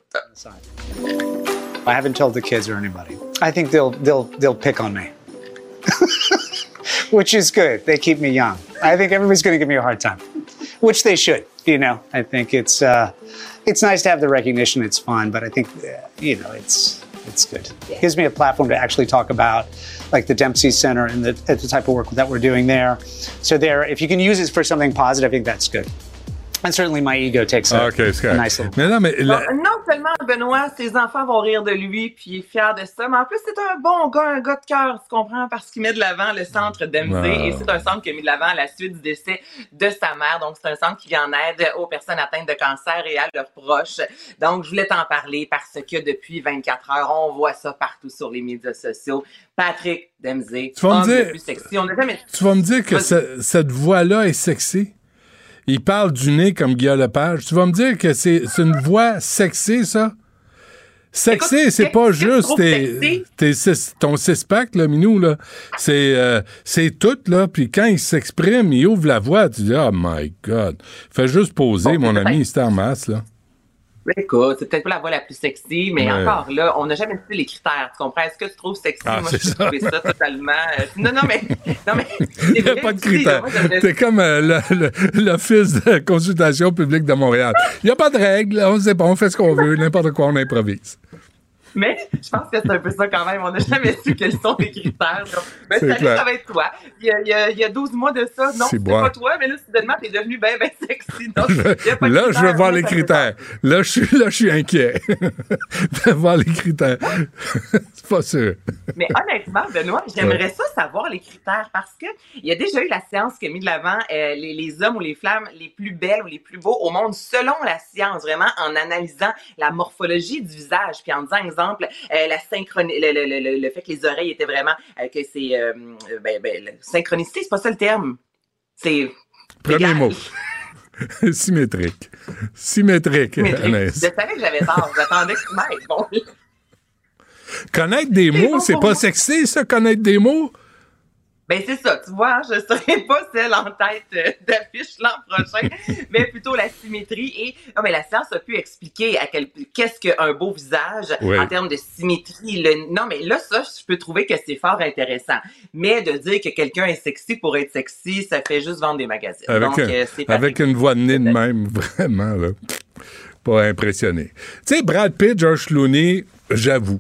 I haven't told the kids or anybody. I think they'll they'll they'll pick on me, which is good. They keep me young. I think everybody's going to give me a hard time, which they should. You know, I think it's uh, it's nice to have the recognition. It's fun, but I think uh, you know it's it's good. It gives me a platform to actually talk about like the Dempsey Center and the, the type of work that we're doing there. So there, if you can use it for something positive, I think that's good. And certainly my ego takes a, OK, c'est a correct. nice little. Mais non, mais la- Bon, non seulement Benoît, ses enfants vont rire de lui, puis il est fier de ça, mais en plus c'est un bon gars, un gars de cœur, tu comprends, parce qu'il met de l'avant le centre d'MZ, Wow. et c'est un centre qui a mis de l'avant à la suite du décès de sa mère. Donc c'est un centre qui vient en aide aux personnes atteintes de cancer et à leurs proches. Donc je voulais t'en parler parce que depuis 24 heures, on voit ça partout sur les médias sociaux. Patrick Dempsey, Tu vas me dire- le plus sexy. On n'a jamais tu vas me dire que ce- cette voix-là est sexy? Il parle du nez comme Guillaume Lepage. Tu vas me dire que c'est c'est une voix sexy, ça? Sexy, c'est pas juste tes, tes six- ton six-pack, là, Minou, là. C'est euh, c'est tout, là. Puis quand il s'exprime, il ouvre la voix, tu dis, oh my God. Fais juste poser, mon ami, c'était en masse, là. Écoute, c'est peut-être pas la voix la plus sexy, mais encore là, on n'a jamais vu les critères. Tu comprends? Est-ce que tu trouves sexy? Ah, Moi, je ça. trouvé ça totalement. euh, Non, non, mais. Non, mais. Il n'y a pas de critères. T'es comme euh, l'Office de consultation publique de Montréal. Il n'y a pas de règles. On sait pas, on fait ce qu'on veut. N'importe quoi, on improvise. Mais je pense que c'est un peu ça quand même. On n'a jamais su quels sont les critères. Donc, ben, clair. ça va être toi. Il y a, il y a, il y a 12 mois de ça. Non, C'est pas toi, mais là, soudainement, t'es devenu bien, bien sexy. Donc, pas Là, je critères. veux voir les ça critères. Là, je suis, là, je suis inquiet de voir les critères. C'est pas sûr. Mais honnêtement, Benoît, j'aimerais ça savoir les critères parce que il y a déjà eu la science qui a mis de l'avant euh, les, les hommes ou les femmes les plus belles ou les plus beaux au monde selon la science, vraiment en analysant la morphologie du visage, puis en disant exemple euh, la synchroni le, le, le, le fait que les oreilles étaient vraiment euh, que c'est euh, ben, ben, synchronicité, c'est pas ça le terme. C'est Premier mot. Symétrique. Symétrique, Mais Je savais que j'avais tort. J'attendais que tu m'aides. Bon. Connaître des mots, c'est pas sexy, ça, connaître des mots? Ben c'est ça, tu vois, je serai pas celle en tête euh, d'affiche l'an prochain, mais plutôt la symétrie et non mais la science a pu expliquer à quel qu'est-ce qu'un beau visage en termes de symétrie. Le, non mais là ça, je peux trouver que c'est fort intéressant, mais de dire que quelqu'un est sexy pour être sexy, ça fait juste vendre des magazines. Avec, Donc un- euh, avec une voix de nez de même, vraiment, là. Pas impressionné. Tu sais, Brad Pitt, George Clooney, j'avoue.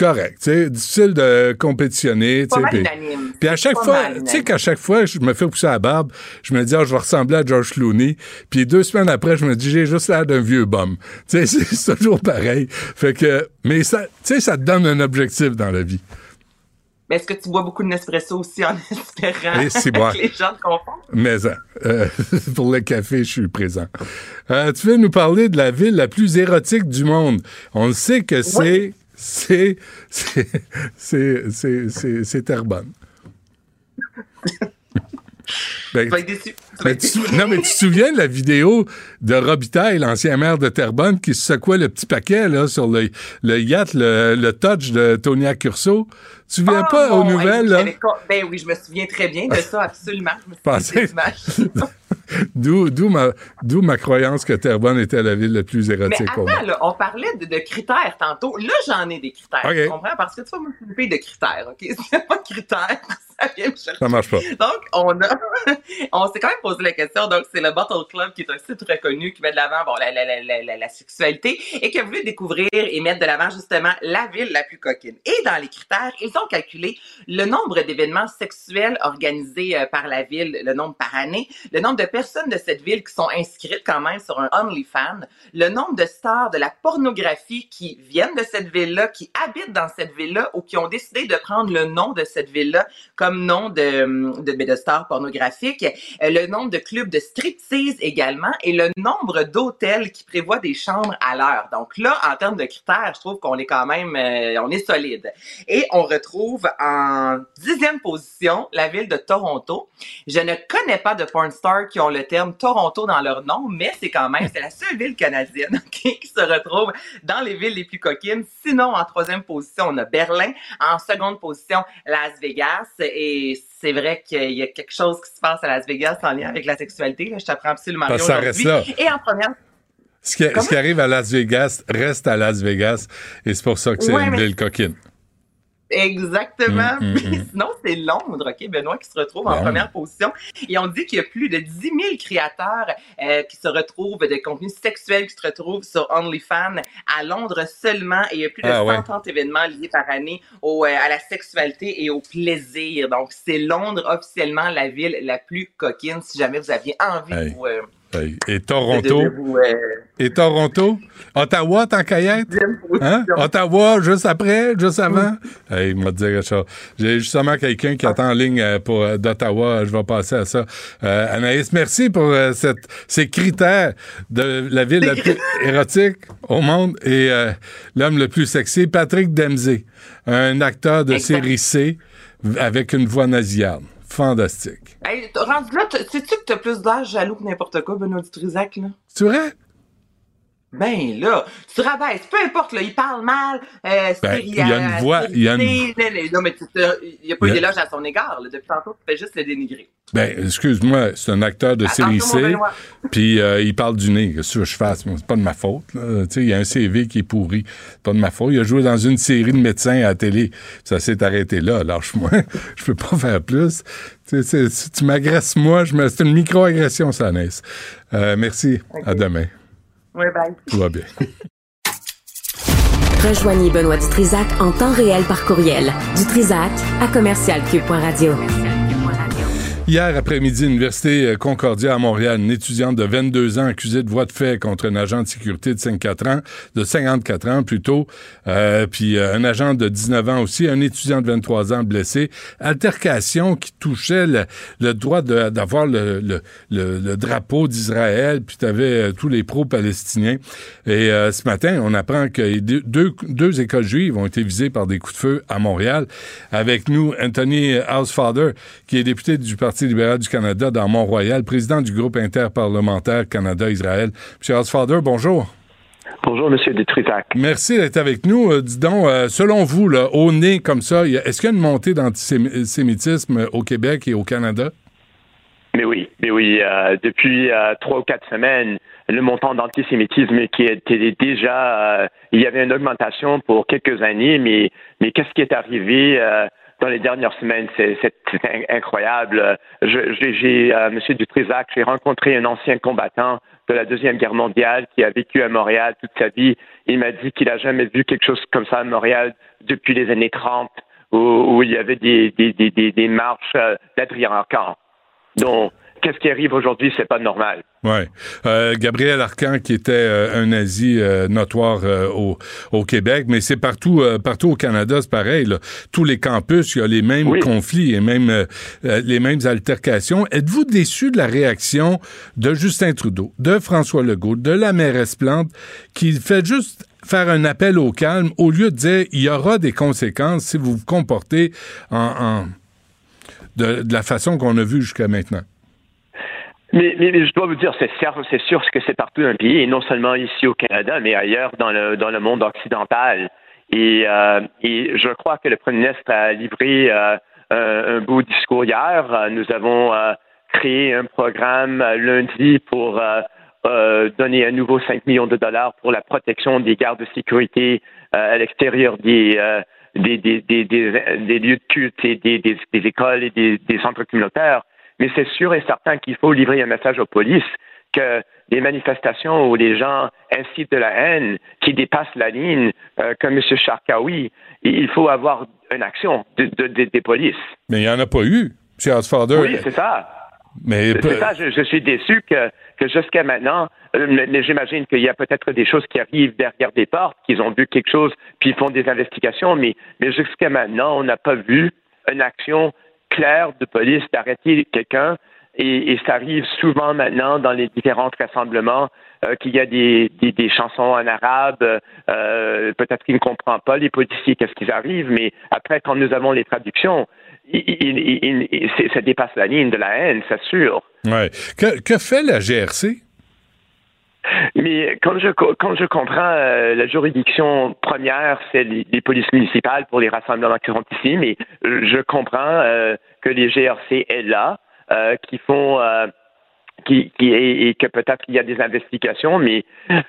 Correct. Tu sais, difficile de compétitionner. puis- à chaque Pas fois, tu sais qu'à chaque fois, je me fais pousser la barbe, je me dis, ah, je vais ressembler à George Clooney. Puis deux semaines après, je me dis, j'ai juste l'air d'un vieux bum. Tu sais, c'est toujours pareil. Fait que, mais ça, tu sais, ça te donne un objectif dans la vie. Mais est-ce que tu bois beaucoup de Nespresso aussi en espérant c'est que les gens te confondent? Mais euh, pour le café, je suis présent. Euh, tu veux nous parler de la ville la plus érotique du monde? On le sait que c'est. C'est. C'est. Terrebonne. Ben, Tu déçu. Tu non, mais tu te souviens de la vidéo de Robitaille, l'ancien maire de Terrebonne, qui se secouait le petit paquet là, sur le, le yacht, le, le touch de Tonia Curso? Tu te souviens Ah, pas aux nouvelles? là? Ben oui, je me souviens très bien de ça, absolument. Je me souviens. D'où, d'où, ma, d'où ma croyance que Terrebonne était la ville la plus Mais érotique attends, là, on parlait de, de critères tantôt. Là, j'en ai des critères. Ok. Tu comprends? Parce que tu vois, moi, je suis une fille de critères, OK? A pas de critères, ça vient me chercher. Ça marche pas. Donc, on a, on s'est quand même posé la question. Donc, c'est le Bottle Club qui est un site reconnu qui met de l'avant, bon, la, la, la, la, la, la sexualité et qui a voulu découvrir et mettre de l'avant, justement, la ville la plus coquine. Et dans les critères, ils ont calculé le nombre d'événements sexuels organisés euh, par la ville, le nombre par année, le nombre de personnes de cette ville qui sont inscrites quand même sur un OnlyFans, le nombre de stars de la pornographie qui viennent de cette ville-là, qui habitent dans cette ville-là ou qui ont décidé de prendre le nom de cette ville-là comme nom de, de, de stars pornographiques, euh, le nombre de clubs de striptease également et le nombre d'hôtels qui prévoient des chambres à l'heure. Donc là, en termes de critères, je trouve qu'on est quand même, euh, on est solide. Et on retrouve en dixième position la ville de Toronto. Je ne connais pas de porn stars qui ont le terme Toronto dans leur nom, mais c'est quand même, c'est la seule ville canadienne qui se retrouve dans les villes les plus coquines. Sinon, en troisième position, on a Berlin. En seconde position, Las Vegas. C'est vrai qu'il y a quelque chose qui se passe à Las Vegas en lien avec la sexualité. là. Je t'apprends absolument rien aujourd'hui. là. Et en première, Ce qui, Comment? ce qui arrive à Las Vegas reste à Las Vegas et c'est pour ça que c'est Ouais, une mais- ville coquine. Exactement. Mm, mm, mm. Sinon, c'est Londres, OK, Benoît, qui se retrouve en première position. Et on dit qu'il y a plus de 10 000 créateurs euh, qui se retrouvent de contenu sexuel qui se retrouvent sur OnlyFans à Londres seulement. Et il y a plus de Ah, ouais. 130 événements liés par année au, euh, à la sexualité et au plaisir. Donc, c'est Londres officiellement la ville la plus coquine. Si jamais vous aviez envie Hey. de vous, euh, Et Toronto? Euh, Et Toronto? Ottawa, tant qu'à y être? Hein? Ottawa, juste après, juste avant? Hey, il m'a dit Richard. J'ai justement quelqu'un qui attend en ligne euh, pour euh, d'Ottawa. Je vais passer à ça. Euh, Anaïs, merci pour euh, cette, ces critères de la ville la plus érotique au monde et euh, l'homme le plus sexy, Patrick Dempsey, un acteur de Exact. série C avec une voix nasillarde. Fantastique. Hey, rendu là, sais-tu que t'as plus d'âge jaloux que n'importe quoi, Benoît Dutrisac, là? C'est vrai? Ben là, tu rabaisses, peu importe, là, il parle mal, euh, Ben, il y a une voix, il y a une- Non, mais il n'y a pas eu d'éloge à son égard, là. Depuis tantôt, tu fais juste le dénigrer. Ben, excuse-moi, c'est un acteur de Attention, série C, puis euh, il parle du nez. Qu'est-ce que je fasse? C'est pas de ma faute. là. Tu sais, il y a un CV qui est pourri. C'est pas de ma faute. Il a joué dans une série de médecins à la télé. Ça s'est arrêté là. Lâche-moi. je peux pas faire plus. Tu sais, c'est- si tu m'agresses, moi, je me... c'est une micro-agression, ça. Euh, merci. À demain. Ouais, bye. Tout va bien. Rejoignez Benoît Dutrisac en temps réel par courriel. Dutrisac à commercialcube.radio. Hier après-midi, l'Université euh, Concordia à Montréal, une étudiante de 22 ans accusée de voie de fait contre un agent de sécurité de 54 ans, de 54 ans plutôt, euh, puis euh, un agent de 19 ans aussi, un étudiant de 23 ans blessé. Altercation qui touchait le, droit d'avoir le, drapeau d'Israël, puis tu avais tous les pro-palestiniens. Et ce matin, on apprend que deux, deux écoles juives ont été visées par des coups de feu à Montréal. Avec nous, Anthony Housefather, qui est député du Parti libéral du Canada dans Mont-Royal, président du groupe interparlementaire Canada-Israël. Monsieur Housefather, bonjour. Bonjour, Monsieur Détrisac. Merci d'être avec nous. Euh, dis donc, euh, selon vous, là, au nez comme ça, est-ce qu'il y a une montée d'antisémitisme au Québec et au Canada? Mais oui, mais oui. euh, depuis euh, trois ou quatre semaines, le montant d'antisémitisme qui était déjà, euh, il y avait une augmentation pour quelques années, mais mais qu'est-ce qui est arrivé euh, dans les dernières semaines C'est c'est- c'est in- incroyable. J'ai, euh, Monsieur Dutrisac, j'ai rencontré un ancien combattant de la deuxième guerre mondiale qui a vécu à Montréal toute sa vie. Il m'a dit qu'il a jamais vu quelque chose comme ça à Montréal depuis les années 30, où, où il y avait des des des, des, des marches euh, d'Adrien Arcan. Donc, qu'est-ce qui arrive aujourd'hui, c'est pas normal. Ouais. Euh, Gabriel Arcan, qui était euh, un nazi euh, notoire au, au Québec, mais c'est partout, partout au Canada, c'est pareil. Là. Tous les campus, il y a les mêmes conflits et même les mêmes altercations. Êtes-vous déçu de la réaction de Justin Trudeau, de François Legault, de la mairesse Plante, qui fait juste faire un appel au calme au lieu de dire il y aura des conséquences si vous vous comportez en, en- de, de la façon qu'on a vu jusqu'à maintenant? Mais, mais, mais je dois vous dire, c'est sûr, c'est sûr que c'est partout un pays, et non seulement ici au Canada, mais ailleurs dans le, dans le monde occidental. Et, euh, et je crois que le Premier ministre a livré euh, un, beau discours hier. Nous avons euh, créé un programme euh, lundi pour euh, euh, donner à nouveau 5 millions de dollars pour la protection des gardes de sécurité à l'extérieur des, des, des, des, lieux de culte et des écoles et des, des centres communautaires. Mais c'est sûr et certain qu'il faut livrer un message aux polices que des manifestations où les gens incitent de la haine qui dépassent la ligne, euh, comme M. Charkaoui, il faut avoir une action de, de- de- des polices. Mais il n'y en a pas eu, M. Housefather. Oui, c'est ça. Mais C'est ça, je, je suis déçu que, que jusqu'à maintenant, euh, j'imagine qu'il y a peut-être des choses qui arrivent derrière des portes, qu'ils ont vu quelque chose, puis ils font des investigations, mais, mais jusqu'à maintenant, on n'a pas vu une action claire de police d'arrêter quelqu'un. Et, ça arrive souvent maintenant dans les différents rassemblements euh, qu'il y a des, des, chansons en arabe, euh, peut-être qu'ils ne comprennent pas les policiers qu'est-ce qu'ils arrivent, mais après quand nous avons les traductions, ça dépasse la ligne de la haine, c'est sûr. Ouais. Que, que fait la GRC? Mais comme je, comme je comprends, euh, la juridiction première, c'est les, les polices municipales pour les rassemblements qui sont ici, mais euh, je comprends euh, que les GRC est là, euh, qui font, euh, qui, qui et, et que peut-être il y a des investigations, mais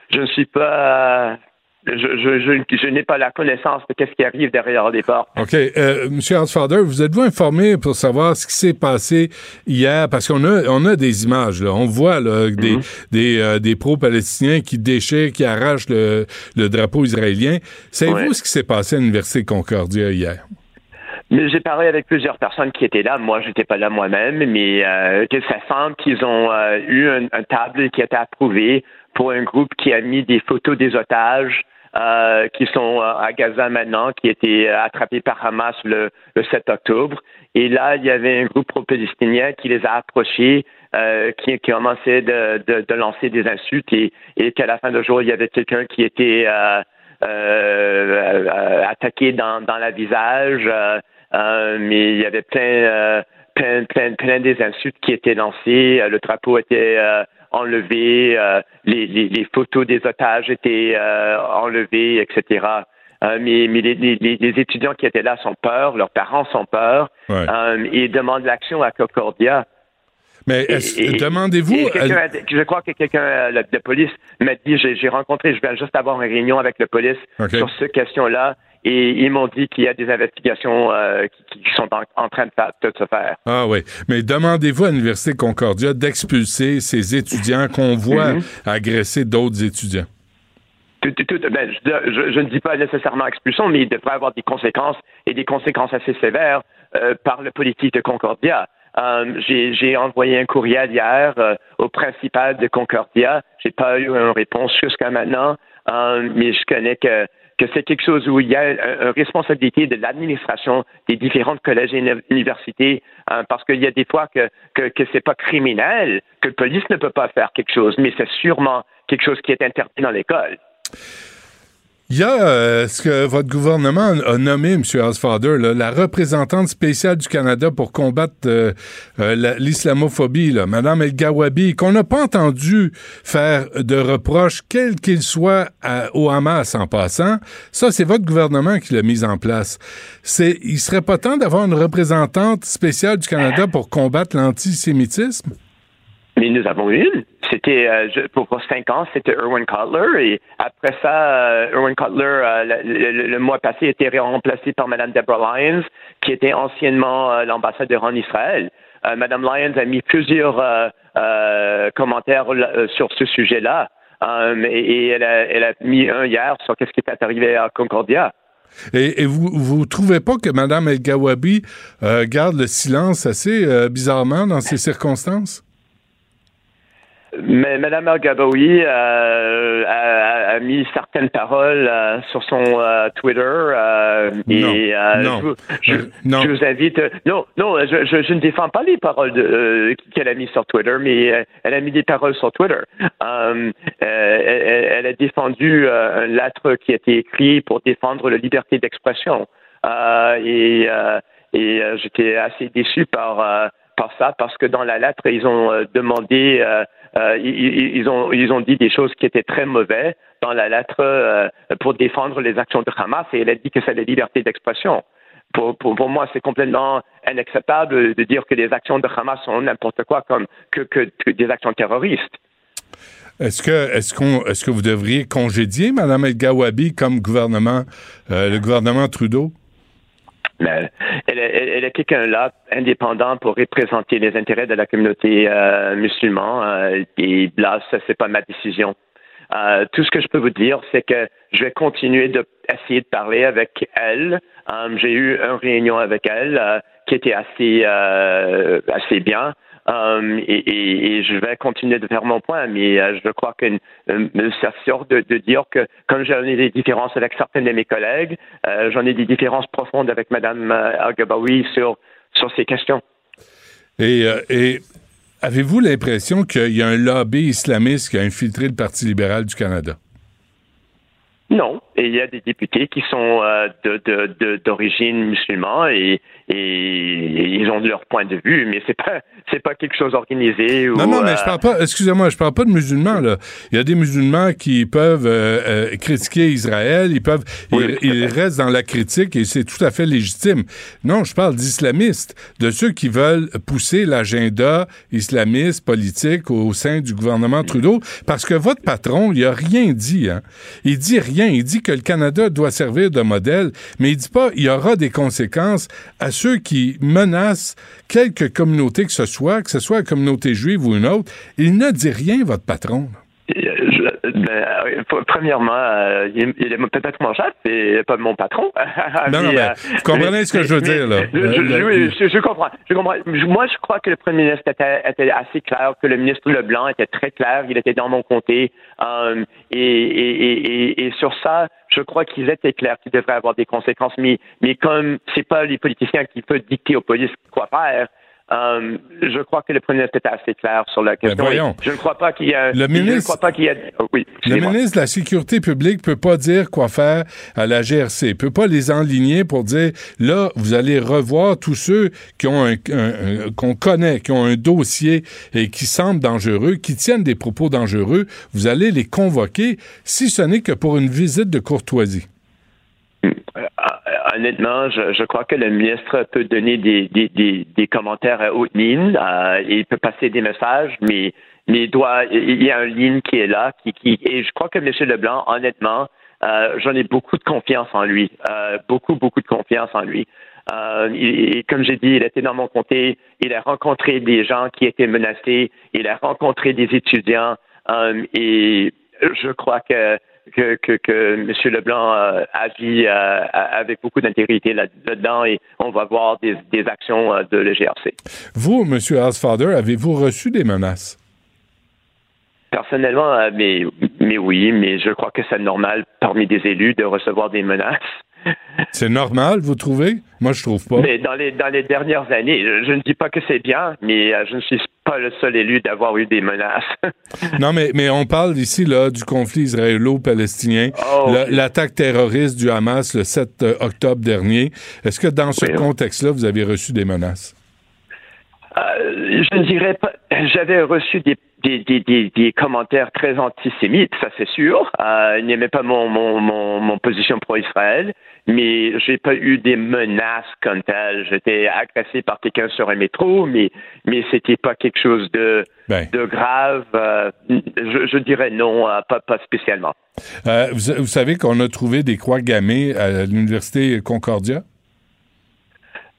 je ne suis pas, je, je, je, je n'ai pas la connaissance de qu'est-ce qui arrive derrière les portes. OK. Euh, Monsieur Hansfader, vous êtes-vous informé pour savoir ce qui s'est passé hier? Parce qu'on a, on a des images, là. On voit là, des, des, euh, des pro-palestiniens qui déchirent, qui arrachent le, le drapeau israélien. Savez-vous Ouais. ce qui s'est passé à l'Université Concordia hier? Mais j'ai parlé avec plusieurs personnes qui étaient là. Moi, j'étais pas là moi-même, mais euh, que ça semble qu'ils ont euh, eu un, un, table qui a été approuvé pour un groupe qui a mis des photos des otages euh, qui sont à Gaza maintenant, qui étaient attrapés par Hamas le, le 7 octobre. Et là, il y avait un groupe pro-palestinien qui les a approchés, euh, qui, qui commençait de, lancer des insultes et, qu'à la fin du jour, il y avait quelqu'un qui était euh, euh, attaqué dans, dans la visage, mais il y avait plein, plein, plein, plein des insultes qui étaient lancées. Le drapeau était enlevé, les, les, les, photos des otages étaient enlevées, etc. Euh, mais, mais les, les, les, étudiants qui étaient là sont peur, leurs parents sont peur, ouais. euh, et demandent l'action à Concordia. Mais demandez-vous. Je crois que quelqu'un de police m'a dit j'ai rencontré, je viens juste avoir une réunion avec la police okay. sur cette question-là. Et ils m'ont dit qu'il y a des investigations euh, qui, qui, sont en, en train de, de, se faire. Ah oui. Mais demandez-vous à l'Université Concordia d'expulser ces étudiants qu'on voit -hmm. agresser d'autres étudiants. Tout, tout, ben, je, je, je, ne dis pas nécessairement expulsion, mais il devrait avoir des conséquences et des conséquences assez sévères euh, par le politique de Concordia. Euh, j'ai envoyé un courriel hier euh, au principal de Concordia. J'ai pas eu une réponse jusqu'à maintenant, euh, mais je connais que que c'est quelque chose où il y a une responsabilité de l'administration des différentes collèges et universités, hein, parce qu'il y a des fois que, que, que c'est pas criminel, que la police ne peut pas faire quelque chose, mais c'est sûrement quelque chose qui est interdit dans l'école. Il y a euh, ce que votre gouvernement a nommé, M. Osfader, là, la représentante spéciale du Canada pour combattre euh, euh, l'islamophobie, Mme El Gawabi, qu'on n'a pas entendu faire de reproches, quels qu'ils soient, au Hamas en passant. Ça, c'est votre gouvernement qui l'a mis en place. C'est, il serait pas temps d'avoir une représentante spéciale du Canada pour combattre l'antisémitisme? Mais nous avons une. C'était euh, pour, cinq ans, c'était Erwin Cutler. Et après ça, euh, Erwin Cutler, euh, le, mois passé, était remplacé par Mme Deborah Lyons, qui était anciennement l'ambassadeur en Israël. Mme Lyons a mis plusieurs commentaires sur ce sujet-là. et, elle, a, elle a mis un hier sur qu'est-ce qui est arrivé à Concordia. Et, vous vous trouvez pas que Mme El Gawabi euh, garde le silence assez euh, bizarrement dans ces circonstances? Mais Mme Al-Gabaoui euh, a, a, mis certaines paroles euh, sur son euh, Twitter et non, je, je, non. je, vous invite. non, non, je, je, ne défends pas les paroles qu'elle a mises sur Twitter, mais elle a mis des paroles sur Twitter. Elle, elle, a défendu un lettre qui a été écrit pour défendre la liberté d'expression. et et j'étais assez déçu par par ça parce que dans la lettre ils ont demandé euh, ils, ont, ils ont dit des choses qui étaient très mauvaises dans la lettre euh, pour défendre les actions de Hamas et elle a dit que c'est la liberté d'expression. Pour, pour, moi, c'est complètement inacceptable de dire que les actions de Hamas sont n'importe quoi comme que, que, des actions terroristes. Est-ce que est-ce est-ce que vous devriez congédier Mme El Gawabi comme gouvernement euh, le gouvernement Trudeau? Elle, elle, est quelqu'un là, indépendant, pour représenter les intérêts de la communauté euh, musulmane. Euh, et là, ça, c'est pas ma décision. Euh, tout ce que je peux vous dire, c'est que je vais continuer d'essayer de, de parler avec elle. J'ai eu une réunion avec elle qui était assez, assez bien. Um, et, et, et, je vais continuer de faire mon point, mais euh, je crois que euh, ça sort de, de, dire que comme j'en ai des différences avec certains de mes collègues, euh, j'en ai des différences profondes avec Mme Al-Gabawi sur, sur ces questions. Et, et avez-vous l'impression qu'il y a un lobby islamiste qui a infiltré le Parti libéral du Canada? Non, et il y a des députés qui sont euh, d'origine de, de, musulmane et, ils ont leur point de vue, mais c'est pas c'est pas quelque chose organisé. Ou, non, non, mais euh... je parle pas. Excusez-moi, je parle pas de musulmans là. Il y a des musulmans qui peuvent euh, euh critiquer Israël, ils peuvent, oui, ils, ils restent dans la critique et c'est tout à fait légitime. Non, je parle d'islamistes, de ceux qui veulent pousser l'agenda islamiste politique au sein du gouvernement Trudeau, parce que votre patron, il a rien dit. Hein. Il dit rien. Il dit que le Canada doit servir de modèle, mais il dit pas il y aura des conséquences à ceux qui menacent quelque communauté que ce soit, que ce soit la communauté juive ou une autre. Il ne dit rien, votre patron. Je, ben, euh, premièrement, euh, il, est peut-être mon chef et pas mon patron. non, non, mais, vous comprenez ce que je veux dire, là? oui, je, comprends, je comprends. Moi, je crois que le premier ministre était, assez clair, que le ministre Leblanc était très clair, il était dans mon comté. et, et, et, sur ça, je crois qu'ils étaient clairs qu'il devrait avoir des conséquences. Mais, mais comme c'est pas les politiciens qui peuvent dicter aux polices quoi faire, euh, je crois que le premier était assez clair sur la question. Ben je ne crois pas qu'il y a. Le ministre, oh, oui, le ministre de la Sécurité publique peut pas dire quoi faire à la GRC. Il peut pas les enligner pour dire là, vous allez revoir tous ceux qui ont un, qu'on connaît, qui ont un dossier et qui semblent dangereux, qui tiennent des propos dangereux. Vous allez les convoquer, si ce n'est que pour une visite de courtoisie. Euh, honnêtement, je, crois que le ministre peut donner des, commentaires à haute ligne. Euh, il peut passer des messages, mais, il, doit, il y a une ligne qui est là. Qui, et je crois que M. Leblanc, honnêtement, euh, j'en ai beaucoup de confiance en lui. beaucoup, beaucoup de confiance en lui. et comme j'ai dit, il était dans mon comté. Il a rencontré des gens qui étaient menacés. Il a rencontré des étudiants. et je crois que que, que, que M. Leblanc euh, agit euh, avec beaucoup d'intégrité là-dedans et on va voir des, des actions euh, de l'EGRC. Vous, M. Housefather, avez-vous reçu des menaces? Personnellement, mais, mais oui, mais je crois que c'est normal parmi des élus de recevoir des menaces. C'est normal, vous trouvez? Moi, je trouve pas. Mais dans les, dans les dernières années, je ne dis pas que c'est bien, mais je ne suis pas le seul élu d'avoir eu des menaces. non, mais, mais on parle ici là, du conflit israélo-palestinien, oh, l'attaque terroriste du Hamas le 7 euh, octobre dernier. Est-ce que dans ce contexte-là, vous avez reçu des menaces? Euh, je ne dirais pas. J'avais reçu des des, des, des, commentaires très antisémites, ça c'est sûr. Euh, il n'aimait pas mon, mon, mon, position pro-Israël, mais j'ai pas eu des menaces comme telles. J'étais agressé par quelqu'un sur un métro, mais mais c'était pas quelque chose de ben. de grave. Euh, je, je, dirais non, euh, pas, pas spécialement. Vous, vous, savez qu'on a trouvé des croix gammées à l'université Concordia?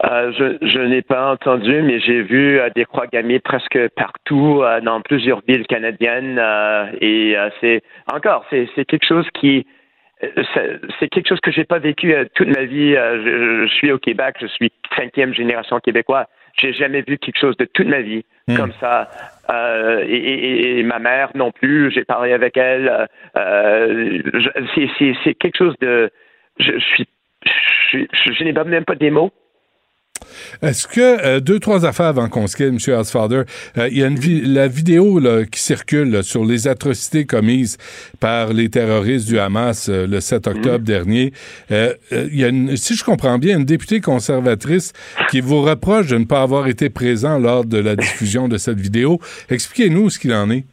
Euh, je, je n'ai pas entendu, mais j'ai vu euh, des croix gammées presque partout euh, dans plusieurs villes canadiennes. et c'est encore, c'est, c'est quelque chose qui, c'est quelque chose que j'ai pas vécu toute ma vie. Je, je, suis au Québec, je suis cinquième génération québécois. J'ai jamais vu quelque chose de toute ma vie hmm. comme ça. Et, et, et, ma mère non plus. J'ai parlé avec elle. c'est, c'est, c'est quelque chose de. Je, suis, je, je n'ai même pas des mots est-ce que, euh, deux, trois affaires avant qu'on se quitte, M. Asfather, euh, il y a une la vidéo là, qui circule sur les atrocités commises par les terroristes du Hamas euh, le 7 octobre mhm. dernier. il y a une, si je comprends bien, une députée conservatrice qui vous reproche de ne pas avoir été présent lors de la diffusion de cette vidéo. Expliquez-nous ce qu'il en est.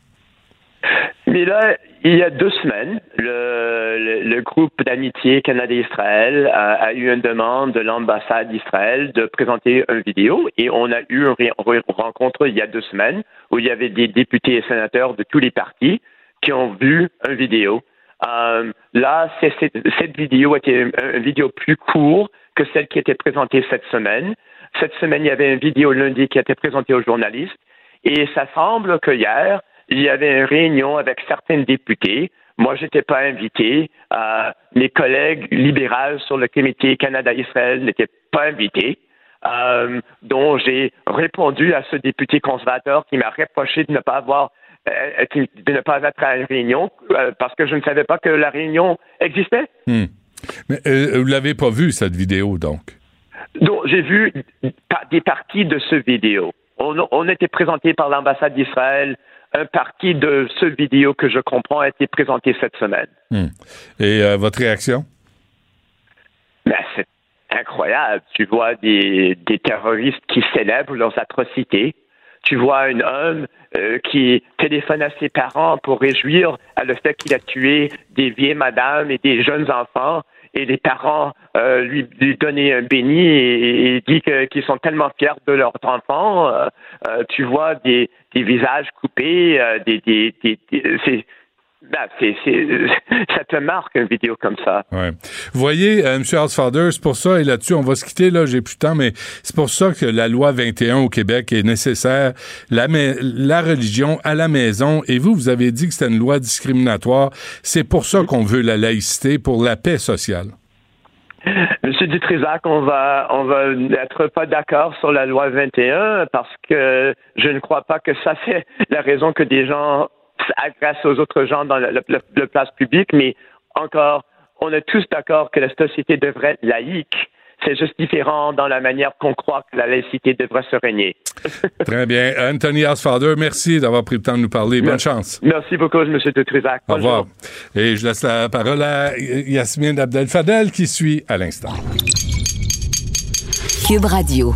Mais là, il y a deux semaines, le, le, groupe d'amitié Canada-Israël a, a, eu une demande de l'ambassade d'Israël de présenter une vidéo et on a eu une rencontre il y a deux semaines où il y avait des députés et sénateurs de tous les partis qui ont vu une vidéo. Euh, là, cette vidéo était une, une vidéo plus courte que celle qui était présentée cette semaine. Cette semaine, il y avait une vidéo lundi qui a été présentée aux journalistes et ça semble que hier, il y avait une réunion avec certains députés. Moi, je n'étais pas invité. Euh, mes collègues libéraux sur le comité Canada-Israël n'étaient pas invités. Euh, dont j'ai répondu à ce député conservateur qui m'a reproché de ne pas avoir euh, de ne pas être à une réunion euh, parce que je ne savais pas que la réunion existait. Hmm. Mais vous l'avez pas vu cette vidéo donc? Donc j'ai vu des parties de ce vidéo. On, on était présenté par l'ambassade d'Israël un parti de ce vidéo que je comprends a été présenté cette semaine. Hmm. Et euh, votre réaction? Ben, c'est incroyable. Tu vois des, des, terroristes qui célèbrent leurs atrocités. Tu vois un homme euh, qui téléphone à ses parents pour réjouir à le fait qu'il a tué des vieilles madames et des jeunes enfants et les parents euh, lui, lui donner un béni et, et dit qu'ils sont tellement fiers de leurs enfants. Euh, euh, tu vois des, des visages coupés, des, des, Ben, c'est, c'est, ça te marque une vidéo comme ça. Ouais. Vous voyez, euh, M. Housefather, c'est pour ça, et là-dessus, on va se quitter, là, j'ai plus de temps, mais c'est pour ça que la loi 21 au Québec est nécessaire. La, la religion à la maison, et vous, vous avez dit que c'était une loi discriminatoire. C'est pour ça qu'on veut la laïcité, pour la paix sociale. Monsieur Dutrisac, on va, on va être pas d'accord sur la loi 21 parce que je ne crois pas que ça fait la raison que des gens agressent aux autres gens dans la, place publique, mais encore, on est tous d'accord que la société devrait être laïque. C'est juste différent dans la manière qu'on croit que la laïcité devrait se régner. Très bien. Anthony Asfader, merci d'avoir pris le temps de nous parler. Bonne chance. Merci beaucoup, M. de Trisac. Au revoir. Et je laisse la parole à Yasmine Abdel-Fadel qui suit à l'instant. Cube Radio.